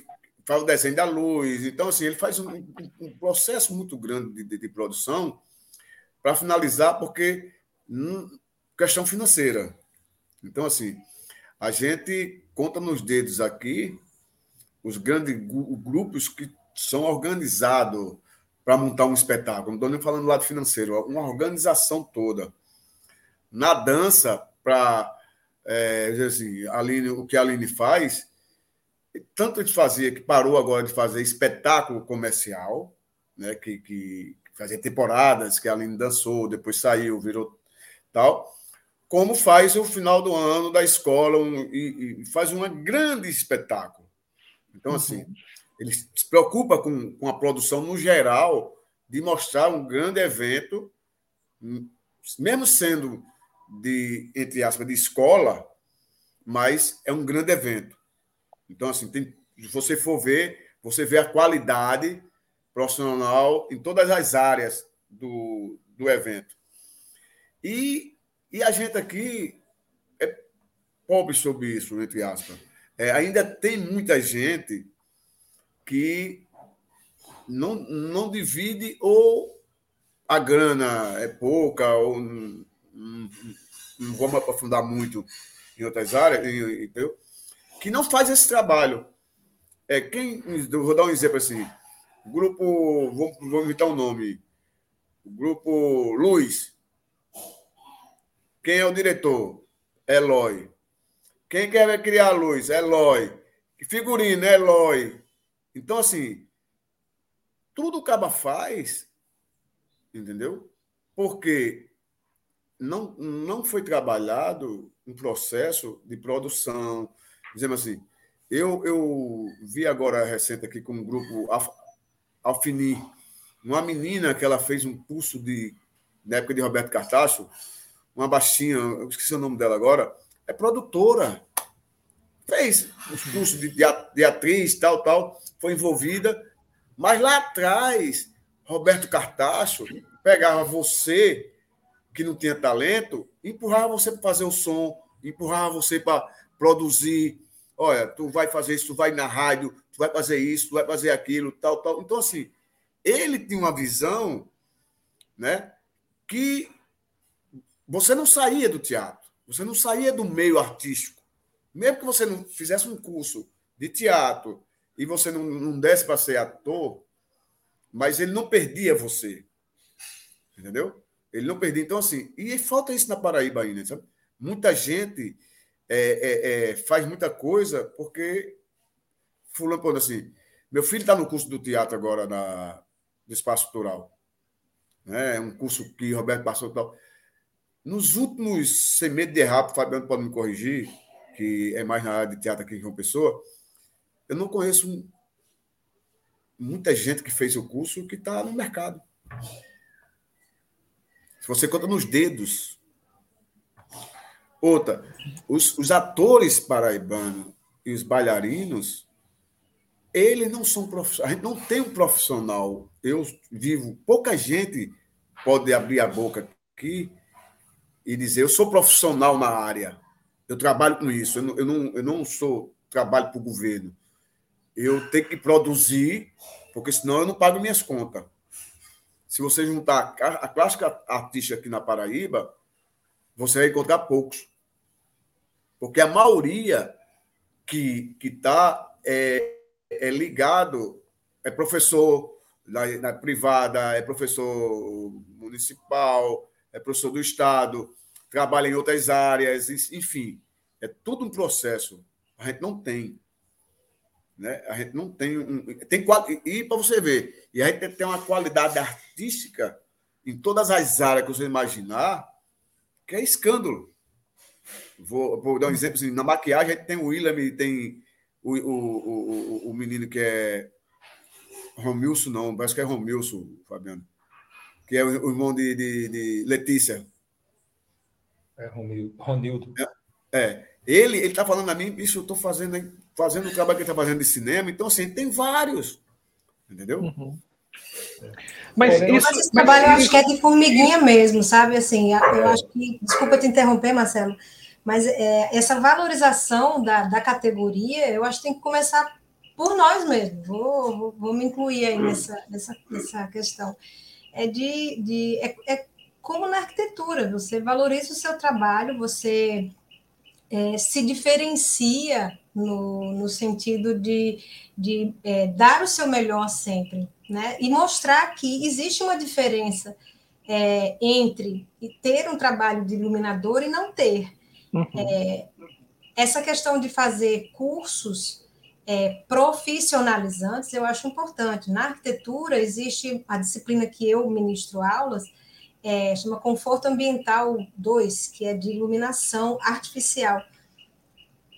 faz o desenho da luz. Então, assim, ele faz um, um processo muito grande de, de, produção para finalizar, porque hum, questão financeira. Então, assim, a gente conta nos dedos aqui os grandes grupos que são organizados para montar um espetáculo. Não estou nem falando do lado financeiro, uma organização toda. Na dança, para é, assim, Aline, o que a Aline faz, tanto de fazia que parou agora de fazer espetáculo comercial, né, que, que fazia temporadas, que a Aline dançou, depois saiu, virou tal, como faz o final do ano da escola um, e, e, faz um grande espetáculo. Então, uhum. assim, ele se preocupa com, com a produção no geral de mostrar um grande evento, mesmo sendo de, entre aspas, de escola, mas é um grande evento. Então, assim, tem, se você for ver, você vê a qualidade profissional em todas as áreas do, do evento. E, E a gente aqui é pobre sobre isso, entre aspas. É, ainda tem muita gente que não, não divide ou a grana é pouca, ou não, não, não vamos aprofundar muito em outras áreas, entendeu? Que não faz esse trabalho. É, quem, vou dar um exemplo assim. Grupo, vou, vou inventar um nome. O grupo Luz. Quem é o diretor? Eloy. Quem quer criar a luz? Eloy. Figurino, Eloy. Então, assim, tudo o Caba faz, entendeu? Porque não, não foi trabalhado um processo de produção. Dizemos assim, eu, eu vi agora recente aqui com um grupo Alfini, uma menina que ela fez um curso de, na época de Roberto Cartacho, uma baixinha, eu esqueci o nome dela agora, é produtora. Fez os cursos de, de atriz, tal, tal, foi envolvida mas lá atrás, Roberto Cartacho pegava você, que não tinha talento, empurrava você para fazer o som, empurrava você para produzir. Olha, tu vai fazer isso, tu vai na rádio, tu vai fazer isso, tu vai fazer aquilo, tal, tal. Então, assim, ele tinha uma visão né, que você não saía do teatro, você não saía do meio artístico. Mesmo que você não fizesse um curso de teatro, e você não, não desse para ser ator, mas ele não perdia você. Entendeu? Ele não perdia. Então, assim, e falta isso na Paraíba ainda, sabe? Muita gente é, é, é, faz muita coisa porque fulano falando assim, meu filho está no curso do teatro agora na, no Espaço Cultural. Né? É um curso que Roberto passou tal. Nos últimos, sem medo de errar, o Fabiano pode me corrigir, que é mais na área de teatro aqui em João Pessoa, eu não conheço muita gente que fez o curso que está no mercado. Se você conta nos dedos. Outra, os, os atores paraibanos e os bailarinos, eles não são profissionais. A gente não tem um profissional. Eu vivo, pouca gente pode abrir a boca aqui e dizer: eu sou profissional na área, eu trabalho com isso, eu não, eu não, eu não sou trabalho para o governo eu tenho que produzir, porque senão eu não pago minhas contas. Se você juntar a clássica artista aqui na Paraíba, você vai encontrar poucos. Porque a maioria que está é, é ligado, é professor na, na privada, é professor municipal, é professor do Estado, trabalha em outras áreas, enfim. É tudo um processo. A gente não tem. Né? A gente não tem. Um, tem e para você ver, e a gente tem uma qualidade artística em todas as áreas que você imaginar, que é escândalo. Vou, vou dar um exemplo assim, na maquiagem a gente tem o William, tem o, o, o, o menino que é Romilson, não, parece que é Romilson, Fabiano, que é o, irmão de, de, de Letícia. É Ronildo. É, é. Ele está falando a mim, isso eu estou fazendo fazendo o trabalho que ele está fazendo de cinema. Então, assim, tem vários. Entendeu? Uhum. Mas, isso, mas esse trabalho mas... eu acho que é de formiguinha mesmo, sabe? Assim, eu acho que. Desculpa te interromper, Marcelo, mas é, essa valorização da, da categoria, eu acho que tem que começar por nós mesmos. Vou, vou, vou me incluir aí nessa, nessa, nessa questão. É de. de é, é como na arquitetura, você valoriza o seu trabalho, você é, se diferencia no, no sentido de, de é, dar o seu melhor sempre, né? E mostrar que existe uma diferença é, entre ter um trabalho de iluminador e não ter. Uhum. É, essa questão de fazer cursos é, profissionalizantes eu acho importante. Na arquitetura existe a disciplina que eu ministro aulas, é, chama Conforto Ambiental 2, que é de iluminação artificial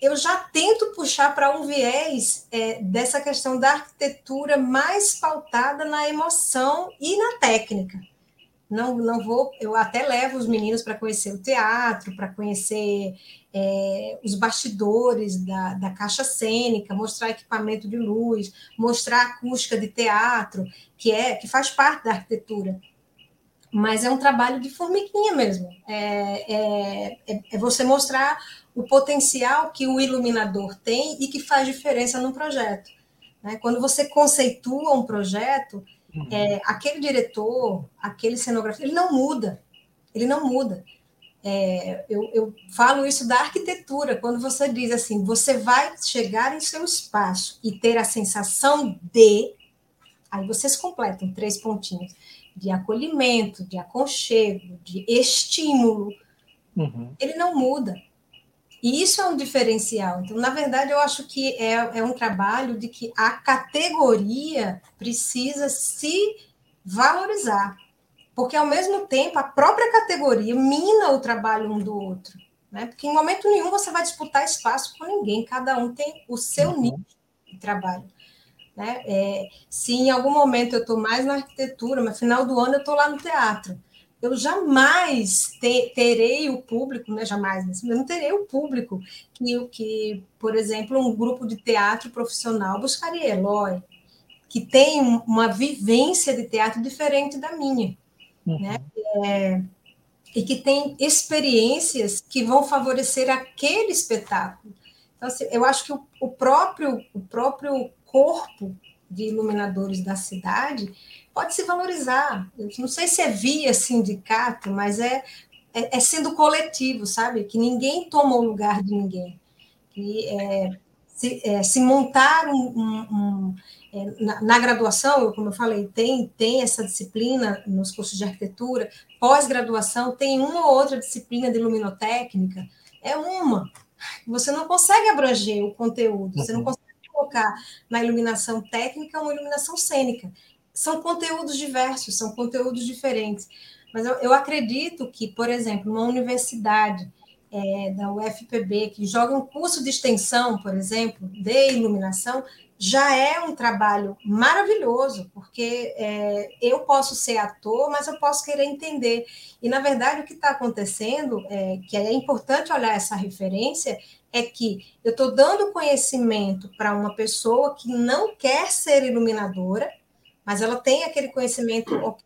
eu já tento puxar para um viés é, dessa questão da arquitetura mais pautada na emoção e na técnica. Não, não vou, eu até levo os meninos para conhecer o teatro, para conhecer é, os bastidores da, da caixa cênica, mostrar equipamento de luz, mostrar acústica de teatro, que é que faz parte da arquitetura. mas é um trabalho de formiguinha mesmo. É, é, é, é, você mostrar o potencial que o iluminador tem e que faz diferença no projeto. Né? Quando você conceitua um projeto. É, aquele diretor, aquele cenografista, ele não muda. Ele não muda. É, eu, eu, falo isso da arquitetura, quando você diz assim, você vai chegar em seu espaço e ter a sensação de, aí vocês completam três pontinhos, de acolhimento, de aconchego, de estímulo, uhum. ele não muda. E isso é um diferencial. Então, na verdade, eu acho que é, é um trabalho de que a categoria precisa se valorizar. Porque, ao mesmo tempo, a própria categoria mina o trabalho um do outro. Né? Porque, em momento nenhum, você vai disputar espaço com ninguém. Cada um tem o seu uhum. nível de trabalho. Né? É, se em algum momento eu estou mais na arquitetura, mas no final do ano eu estou lá no teatro eu jamais te, terei o público, né, jamais, eu não terei o público que, que, por exemplo, um grupo de teatro profissional buscaria Eloy, que tem uma vivência de teatro diferente da minha, uhum. né? É, e que tem experiências que vão favorecer aquele espetáculo. Então, assim, eu acho que o, o próprio o próprio corpo de iluminadores da cidade pode se valorizar. Não sei se é via sindicato, mas é, é, é sendo coletivo, sabe? Que ninguém toma o lugar de ninguém. Que é, se, é, se, montar um, um, um é, na, na, graduação, como eu falei, tem, tem essa disciplina nos cursos de arquitetura, pós-graduação tem uma ou outra disciplina de luminotécnica, é uma. Você não consegue abranger o conteúdo, você não uhum. consegue colocar na iluminação técnica uma iluminação cênica são conteúdos diversos, são conteúdos diferentes. Mas eu, eu acredito que, por exemplo, uma universidade é, da UFPB que joga um curso de extensão, por exemplo, de iluminação, já é um trabalho maravilhoso, porque é, eu posso ser ator, mas eu posso querer entender. E, na verdade, o que está acontecendo, é, que é importante olhar essa referência, é que eu estou dando conhecimento para uma pessoa que não quer ser iluminadora, mas ela tem aquele conhecimento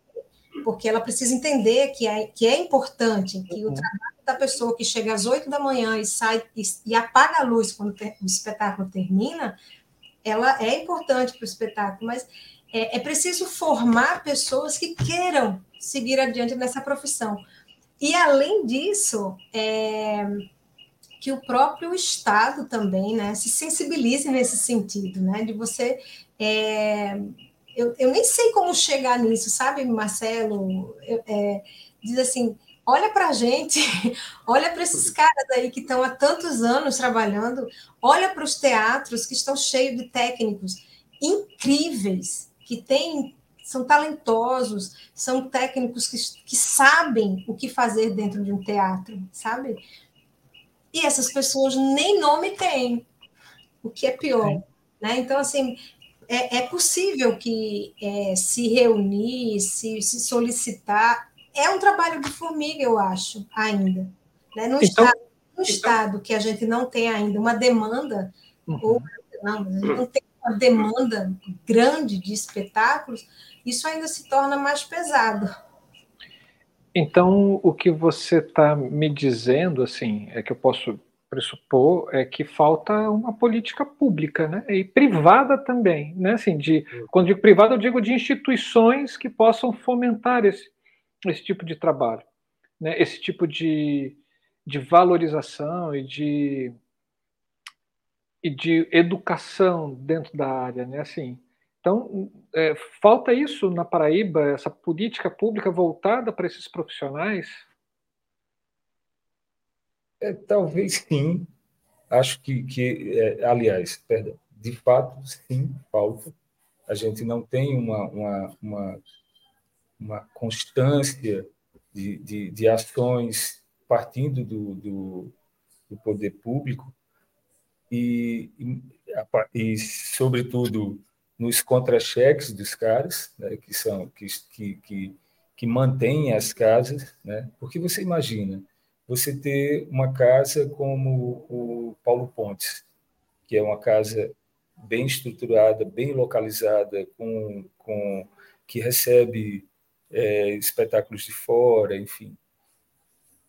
porque ela precisa entender que é, que é importante, que o uhum. trabalho da pessoa que chega às oito da manhã e sai e, e apaga a luz quando ter, o espetáculo termina, ela é importante para o espetáculo, mas é, é, preciso formar pessoas que queiram seguir adiante nessa profissão. E, além disso, é, que o próprio Estado também né, se sensibilize nesse sentido, né, de você é, eu, eu nem sei como chegar nisso, sabe, Marcelo? Eu, é, diz assim: olha para a gente, olha para esses caras aí que estão há tantos anos trabalhando, olha para os teatros que estão cheios de técnicos incríveis, que têm, são talentosos, são técnicos que, que sabem o que fazer dentro de um teatro, sabe? E essas pessoas nem nome têm, o que é pior. Né? Então, assim, é, é possível que é, se reunir, se, se, solicitar. É um trabalho de formiga, eu acho, ainda. Né? No, então, estado, no então, estado que a gente não tem ainda uma demanda, uhum. ou não, não tem uma demanda grande de espetáculos, isso ainda se torna mais pesado. Então, o que você está me dizendo, assim, é que eu posso pressupor é que falta uma política pública, né? E privada também, né? Assim, de quando digo privada, eu digo de instituições que possam fomentar esse, esse tipo de trabalho, né? Esse tipo de, de valorização e de e de educação dentro da área, né? Assim, então é, falta isso na Paraíba, essa política pública voltada para esses profissionais é, talvez sim. Acho que, que é, aliás, perdão, de fato, sim, falta. A gente não tem uma, uma, uma, uma constância de, de, de, ações partindo do, do, do poder público e, e, e, sobretudo, nos contra-cheques dos caras, né, que são que, que, que, que mantêm as casas, né? porque você imagina, você ter uma casa como o Paulo Pontes, que é uma casa bem estruturada, bem localizada, com, com que recebe é, espetáculos de fora, enfim.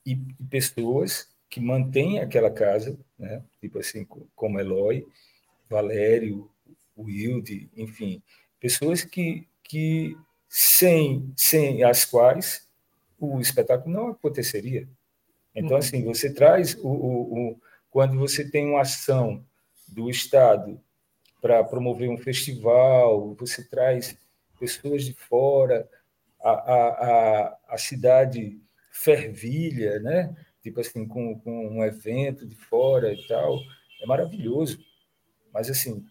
E, e, pessoas que mantêm aquela casa, né? tipo assim, como Eloy, Valério, Wilde, enfim, pessoas que, que sem, sem as quais o espetáculo não aconteceria. Então, uhum. assim, você traz o, o, o, quando você tem uma ação do Estado para promover um festival, você traz pessoas de fora, a, a, a, a cidade fervilha, né? Tipo assim, com, com um evento de fora e tal, é maravilhoso. Mas, assim,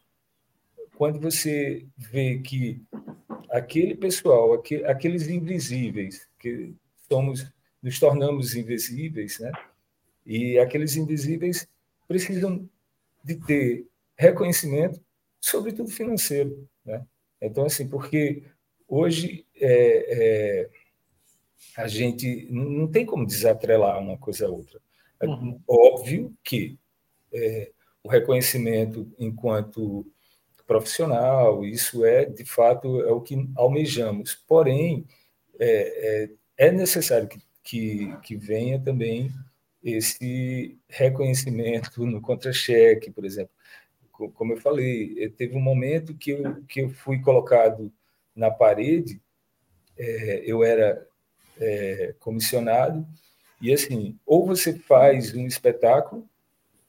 quando você vê que aquele pessoal, aqueles invisíveis, que somos, nos tornamos invisíveis, né? E aqueles invisíveis precisam de ter reconhecimento, sobretudo financeiro, né? Então, assim, porque hoje é, é, a gente não tem como desatrelar uma coisa a outra. É uhum. Óbvio que é, o reconhecimento enquanto profissional, isso é, de fato, é o que almejamos. Porém, é, é, é necessário que, que, que, venha também esse reconhecimento no contra-cheque, por exemplo. Como eu falei, teve um momento que eu, que eu fui colocado na parede, é, eu era é, comissionado, e assim, ou você faz um espetáculo,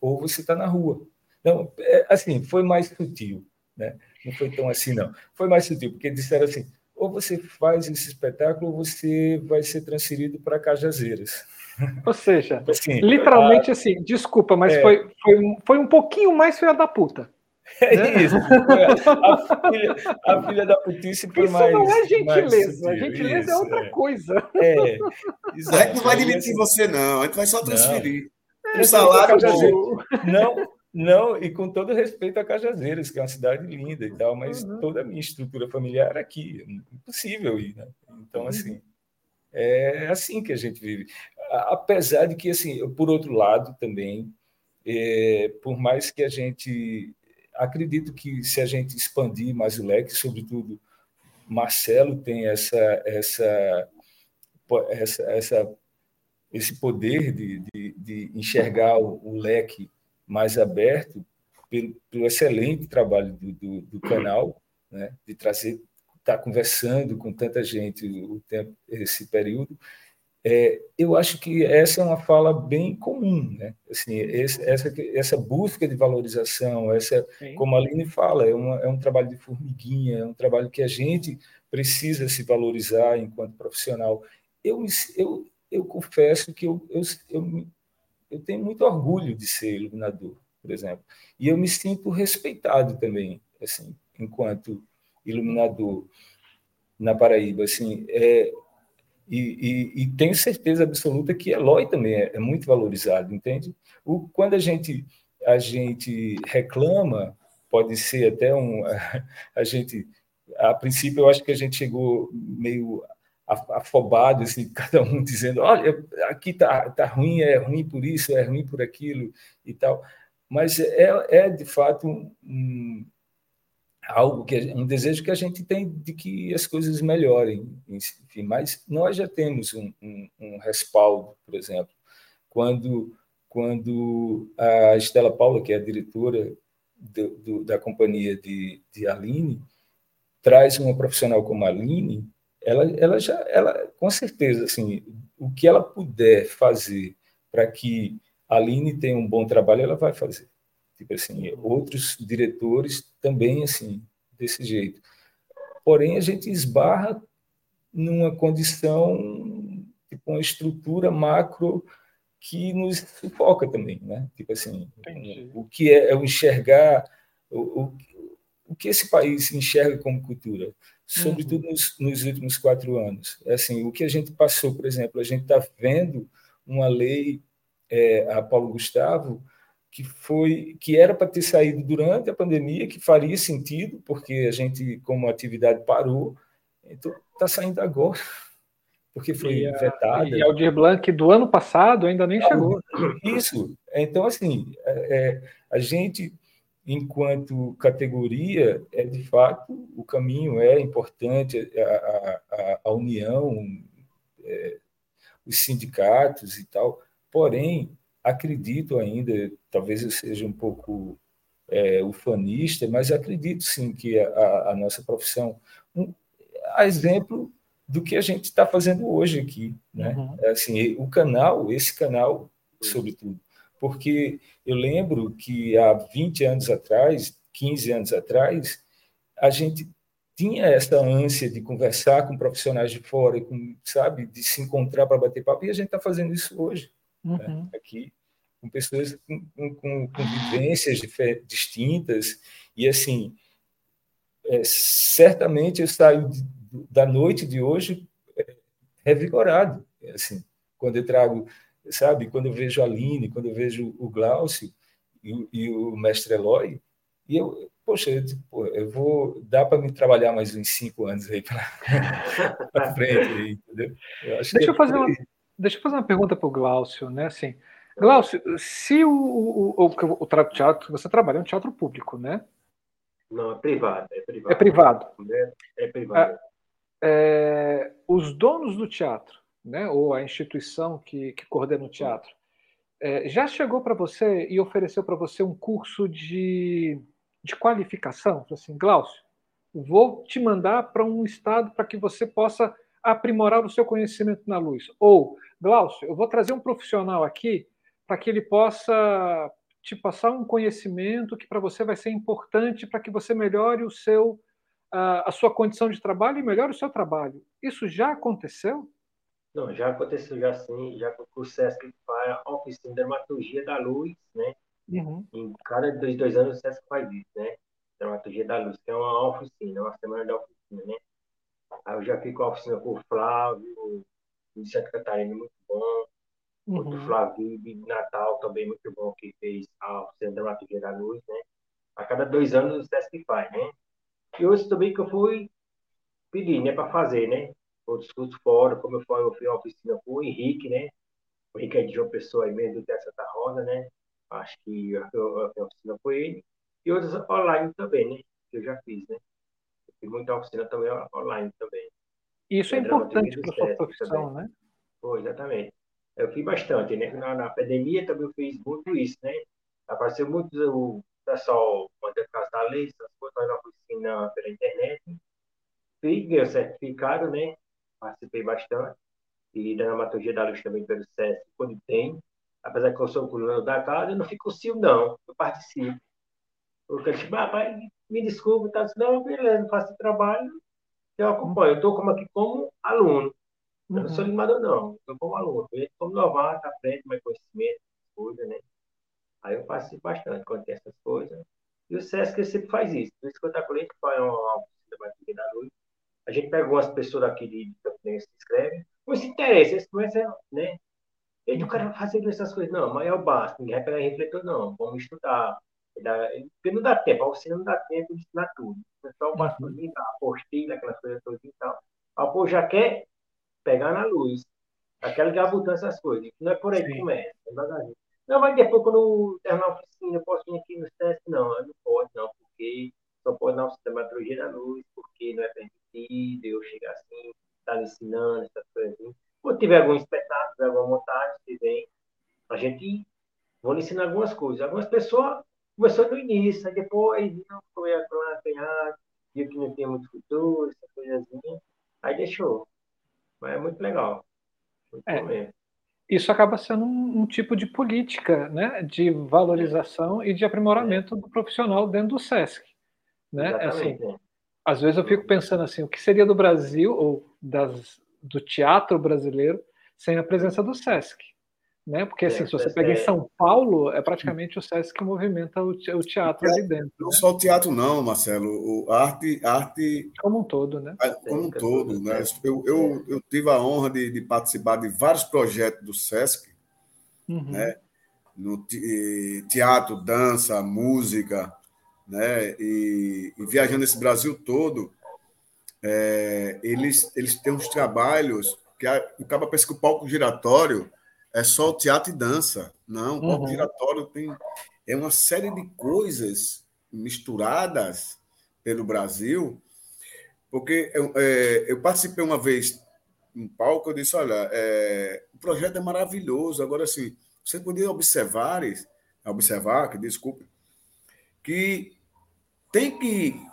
ou você está na rua. Não, é, assim, foi mais sutil. Né? Não foi tão assim, não. Foi mais sutil, porque disseram assim: ou você faz esse espetáculo, ou você vai ser transferido para Cajazeiras. Ou seja, assim, literalmente a... assim, desculpa, mas é... foi, foi, foi um pouquinho mais filha da puta. É né? isso. A filha, a filha da putice foi isso mais. Isso não é gentileza. a gentileza é isso, é outra é. coisa. É, exato. A gente não vai demitir você, não. A gente vai só transferir. Não. O salário. Não, não, e com todo respeito a Cajazeiras, que é uma cidade linda e tal, mas uhum. toda a minha estrutura familiar é aqui, é impossível ir, né? Então, uhum. assim, é assim que a gente vive. Apesar de que, assim, por outro lado também, é, por mais que a gente acredito que se a gente expandir mais o leque, sobretudo Marcelo tem essa essa essa, essa esse poder de, de, de enxergar o, o leque mais aberto pelo, pelo excelente trabalho do, do, do canal, né, de trazer, estar tá conversando com tanta gente o tempo, esse período. É, eu acho que essa é uma fala bem comum, né? Assim, esse, essa, essa busca de valorização, essa, como a Aline fala, é, uma, é um trabalho de formiguinha, é um trabalho que a gente precisa se valorizar enquanto profissional. Eu, eu, eu confesso que eu, eu, eu eu tenho muito orgulho de ser iluminador, por exemplo. E eu me sinto respeitado também, assim, enquanto iluminador na Paraíba, assim, é, e, e, e, tenho certeza absoluta que Eloy também é, é muito valorizado, entende? O, quando a gente a gente reclama, pode ser até um a, gente a princípio eu acho que a gente chegou meio afobado, assim, cada um dizendo, olha, aqui tá, tá ruim, é ruim por isso, é ruim por aquilo e tal. Mas é, é de fato um, algo que um desejo que a gente tem de que as coisas melhorem, enfim. Mas nós já temos um, um, um respaldo, por exemplo, quando quando a Estela Paula, que é a diretora do, do, da companhia de, de Aline, traz uma profissional como a Aline, ela, ela já, ela, com certeza, assim, o que ela puder fazer para que a Aline tenha um bom trabalho, ela vai fazer. Tipo assim, outros diretores também, assim, desse jeito. Porém, a gente esbarra numa condição, tipo, uma estrutura macro que nos sufoca também, né? Tipo assim, Entendi. o que é, é o enxergar, o, o, o que esse país enxerga como cultura sobretudo uhum. nos, nos, últimos quatro anos. É assim, o que a gente passou, por exemplo, a gente está vendo uma lei, é, a Paulo Gustavo, que foi que era para ter saído durante a pandemia, que faria sentido, porque a gente, como atividade, parou, então está saindo agora, porque foi e a, vetada. E Aldir Blanc do ano passado ainda nem chegou. Isso. Então, assim, é, é, a gente enquanto categoria, é de fato o caminho é importante, a, a, a união, é, os sindicatos e tal. Porém, acredito ainda, talvez eu seja um pouco é, ufanista, mas acredito sim que a, a nossa profissão, um, a exemplo do que a gente está fazendo hoje aqui, né? Uhum. Assim, o canal, esse canal, sobretudo, porque eu lembro que há 20 anos atrás, 15 anos atrás, a gente tinha essa ânsia de conversar com profissionais de fora, com, sabe, de se encontrar para bater papo, e a gente está fazendo isso hoje, né? uhum. né? aqui, com pessoas com, com, com vivências distintas, e assim, é, certamente eu saio de, da noite de hoje é, revigorado, assim, quando eu trago sabe? Quando eu vejo a Aline, quando eu vejo o Glaucio e, e o mestre Eloy, e eu, poxa, eu, tipo, eu vou, dá para me trabalhar mais uns cinco anos aí para frente, aí, entendeu? Eu deixa, eu é fazer uma, deixa eu fazer uma pergunta para o Glaucio, né? Assim, Glaucio, se o, o, o, o, o teatro, você trabalha em um teatro público, né? Não, é privado. É privado. É privado. É, é privado. É, é, os donos do teatro, né, ou a instituição que, que coordena o teatro, é, já chegou para você e ofereceu para você um curso de, de qualificação? Assim, Glaucio, vou te mandar para um estado para que você possa aprimorar o seu conhecimento na luz. Ou, Glaucio, eu vou trazer um profissional aqui para que ele possa te passar um conhecimento que para você vai ser importante para que você melhore o seu a, a sua condição de trabalho e melhore o seu trabalho. Isso já aconteceu? Não, já aconteceu já sim, já com o SESC faz a oficina de dermatologia da luz, né? Uhum. Em cada dois, dois anos o SESC faz isso, né? Dermatologia da luz, que é uma oficina, uma semana da oficina, né? Aí eu já fico a oficina com o Flávio, de Santa Catarina, muito bom. Uhum. O Flávio de Natal também muito bom, que fez a oficina de dermatologia da luz, né? A cada dois anos o SESC faz, né? E hoje também que eu fui pedir, né, para fazer, né? Outros cursos fora, como eu falei, eu fui uma oficina com o Henrique, né? O Henrique é de João Pessoa, mesmo do Terra Santa Rosa, né? Acho que eu, eu, a oficina foi ele. E outras online também, né? Que eu já fiz, né? Eu fiz muita oficina também online também. Isso é, importante para a sua profissão, também. né? Foi, exatamente. Eu fiz bastante, né? Na, na pandemia também eu fiz muito isso, né? Apareceu muito o pessoal mandando caso da lei, essas coisas na oficina pela internet. Fiz, o certificado, né? Participei bastante. E da dramaturgia da luz também pelo SESC, quando tem. Apesar que eu sou coluna da casa, eu não fico cio, não. Eu participo. Porque eu tipo, ah, pai, me desculpe, tá? Não, beleza, não faço trabalho, eu acompanho. Eu estou como aqui como aluno. Eu não sou animador, não. Eu como aluno. Eu como novato, aprendo mais conhecimento, coisas, né? Aí eu participo bastante quando tem essas coisas. E o SESC sempre faz isso. Por isso que eu estou com ele, que faz uma oficina da luz a gente pega algumas pessoas daqui de Campinense que escrevem, não se interessa, eles começam, né? E o cara fazer essas coisas, não, mas é o básico, ninguém vai pegar refletor, não, vamos estudar. Porque não dá tempo, a oficina não dá tempo de ensinar tudo. É só o básico, a apostila, aquelas coisas todas e tal. A pô já quer pegar na luz, aquela gabutando essas coisas. Não é por aí que começa, é devagarzinho. Não, mas depois, quando terminar a oficina, eu posso vir aqui nos testes? Não, não pode, não, porque só pode dar um sistema de da luz, porque não é permitido de eu chegar assim, estar tá ensinando, essas coisas assim. Quando tiver algum espetáculo, alguma montagem, se vem, a gente vou ensinar algumas coisas. Algumas pessoas começou no início, aí depois não foi a apanhar, viu que não tinha muito futuro, essa coisa assim, aí deixou. Mas é muito legal. Muito é. Isso acaba sendo um, um, tipo de política né, de valorização e de aprimoramento é. do profissional dentro do SESC. Né? Assim, às vezes eu fico pensando assim, o que seria do Brasil ou das, do teatro brasileiro sem a presença do SESC? Né? Porque assim, é, se você pega em São Paulo, é praticamente o SESC que movimenta o, teatro ali dentro. Não né? só o teatro, não, Marcelo. O arte, arte. Como um todo, né? Como um todo, né? Eu, eu, eu tive a honra de, de participar de vários projetos do SESC, uhum. né? No teatro, dança, música, né? E, e viajando esse Brasil todo, é, eles, eles têm uns trabalhos que a, o cara pensa que o palco giratório é só o teatro e dança. Não, o palco uhum. giratório tem é uma série de coisas misturadas pelo Brasil, porque eu, é, eu participei uma vez um palco, eu disse, olha, é, o projeto é maravilhoso, agora assim, você poderia observar, observar, que desculpe, que tem que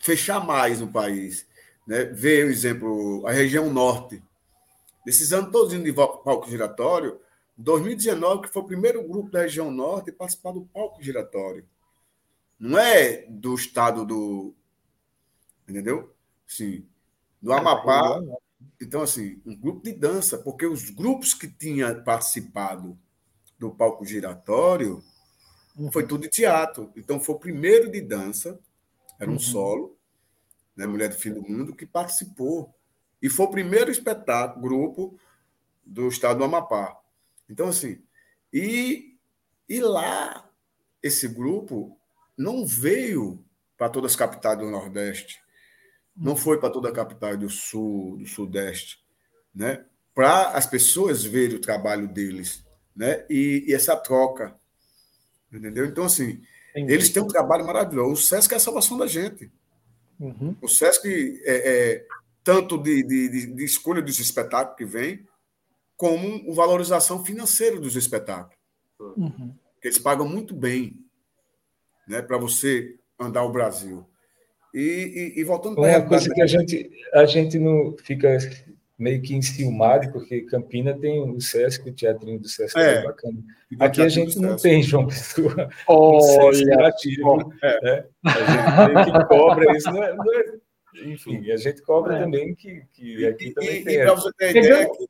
fechar mais no país. Né? Ver o exemplo, a região norte. Desses anos todos de palco giratório, 2019, que foi o primeiro grupo da região norte a participar do palco giratório. Não é do estado do. Entendeu? Sim. Do Amapá. Então, assim, um grupo de dança, porque os grupos que tinham participado do palco giratório foi tudo de teatro. Então, foi o primeiro de dança, era um uhum. solo, né, Mulher do Fim do Mundo, que participou. E foi o primeiro espetáculo, grupo do estado do Amapá. Então, assim, e, e lá, esse grupo não veio para todas as capitais do Nordeste, não foi para toda a capital do Sul, do Sudeste, né? para as pessoas verem o trabalho deles né? e, e essa troca. Entendeu? Então, assim, Entendi. eles têm um trabalho maravilhoso. O SESC é a salvação da gente. Uhum. O SESC é, é tanto de, de, de, escolha dos espetáculos que vem, como valorização financeira dos espetáculos. Uhum. Eles pagam muito bem né, para você andar o Brasil. E, e, e voltando para Uma coisa que a gente, a gente não fica meio que enciumado, porque Campina tem o Sesc, o teatrinho do Sesc é, é bacana. Aqui a gente não tem João Pessoa. Olha, ativo, é. né? A gente meio que cobra isso. Não é, não é, enfim, a gente cobra é. também que, que aqui também e, tem. E para você ter ideia, que,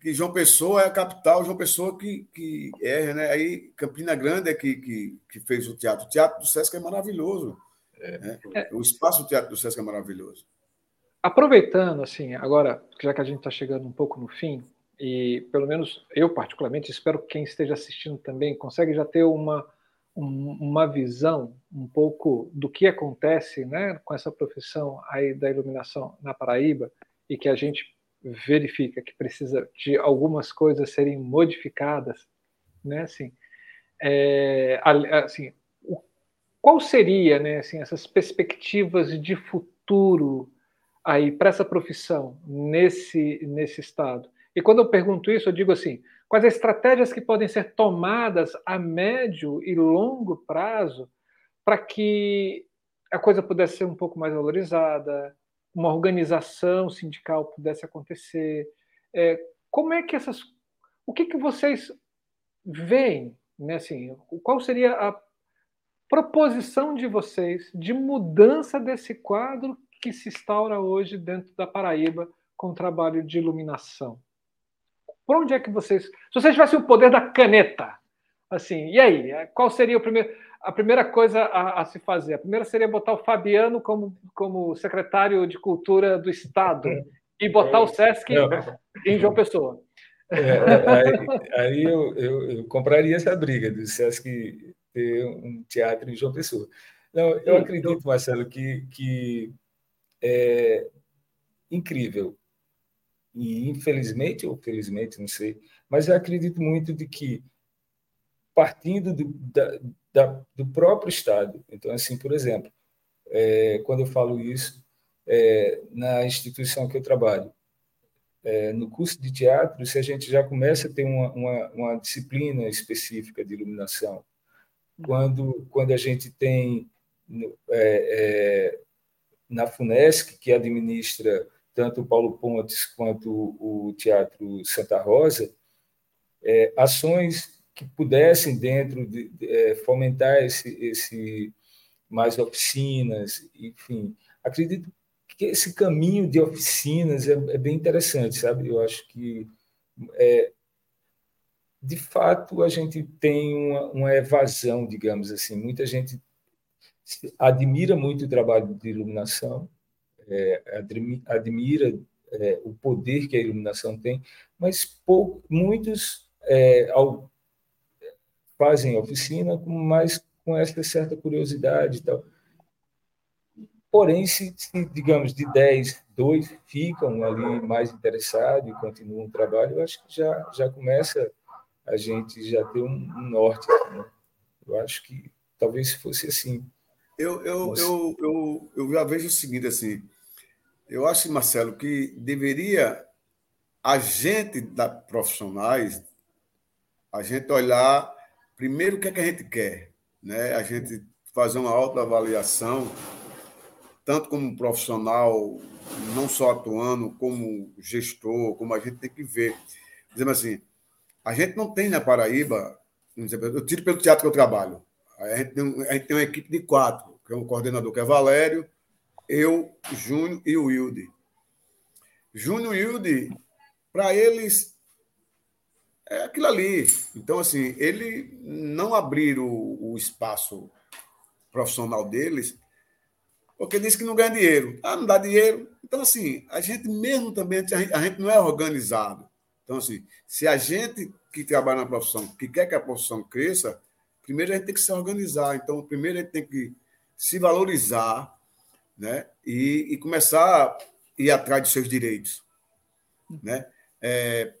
que, João Pessoa é a capital, João Pessoa que, que é, né? Aí Campina Grande é que, que, que fez o teatro. O teatro do Sesc é maravilhoso. É. Né? O espaço do teatro do Sesc é maravilhoso aproveitando, assim, agora, já que a gente está chegando um pouco no fim, e pelo menos eu particularmente espero que quem esteja assistindo também consegue já ter uma, um, uma visão um pouco do que acontece né, com essa profissão aí da iluminação na Paraíba e que a gente verifica que precisa de algumas coisas serem modificadas, né, assim, é, assim qual seria, né, assim, essas perspectivas de futuro aí para essa profissão nesse, nesse estado? E quando eu pergunto isso, eu digo assim: quais as estratégias que podem ser tomadas a médio e longo prazo para que a coisa pudesse ser um pouco mais valorizada, uma organização sindical pudesse acontecer? É, como é que essas. O que, que vocês veem? Né, assim, qual seria a proposição de vocês de mudança desse quadro que se instaura hoje dentro da Paraíba com o trabalho de iluminação. Por onde é que vocês. Se vocês tivessem o poder da caneta, assim, e aí? Qual seria o primeiro, a primeira coisa a, a, se fazer? A primeira seria botar o Fabiano como, como secretário de Cultura do Estado e botar o SESC Não. em João Pessoa. É, é, aí, aí eu, eu, eu, compraria essa briga do SESC ter um teatro em João Pessoa. Não, eu acredito, Marcelo, que, que é incrível. E, infelizmente, ou felizmente, não sei, mas eu acredito muito de que, partindo do, da, da, do próprio Estado, então, assim, por exemplo, é, quando eu falo isso, é, na instituição que eu trabalho, é, no curso de teatro, se a gente já começa a ter uma, uma, uma disciplina específica de iluminação, quando, quando a gente tem é, é, na FUNESC, que administra tanto o Paulo Pontes quanto o Teatro Santa Rosa, é, ações que pudessem dentro de, de é, fomentar esse, esse mais oficinas, enfim, acredito que esse caminho de oficinas é, é bem interessante, sabe? Eu acho que é, de fato a gente tem uma, uma evasão, digamos assim, muita gente admira muito o trabalho de iluminação, é, admira é, o poder que a iluminação tem, mas pou, muitos é, ao, fazem oficina, mas com essa certa curiosidade e tal. Porém, se, se, digamos, de 10, dois ficam ali mais interessados e continuam o trabalho, eu acho que já, já começa a gente já ter um, um norte. Né? Eu acho que talvez fosse assim. Eu, eu, eu, eu, eu já vejo o seguinte, assim, eu acho, Marcelo, que deveria a gente da profissionais, a gente olhar primeiro o que é que a gente quer, né? A gente fazer uma autoavaliação, tanto como profissional, não só atuando, como gestor, como a gente tem que ver. Dizendo assim, a gente não tem na Paraíba, eu tiro pelo teatro que eu trabalho, a gente tem, a gente tem uma equipe de quatro, que é um coordenador que é Valério, eu, Júnior e o Wilde. Júnior e Wilde, para eles, é aquilo ali. Então, assim, ele não abrir o, o espaço profissional deles, porque diz que não ganha dinheiro. Ah, não dá dinheiro. Então, assim, a gente mesmo também, a gente, a gente não é organizado. Então, assim, se a gente que trabalha na profissão, que quer que a profissão cresça, primeiro a gente tem que se organizar. Então, primeiro a gente tem que se valorizar né? e, e começar a ir atrás dos seus direitos. Né? É,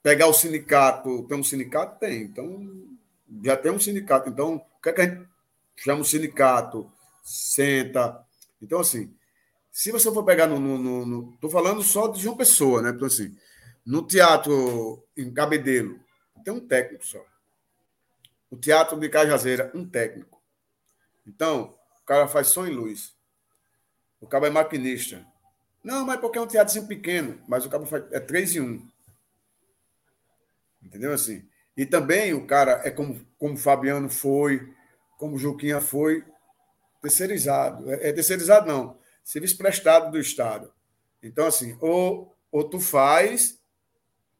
pegar o sindicato, tem um sindicato? Tem. Então, já tem um sindicato. Então, o que, é que a gente chama o sindicato? Senta. Então, assim, se você for pegar no. no, no, falando só de uma pessoa, né? Então, assim, no teatro em Cabedelo, tem um técnico só. O teatro de Cajazeira, um técnico. Então, o cara faz som e luz. O cara é maquinista. Não, mas porque é um teatro pequeno, mas o cara faz, é três em um. Entendeu assim? E também o cara é como, como Fabiano foi, como Juquinha foi, terceirizado. É, é terceirizado, não. Serviço prestado do Estado. Então, assim, ou, ou tu faz,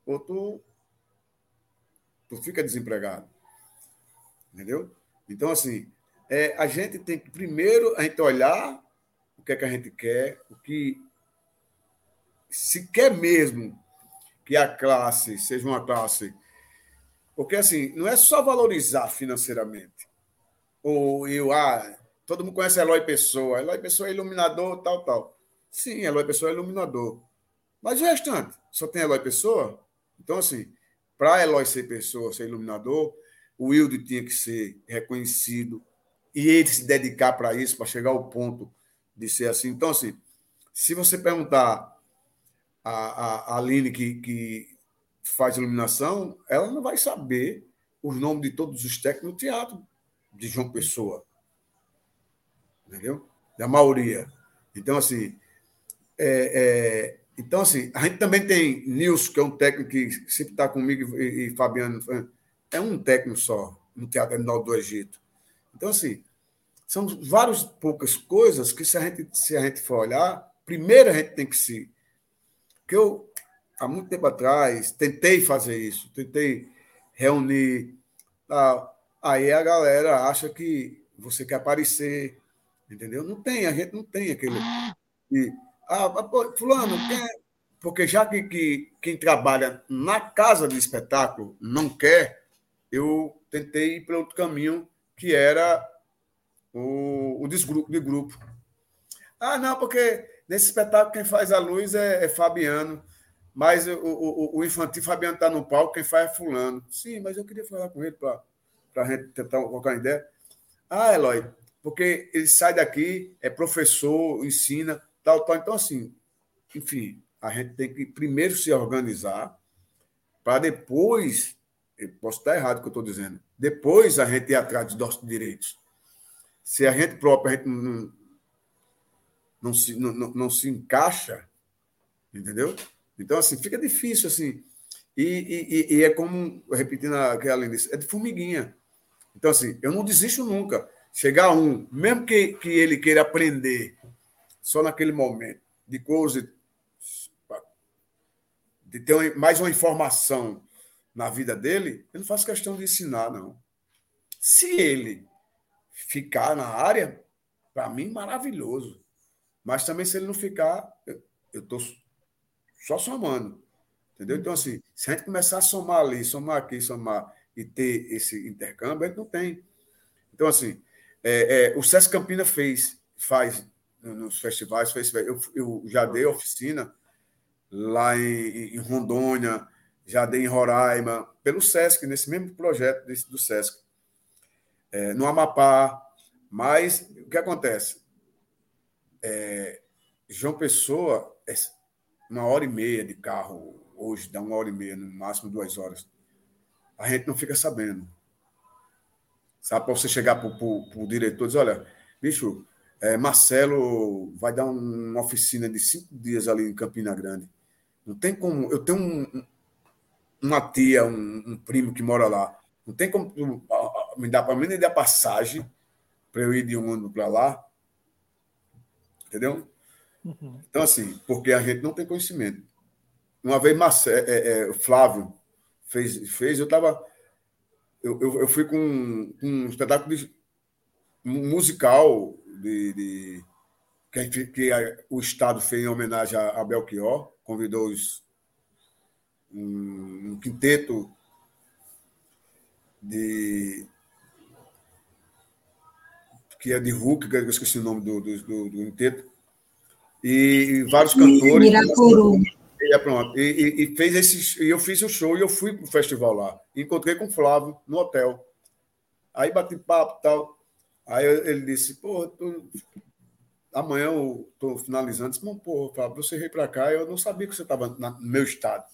ou tu, tu fica desempregado. Entendeu? Então, assim, é, a gente tem que primeiro a gente olhar o que é que a gente quer, o que se quer mesmo que a classe seja uma classe. Porque, assim, não é só valorizar financeiramente. Ou eu, ah, todo mundo conhece Eloy Pessoa. Eloy Pessoa é iluminador, tal, tal. Sim, Eloy Pessoa é iluminador. Mas o restante? Só tem Eloy Pessoa? Então, assim, para Eloy ser pessoa, ser iluminador, o Wilde tinha que ser reconhecido e ele se dedicar para isso, para chegar ao ponto de ser assim. Então, assim, se você perguntar a, a, a Aline, que, que faz iluminação, ela não vai saber os nomes de todos os técnicos no teatro de João Pessoa. Entendeu? Da maioria. Então, assim, é, é, então, assim, a gente também tem Nilson, que é um técnico que sempre está comigo, e, e, Fabiano, é um técnico só no Teatro Animal do Egito. Então, assim, são várias poucas coisas que, se a gente, se a gente for olhar, primeiro a gente tem que se porque eu, há muito tempo atrás, tentei fazer isso, tentei reunir. Ah, aí a galera acha que você quer aparecer, entendeu? Não tem, a gente não tem aquele. E, ah, fulano, quer. Porque já que, que quem trabalha na casa de espetáculo não quer, eu tentei ir para outro caminho, que era o, o desgrupo, de grupo. Ah, não, porque Nesse espetáculo, quem faz a luz é, é Fabiano, mas o, o, o infantil Fabiano está no palco, quem faz é Fulano. Sim, mas eu queria falar com ele para a gente tentar colocar ideia. Ah, Eloy, porque ele sai daqui, é professor, ensina, tal, tal. Então, assim, enfim, a gente tem que primeiro se organizar para depois, eu posso estar errado o que eu estou dizendo, depois a gente ir atrás dos nossos direitos. Se a gente próprio, a gente não, não se, não, não, se encaixa, entendeu? Então, assim, fica difícil, assim. E, e, e é como, repetindo a que a Aline disse, é de formiguinha. Então, assim, eu não desisto nunca. Chegar um, mesmo que, que ele queira aprender só naquele momento, de coisa, de ter mais uma informação na vida dele, eu não faço questão de ensinar, não. Se ele ficar na área, para mim, maravilhoso. Mas também, se ele não ficar, eu estou só somando. Entendeu? Então, assim, se a gente começar a somar ali, somar aqui, somar e ter esse intercâmbio, a gente não tem. Então, assim, é, é, o Sesc Campina fez, faz nos festivais, fez, eu, eu já dei oficina lá em, em, Rondônia, já dei em Roraima, pelo Sesc, nesse mesmo projeto desse, do Sesc. É, no Amapá, Mas o que acontece? É, João Pessoa é uma hora e meia de carro, hoje dá uma hora e meia, no máximo duas horas. A gente não fica sabendo. Sabe, para você chegar para o diretor e dizer, olha, bicho, é, Marcelo vai dar uma oficina de cinco dias ali em Campina Grande. Não tem como. Eu tenho um, uma tia, um, um, primo que mora lá. Não tem como me dar para mim nem dar passagem para eu ir de um ano para lá. Entendeu? Uhum. Então, assim, porque a gente não tem conhecimento. Uma vez Marcelo, é, é, é, Flávio fez, fez eu estava. Eu, eu, eu, fui com um, um espetáculo de, um musical de, de que, que a, o Estado fez em homenagem a, a Belchior, convidou os, um, quinteto de que é de Hulk, que eu esqueci o nome do, do, do, do quinteto, e vários cantores. Miracuru. E, pronto, e, e, fez esses, e eu fiz o show e eu fui para o festival lá. Encontrei com o Flávio no hotel. Aí bati papo e tal. Aí ele disse, pô, tô... amanhã eu estou finalizando. Disse, Bom, pô, Flávio, você veio para cá, eu não sabia que você estava no meu estado.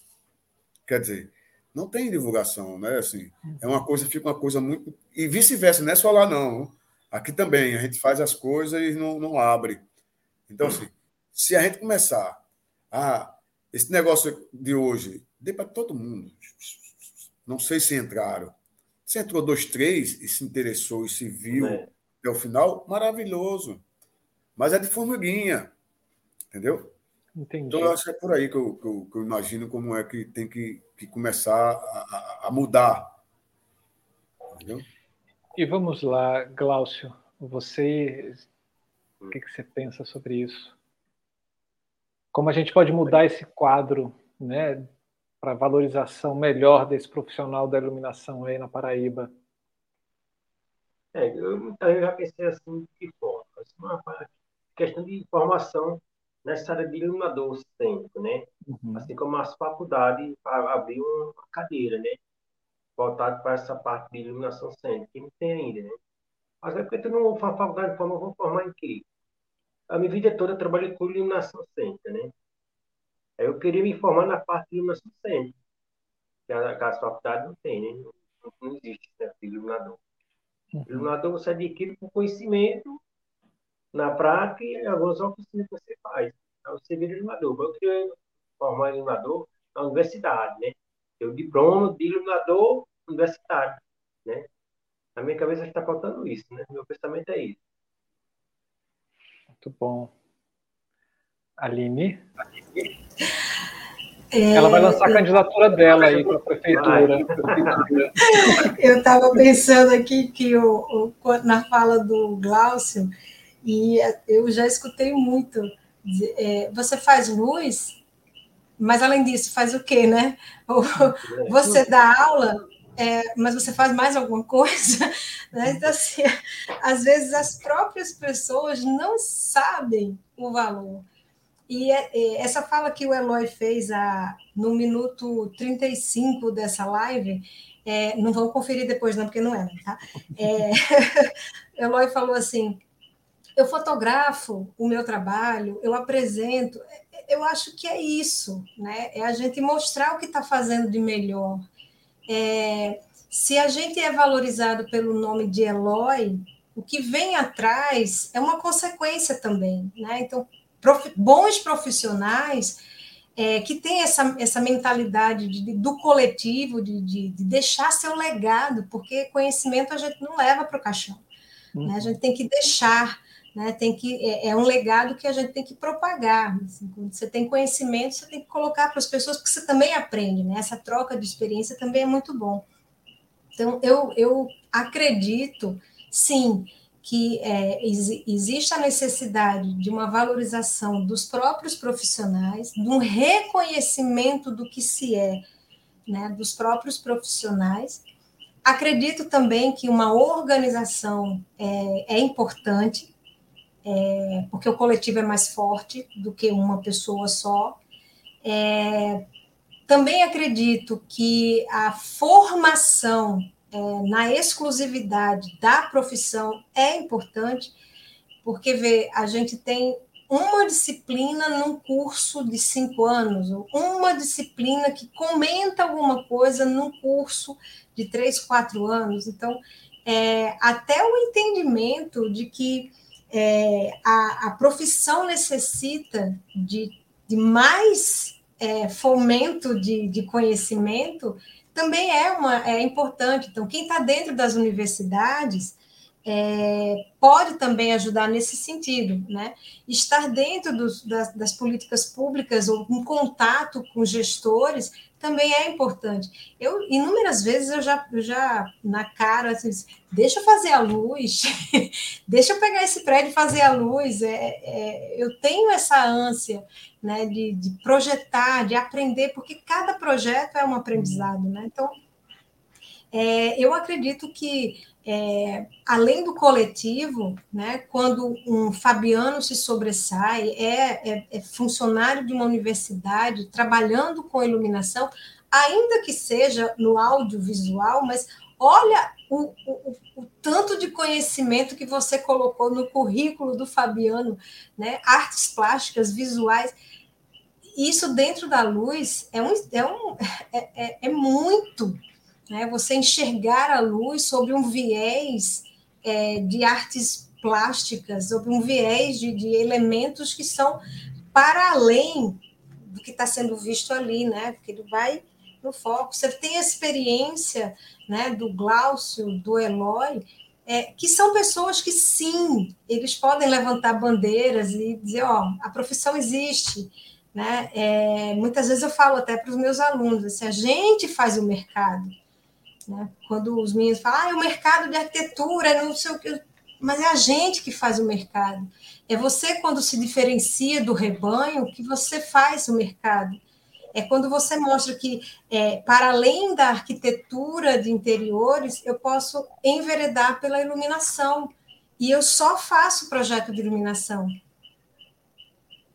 Quer dizer, não tem divulgação, né? Assim, é uma coisa, fica uma coisa muito. E vice-versa, não é só lá, não. Aqui também, a gente faz as coisas e não, não abre. Então, assim, se a gente começar a. Esse negócio de hoje, dê para todo mundo. Não sei se entraram. Se entrou dois, três e se interessou e se viu é. até o final, maravilhoso. Mas é de formiguinha. Entendeu? Entendi. Então, eu acho que é por aí que eu, que eu, que eu imagino como é que tem que, que começar a, a mudar. Entendeu? E vamos lá, Glaucio. Você, o que, que você pensa sobre isso? como a gente pode mudar esse quadro, né, para valorização melhor desse profissional da iluminação aí na Paraíba? É, eu, eu já pensei assim de que forma? Assim, uma questão de informação nessa área de iluminador sempre, né? Uhum. Assim como as faculdades abrir uma cadeira, né? Voltado para essa parte de iluminação sempre, que não tem ainda, né? Mas é porque tu não faz faculdade de forma, vou formar em quê? a minha vida toda eu trabalhei com iluminação cênica, né? Aí eu queria me formar na parte de iluminação cênica, que a, a faculdade não tem, né? Não, não existe né? iluminador. Uhum. Iluminador você adquire por conhecimento, na prática e algumas oficinas que você faz. Aí você vira iluminador. Eu queria formar iluminador na universidade, né? Eu diploma de iluminador universitário, né? Na minha cabeça está faltando isso, né? Meu pensamento é isso. Muito bom. Aline? É, Ela vai lançar a candidatura dela aí para a prefeitura. Eu estava pensando aqui que o, o, na fala do Glaucio, e eu já escutei muito. É, você faz luz, mas além disso, faz o quê, né? Você dá aula, é, mas você faz mais alguma coisa? Né? Então, assim, às vezes as próprias pessoas não sabem o valor. E é, é, essa fala que o Eloy fez a, no minuto 35 dessa live, é, não vão conferir depois, não, porque não é, tá? É, Eloy falou assim: eu fotografo o meu trabalho, eu apresento. Eu acho que é isso, né? É a gente mostrar o que está fazendo de melhor é, se a gente é valorizado pelo nome de Eloy, o que vem atrás é uma consequência também, né? Então, prof, bons profissionais é, que têm essa, essa mentalidade de, do coletivo, de, de, de, deixar seu legado, porque conhecimento a gente não leva para o caixão, uhum. né? A gente tem que deixar né? Tem que é, é, um legado que a gente tem que propagar. Assim, quando você tem conhecimento, você tem que colocar para as pessoas, porque você também aprende, né? Essa troca de experiência também é muito bom. Então, eu, eu acredito, sim, que é, ex, existe a necessidade de uma valorização dos próprios profissionais, de um reconhecimento do que se é, né, dos próprios profissionais. Acredito também que uma organização é, é importante, é, porque o coletivo é mais forte do que uma pessoa só. É, também acredito que a formação é, na exclusividade da profissão é importante, porque vê, a gente tem uma disciplina num curso de cinco anos, uma disciplina que comenta alguma coisa num curso de três, quatro anos. Então, é, até o entendimento de que é, a, a, profissão necessita de, de mais é, fomento de, de, conhecimento também é, uma, é importante. Então, quem está dentro das universidades é, pode também ajudar nesse sentido, né? Estar dentro dos, das, das, políticas públicas ou em contato com gestores também é importante. Eu inúmeras vezes eu já, já na cara assim, deixa eu fazer a luz, deixa eu pegar esse prédio e fazer a luz. É, é, eu tenho essa ânsia, né, de, de projetar, de aprender, porque cada projeto é um aprendizado, né? Então é, eu acredito que é, além do coletivo, né, quando um Fabiano se sobressai, é, é, é, funcionário de uma universidade, trabalhando com iluminação, ainda que seja no audiovisual, mas olha o, o, o, tanto de conhecimento que você colocou no currículo do Fabiano, né, artes plásticas, visuais, isso dentro da luz é, um, é, um, é, é, é muito né? você enxergar a luz sobre um viés é, de artes plásticas, sobre um viés de, de elementos que são para além do que está sendo visto ali, né? Porque ele vai no foco. Você tem a experiência né, do Glaucio, do Eloy, é, que são pessoas que, sim, eles podem levantar bandeiras e dizer, ó, a profissão existe, né? É, muitas vezes eu falo até para os meus alunos, assim, a gente faz o mercado, né? Quando os meninos falam, ah, é o mercado de arquitetura, não sei o que, mas é a gente que faz o mercado. É você, quando se diferencia do rebanho, que você faz o mercado. É quando você mostra que, é, para além da arquitetura de interiores, eu posso enveredar pela iluminação. E eu só faço projeto de iluminação.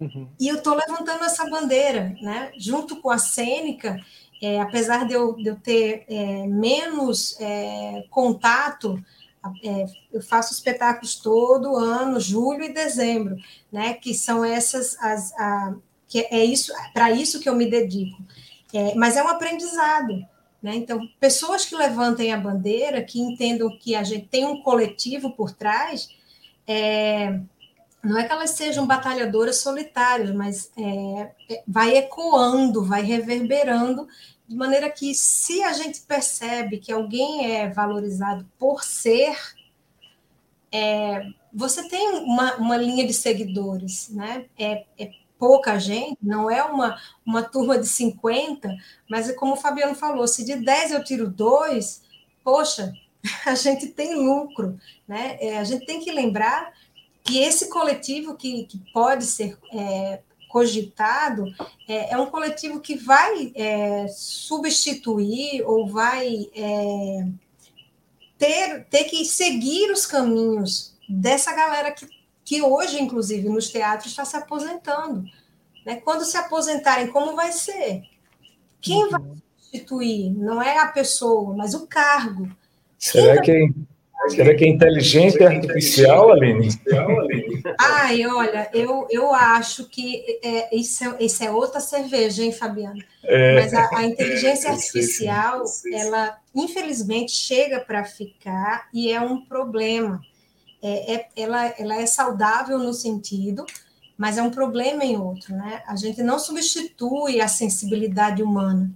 Uhum. E eu estou levantando essa bandeira, né? junto com a cênica, é, apesar de eu, de eu ter é, menos é, contato, é, eu faço espetáculos todo ano, julho e dezembro, né? Que são essas as a, que é isso para isso que eu me dedico. É, mas é um aprendizado, né? Então, pessoas que levantem a bandeira, que entendam que a gente tem um coletivo por trás, é, não é que elas sejam batalhadoras solitárias, mas é, é, vai ecoando, vai reverberando, de maneira que, se a gente percebe que alguém é valorizado por ser, é, você tem uma, uma linha de seguidores, né? É, é, pouca gente, não é uma, uma turma de 50, mas é como o Fabiano falou, se de 10 eu tiro dois, poxa, a gente tem lucro, né? É, a gente tem que lembrar que esse coletivo que, que pode ser é, cogitado é, é, um coletivo que vai é, substituir ou vai é, ter, ter que seguir os caminhos dessa galera que, que hoje, inclusive, nos teatros está se aposentando. Né? Quando se aposentarem, como vai ser? Quem uhum. vai substituir? Não é a pessoa, mas o cargo. Será Quem que Será que é inteligência artificial, Aline? Ai, olha, eu, eu acho que é, isso, é, isso é outra cerveja, hein, Fabiana? É, Mas a, a inteligência artificial, ela, infelizmente, chega para ficar e é um problema. É, é, ela, ela é saudável no sentido, mas é um problema em outro, né? A gente não substitui a sensibilidade humana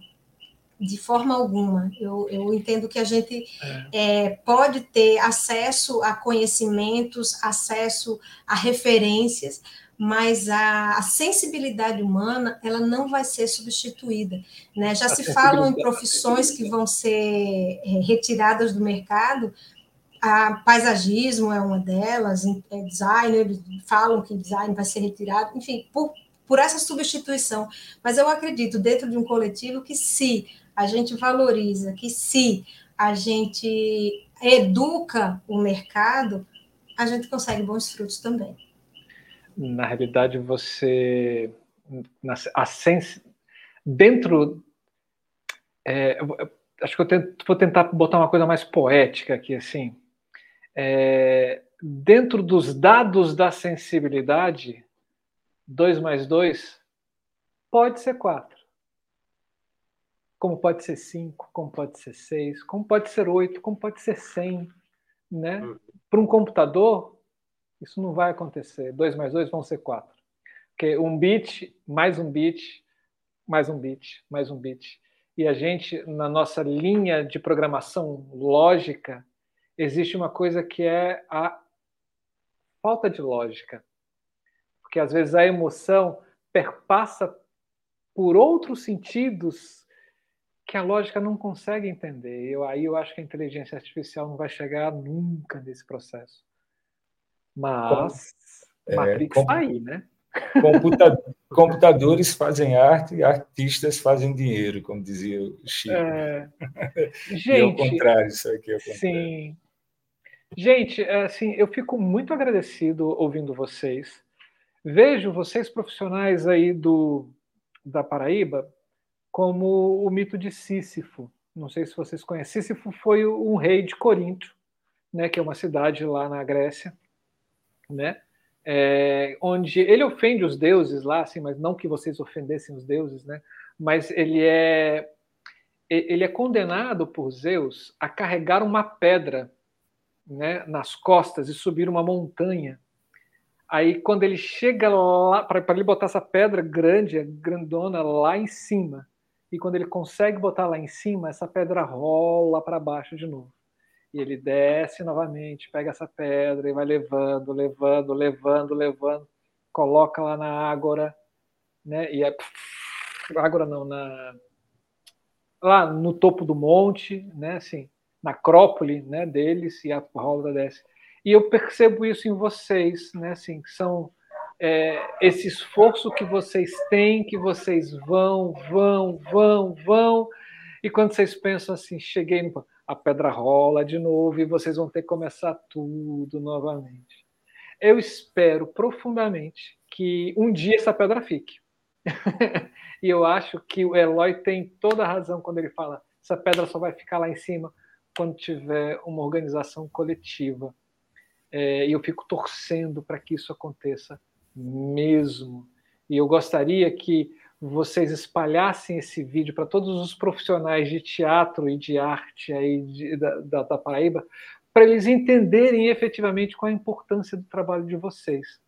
de forma alguma. Eu, eu entendo que a gente é. É, pode ter acesso a conhecimentos, acesso a referências, mas a, a, sensibilidade humana ela não vai ser substituída. Né? Já a se falam em profissões que vão ser é, retiradas do mercado, a paisagismo é uma delas, é, designer, falam que design vai ser retirado, enfim, por, por essa substituição. Mas eu acredito, dentro de um coletivo, que se a gente valoriza que se a gente educa o mercado, a gente consegue bons frutos também. Na realidade, você a sens... dentro é, acho que eu tento, vou tentar botar uma coisa mais poética aqui, assim. É, dentro dos dados da sensibilidade, 2 mais 2 pode ser 4. Como pode ser 5, como pode ser 6, como pode ser 8, como pode ser 100. Né? Uhum. Para um computador, isso não vai acontecer. 2 mais 2 vão ser 4. Porque um bit, mais um bit, mais um bit, mais um bit. E a gente, na nossa linha de programação lógica, existe uma coisa que é a falta de lógica. Porque às vezes a emoção perpassa por outros sentidos que a lógica não consegue entender. Eu, aí eu acho que a inteligência artificial não vai chegar nunca nesse processo. Mas é, Matrix está aí, né? Computa computadores fazem arte e artistas fazem dinheiro, como dizia o Chico. É... Gente, e ao contrário, isso aqui é o contrário. Sim. Gente, assim, eu fico muito agradecido ouvindo vocês. Vejo vocês profissionais aí do da Paraíba como o mito de Sísifo. Não sei se vocês conhecem. Sísifo foi um rei de Corinto, né, que é uma cidade lá na Grécia, né? É, onde ele ofende os deuses lá, assim, mas não que vocês ofendessem os deuses, né? Mas ele é ele é condenado por Zeus a carregar uma pedra né, nas costas e subir uma montanha. Aí, quando ele chega lá, para ele botar essa pedra grande, grandona, lá em cima, e quando ele consegue botar lá em cima, essa pedra rola para baixo de novo. E ele desce novamente, pega essa pedra e vai levando, levando, levando, levando, coloca lá na ágora, né? E é ágora não, na lá no topo do monte, né? Assim, na acrópole, né? Deles e a roda desce. E eu percebo isso em vocês, né? Assim, que são é, esse esforço que vocês têm, que vocês vão, vão, vão, vão, e quando vocês pensam assim, cheguei no a pedra rola de novo e vocês vão ter que começar tudo novamente. Eu espero profundamente que um dia essa pedra fique. e eu acho que o Eloy tem toda a razão quando ele fala essa pedra só vai ficar lá em cima quando tiver uma organização coletiva. É, e eu fico torcendo para que isso aconteça mesmo. E eu gostaria que vocês espalhassem esse vídeo para todos os profissionais de teatro e de arte aí de, da, da, da Paraíba, para eles entenderem efetivamente qual a importância do trabalho de vocês.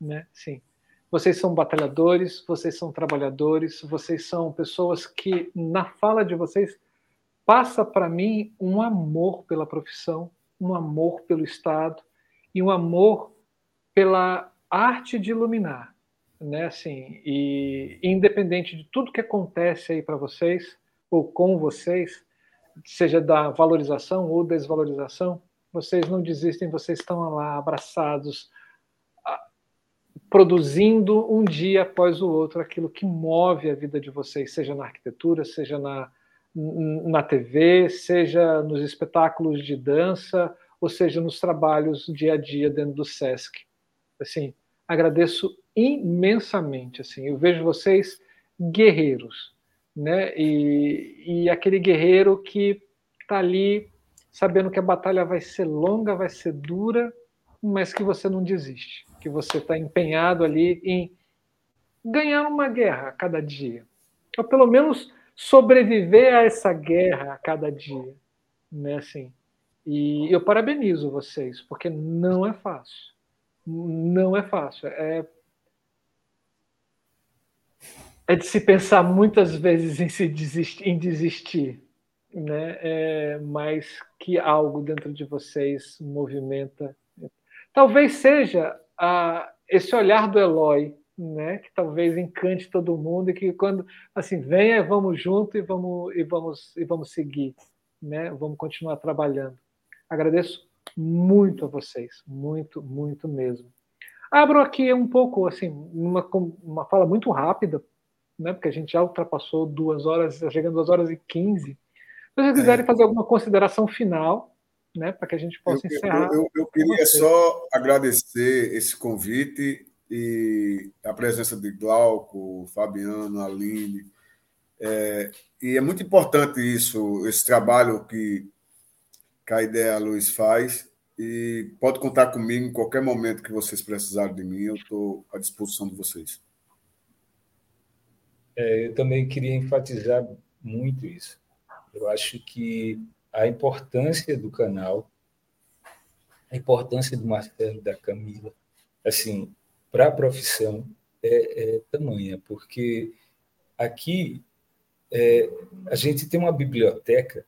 Né? Sim. Vocês são batalhadores, vocês são trabalhadores, vocês são pessoas que, na fala de vocês, passa para mim um amor pela profissão, um amor pelo Estado e um amor pela arte de iluminar né? Assim, e independente de tudo que acontece aí para vocês ou com vocês, seja da valorização ou desvalorização, vocês não desistem, vocês estão lá abraçados, produzindo um dia após o outro aquilo que move a vida de vocês, seja na arquitetura, seja na, na TV, seja nos espetáculos de dança, ou seja nos trabalhos dia a dia dentro do SESC. Assim, agradeço imensamente. Assim, eu vejo vocês guerreiros, né? E, e aquele guerreiro que está ali sabendo que a batalha vai ser longa, vai ser dura, mas que você não desiste, que você está empenhado ali em ganhar uma guerra a cada dia, ou pelo menos sobreviver a essa guerra a cada dia, né? Assim. E eu parabenizo vocês, porque não é fácil. Não é fácil. É é de se pensar muitas vezes em se desistir, em desistir, né? É, mas que algo dentro de vocês movimenta. Talvez seja a, esse olhar do Eloy, né? Que talvez encante todo mundo e que quando assim venha, vamos junto e vamos e vamos e vamos seguir, né? Vamos continuar trabalhando. Agradeço muito a vocês, muito, muito mesmo. Abro aqui um pouco assim uma, uma fala muito rápida né, porque a gente já ultrapassou duas horas, chegando duas horas e quinze. Se vocês quiserem é. fazer alguma consideração final, né, para que a gente possa eu, encerrar. Eu, eu, eu queria só agradecer esse convite e a presença de Glauco, Fabiano, Aline, É, e é muito importante isso, esse trabalho que, que a Ideia Luz faz. E pode contar comigo em qualquer momento que vocês precisarem de mim, eu estou à disposição de vocês. É, eu também queria enfatizar muito isso. Eu acho que a importância do canal, a importância do Marcelo, da Camila, assim, para a profissão é, é tamanha, porque aqui é, a gente tem uma biblioteca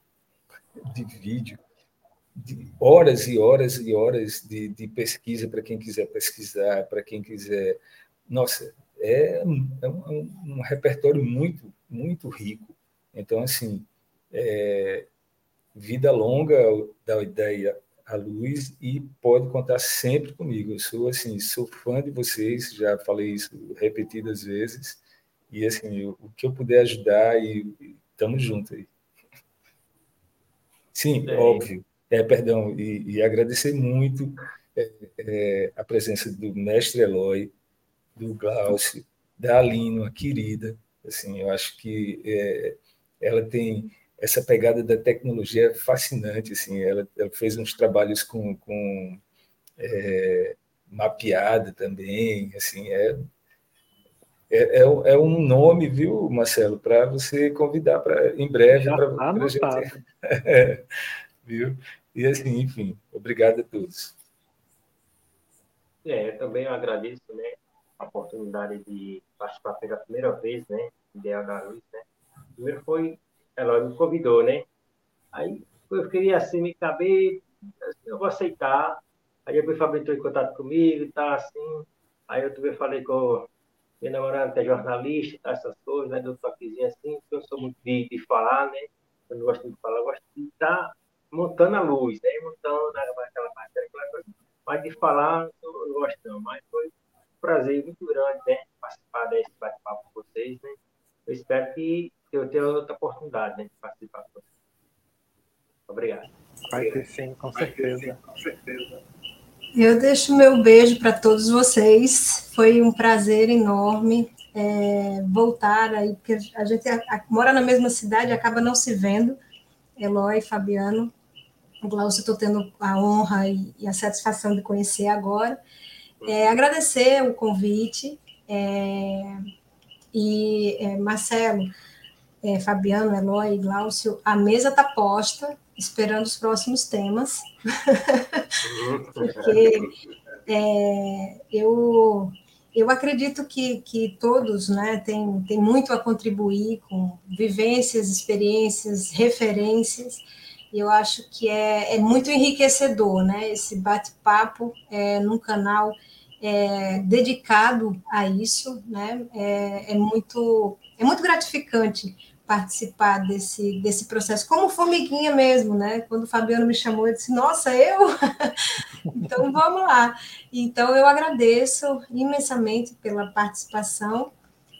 de vídeo, de horas e horas e horas de, de pesquisa para quem quiser pesquisar, para quem quiser. Nossa, é, um, é um, um, repertório muito, muito rico. Então, assim, é, vida longa da ideia à luz e pode contar sempre comigo. Eu sou assim, sou fã de vocês, já falei isso repetidas vezes e assim, o, o que eu puder ajudar e estamos juntos aí. Sim, é. óbvio. É, perdão, e, e agradecer muito é, é, a presença do mestre Eloy, do Glaucio, da Aline, a querida. Assim, eu acho que é, ela tem essa pegada da tecnologia fascinante. Assim, ela, ela fez uns trabalhos com, com é, mapeada também. Assim, é é, é, um nome, viu, Marcelo, para você convidar para em breve para tá a gente. É, viu? E assim, enfim, obrigado a todos. É, eu também agradeço, né, a oportunidade de participar pela primeira vez, né, Ideal da Luz, né. Primeiro foi, ela me convidou, né. Aí eu queria assim me caber, eu vou aceitar. Aí depois o Fabio entrou em contato comigo e tá assim. Aí eu também falei com minha namorada é jornalista, tá, essas coisas, né? Deu toquezinho assim, porque eu sou muito de, de falar, né? Eu não gosto de falar, eu gosto de estar montando a luz, né? Montando aquela parte, aquela coisa. Mas de falar, eu gosto não. Mas foi um prazer muito grande, né? Participar desse bate-papo com vocês, né? Eu espero que eu tenha outra oportunidade, né? De participar com vocês. Obrigado. Vai ter sim, com certeza. com certeza. Eu deixo meu beijo para todos vocês. Foi um prazer enorme é, voltar aí, porque a gente a, a, mora na mesma cidade, acaba não se vendo. Eloy, Fabiano, o Glaucio, estou tendo a honra e, a satisfação de conhecer agora. É, agradecer o convite. É, e é, Marcelo, é, Fabiano, Eloy, Glaucio, a mesa está posta esperando os próximos temas, porque é, eu, eu acredito que, que todos né, têm, têm muito a contribuir com vivências, experiências, referências, e eu acho que é, é muito enriquecedor né, esse bate-papo é, num canal é, dedicado a isso, né, é, é, muito, é muito gratificante participar desse, desse processo, como formiguinha mesmo, né? Quando o Fabiano me chamou, eu disse, nossa, eu? então vamos lá. Então eu agradeço imensamente pela participação,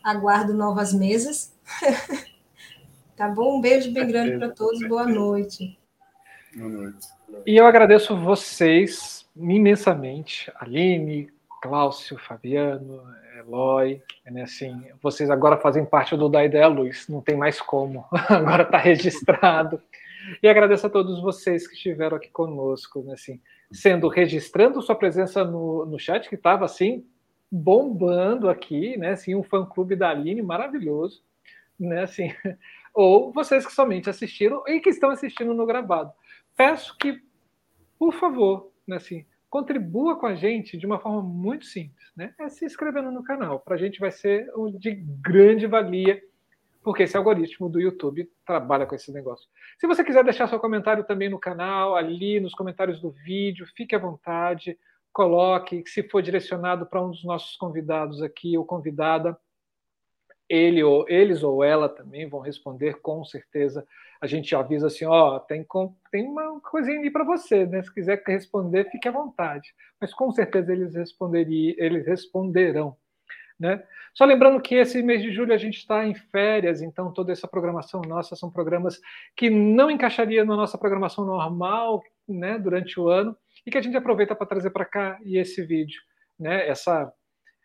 aguardo novas mesas. tá bom? Um beijo bem grande para todos, boa noite. Noite. E eu agradeço vocês imensamente, Aline, Cláudio, Fabiano, Eloy, né, assim, vocês agora fazem parte do Da Ideia Luz, não tem mais como, agora está registrado. E agradeço a todos vocês que estiveram aqui conosco, né, assim, sendo registrando sua presença no, no chat, que estava assim, bombando aqui, né, assim, um fã-clube da Aline maravilhoso, né, assim, ou vocês que somente assistiram e que estão assistindo no gravado. Peço que, por favor, né, assim, contribua com a gente de uma forma muito simples, né? É se inscrevendo no canal. Para a gente vai ser de grande valia, porque esse algoritmo do YouTube trabalha com esse negócio. Se você quiser deixar seu comentário também no canal, ali nos comentários do vídeo, fique à vontade, coloque, se for direcionado para um dos nossos convidados aqui ou convidada, ele ou eles ou ela também vão responder com certeza a gente avisa assim, ó, tem, tem uma coisinha ali para você, né? Se quiser responder, fique à vontade. Mas com certeza eles responderiam, eles responderão. Né? Só lembrando que esse mês de julho a gente está em férias, então toda essa programação nossa são programas que não encaixaria na nossa programação normal né, durante o ano e que a gente aproveita para trazer para cá e esse vídeo, né, essa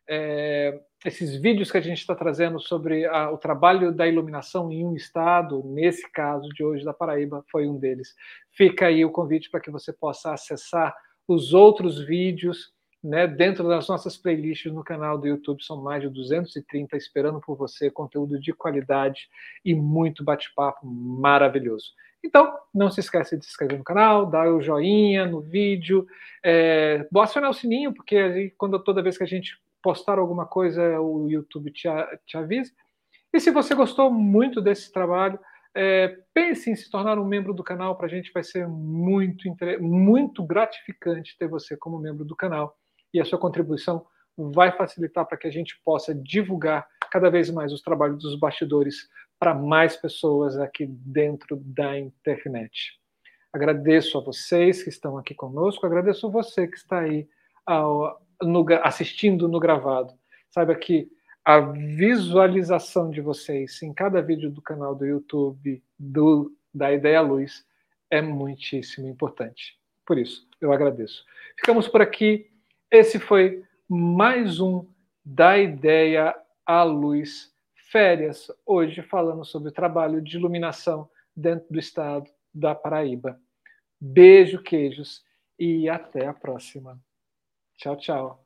é, esses vídeos que a gente está trazendo sobre a, o trabalho da iluminação em um estado, nesse caso de hoje da Paraíba, foi um deles. Fica aí o convite para que você possa acessar os outros vídeos né, dentro das nossas playlists no canal do YouTube. São mais de 230 esperando por você, conteúdo de qualidade e muito bate-papo maravilhoso. Então, não se esqueça de se inscrever no canal, dar o joinha no vídeo, é, acionar o sininho, porque aí, quando toda vez que a gente postar alguma coisa, o YouTube te, te avisa. E se você gostou muito desse trabalho, é, pense em se tornar um membro do canal. Para a gente vai ser muito, muito gratificante ter você como membro do canal. E a sua contribuição vai facilitar para que a gente possa divulgar cada vez mais os trabalhos dos bastidores para mais pessoas aqui dentro da internet. Agradeço a vocês que estão aqui conosco, agradeço você que está aí ao, no, assistindo no gravado. Saiba que a visualização de vocês em cada vídeo do canal do YouTube do, da Ideia Luz é muitíssimo importante. Por isso, eu agradeço. Ficamos por aqui. Esse foi mais um da Ideia à Luz Férias, hoje falando sobre o trabalho de iluminação dentro do estado da Paraíba. Beijo, queijos e até a próxima. Tchau, tchau.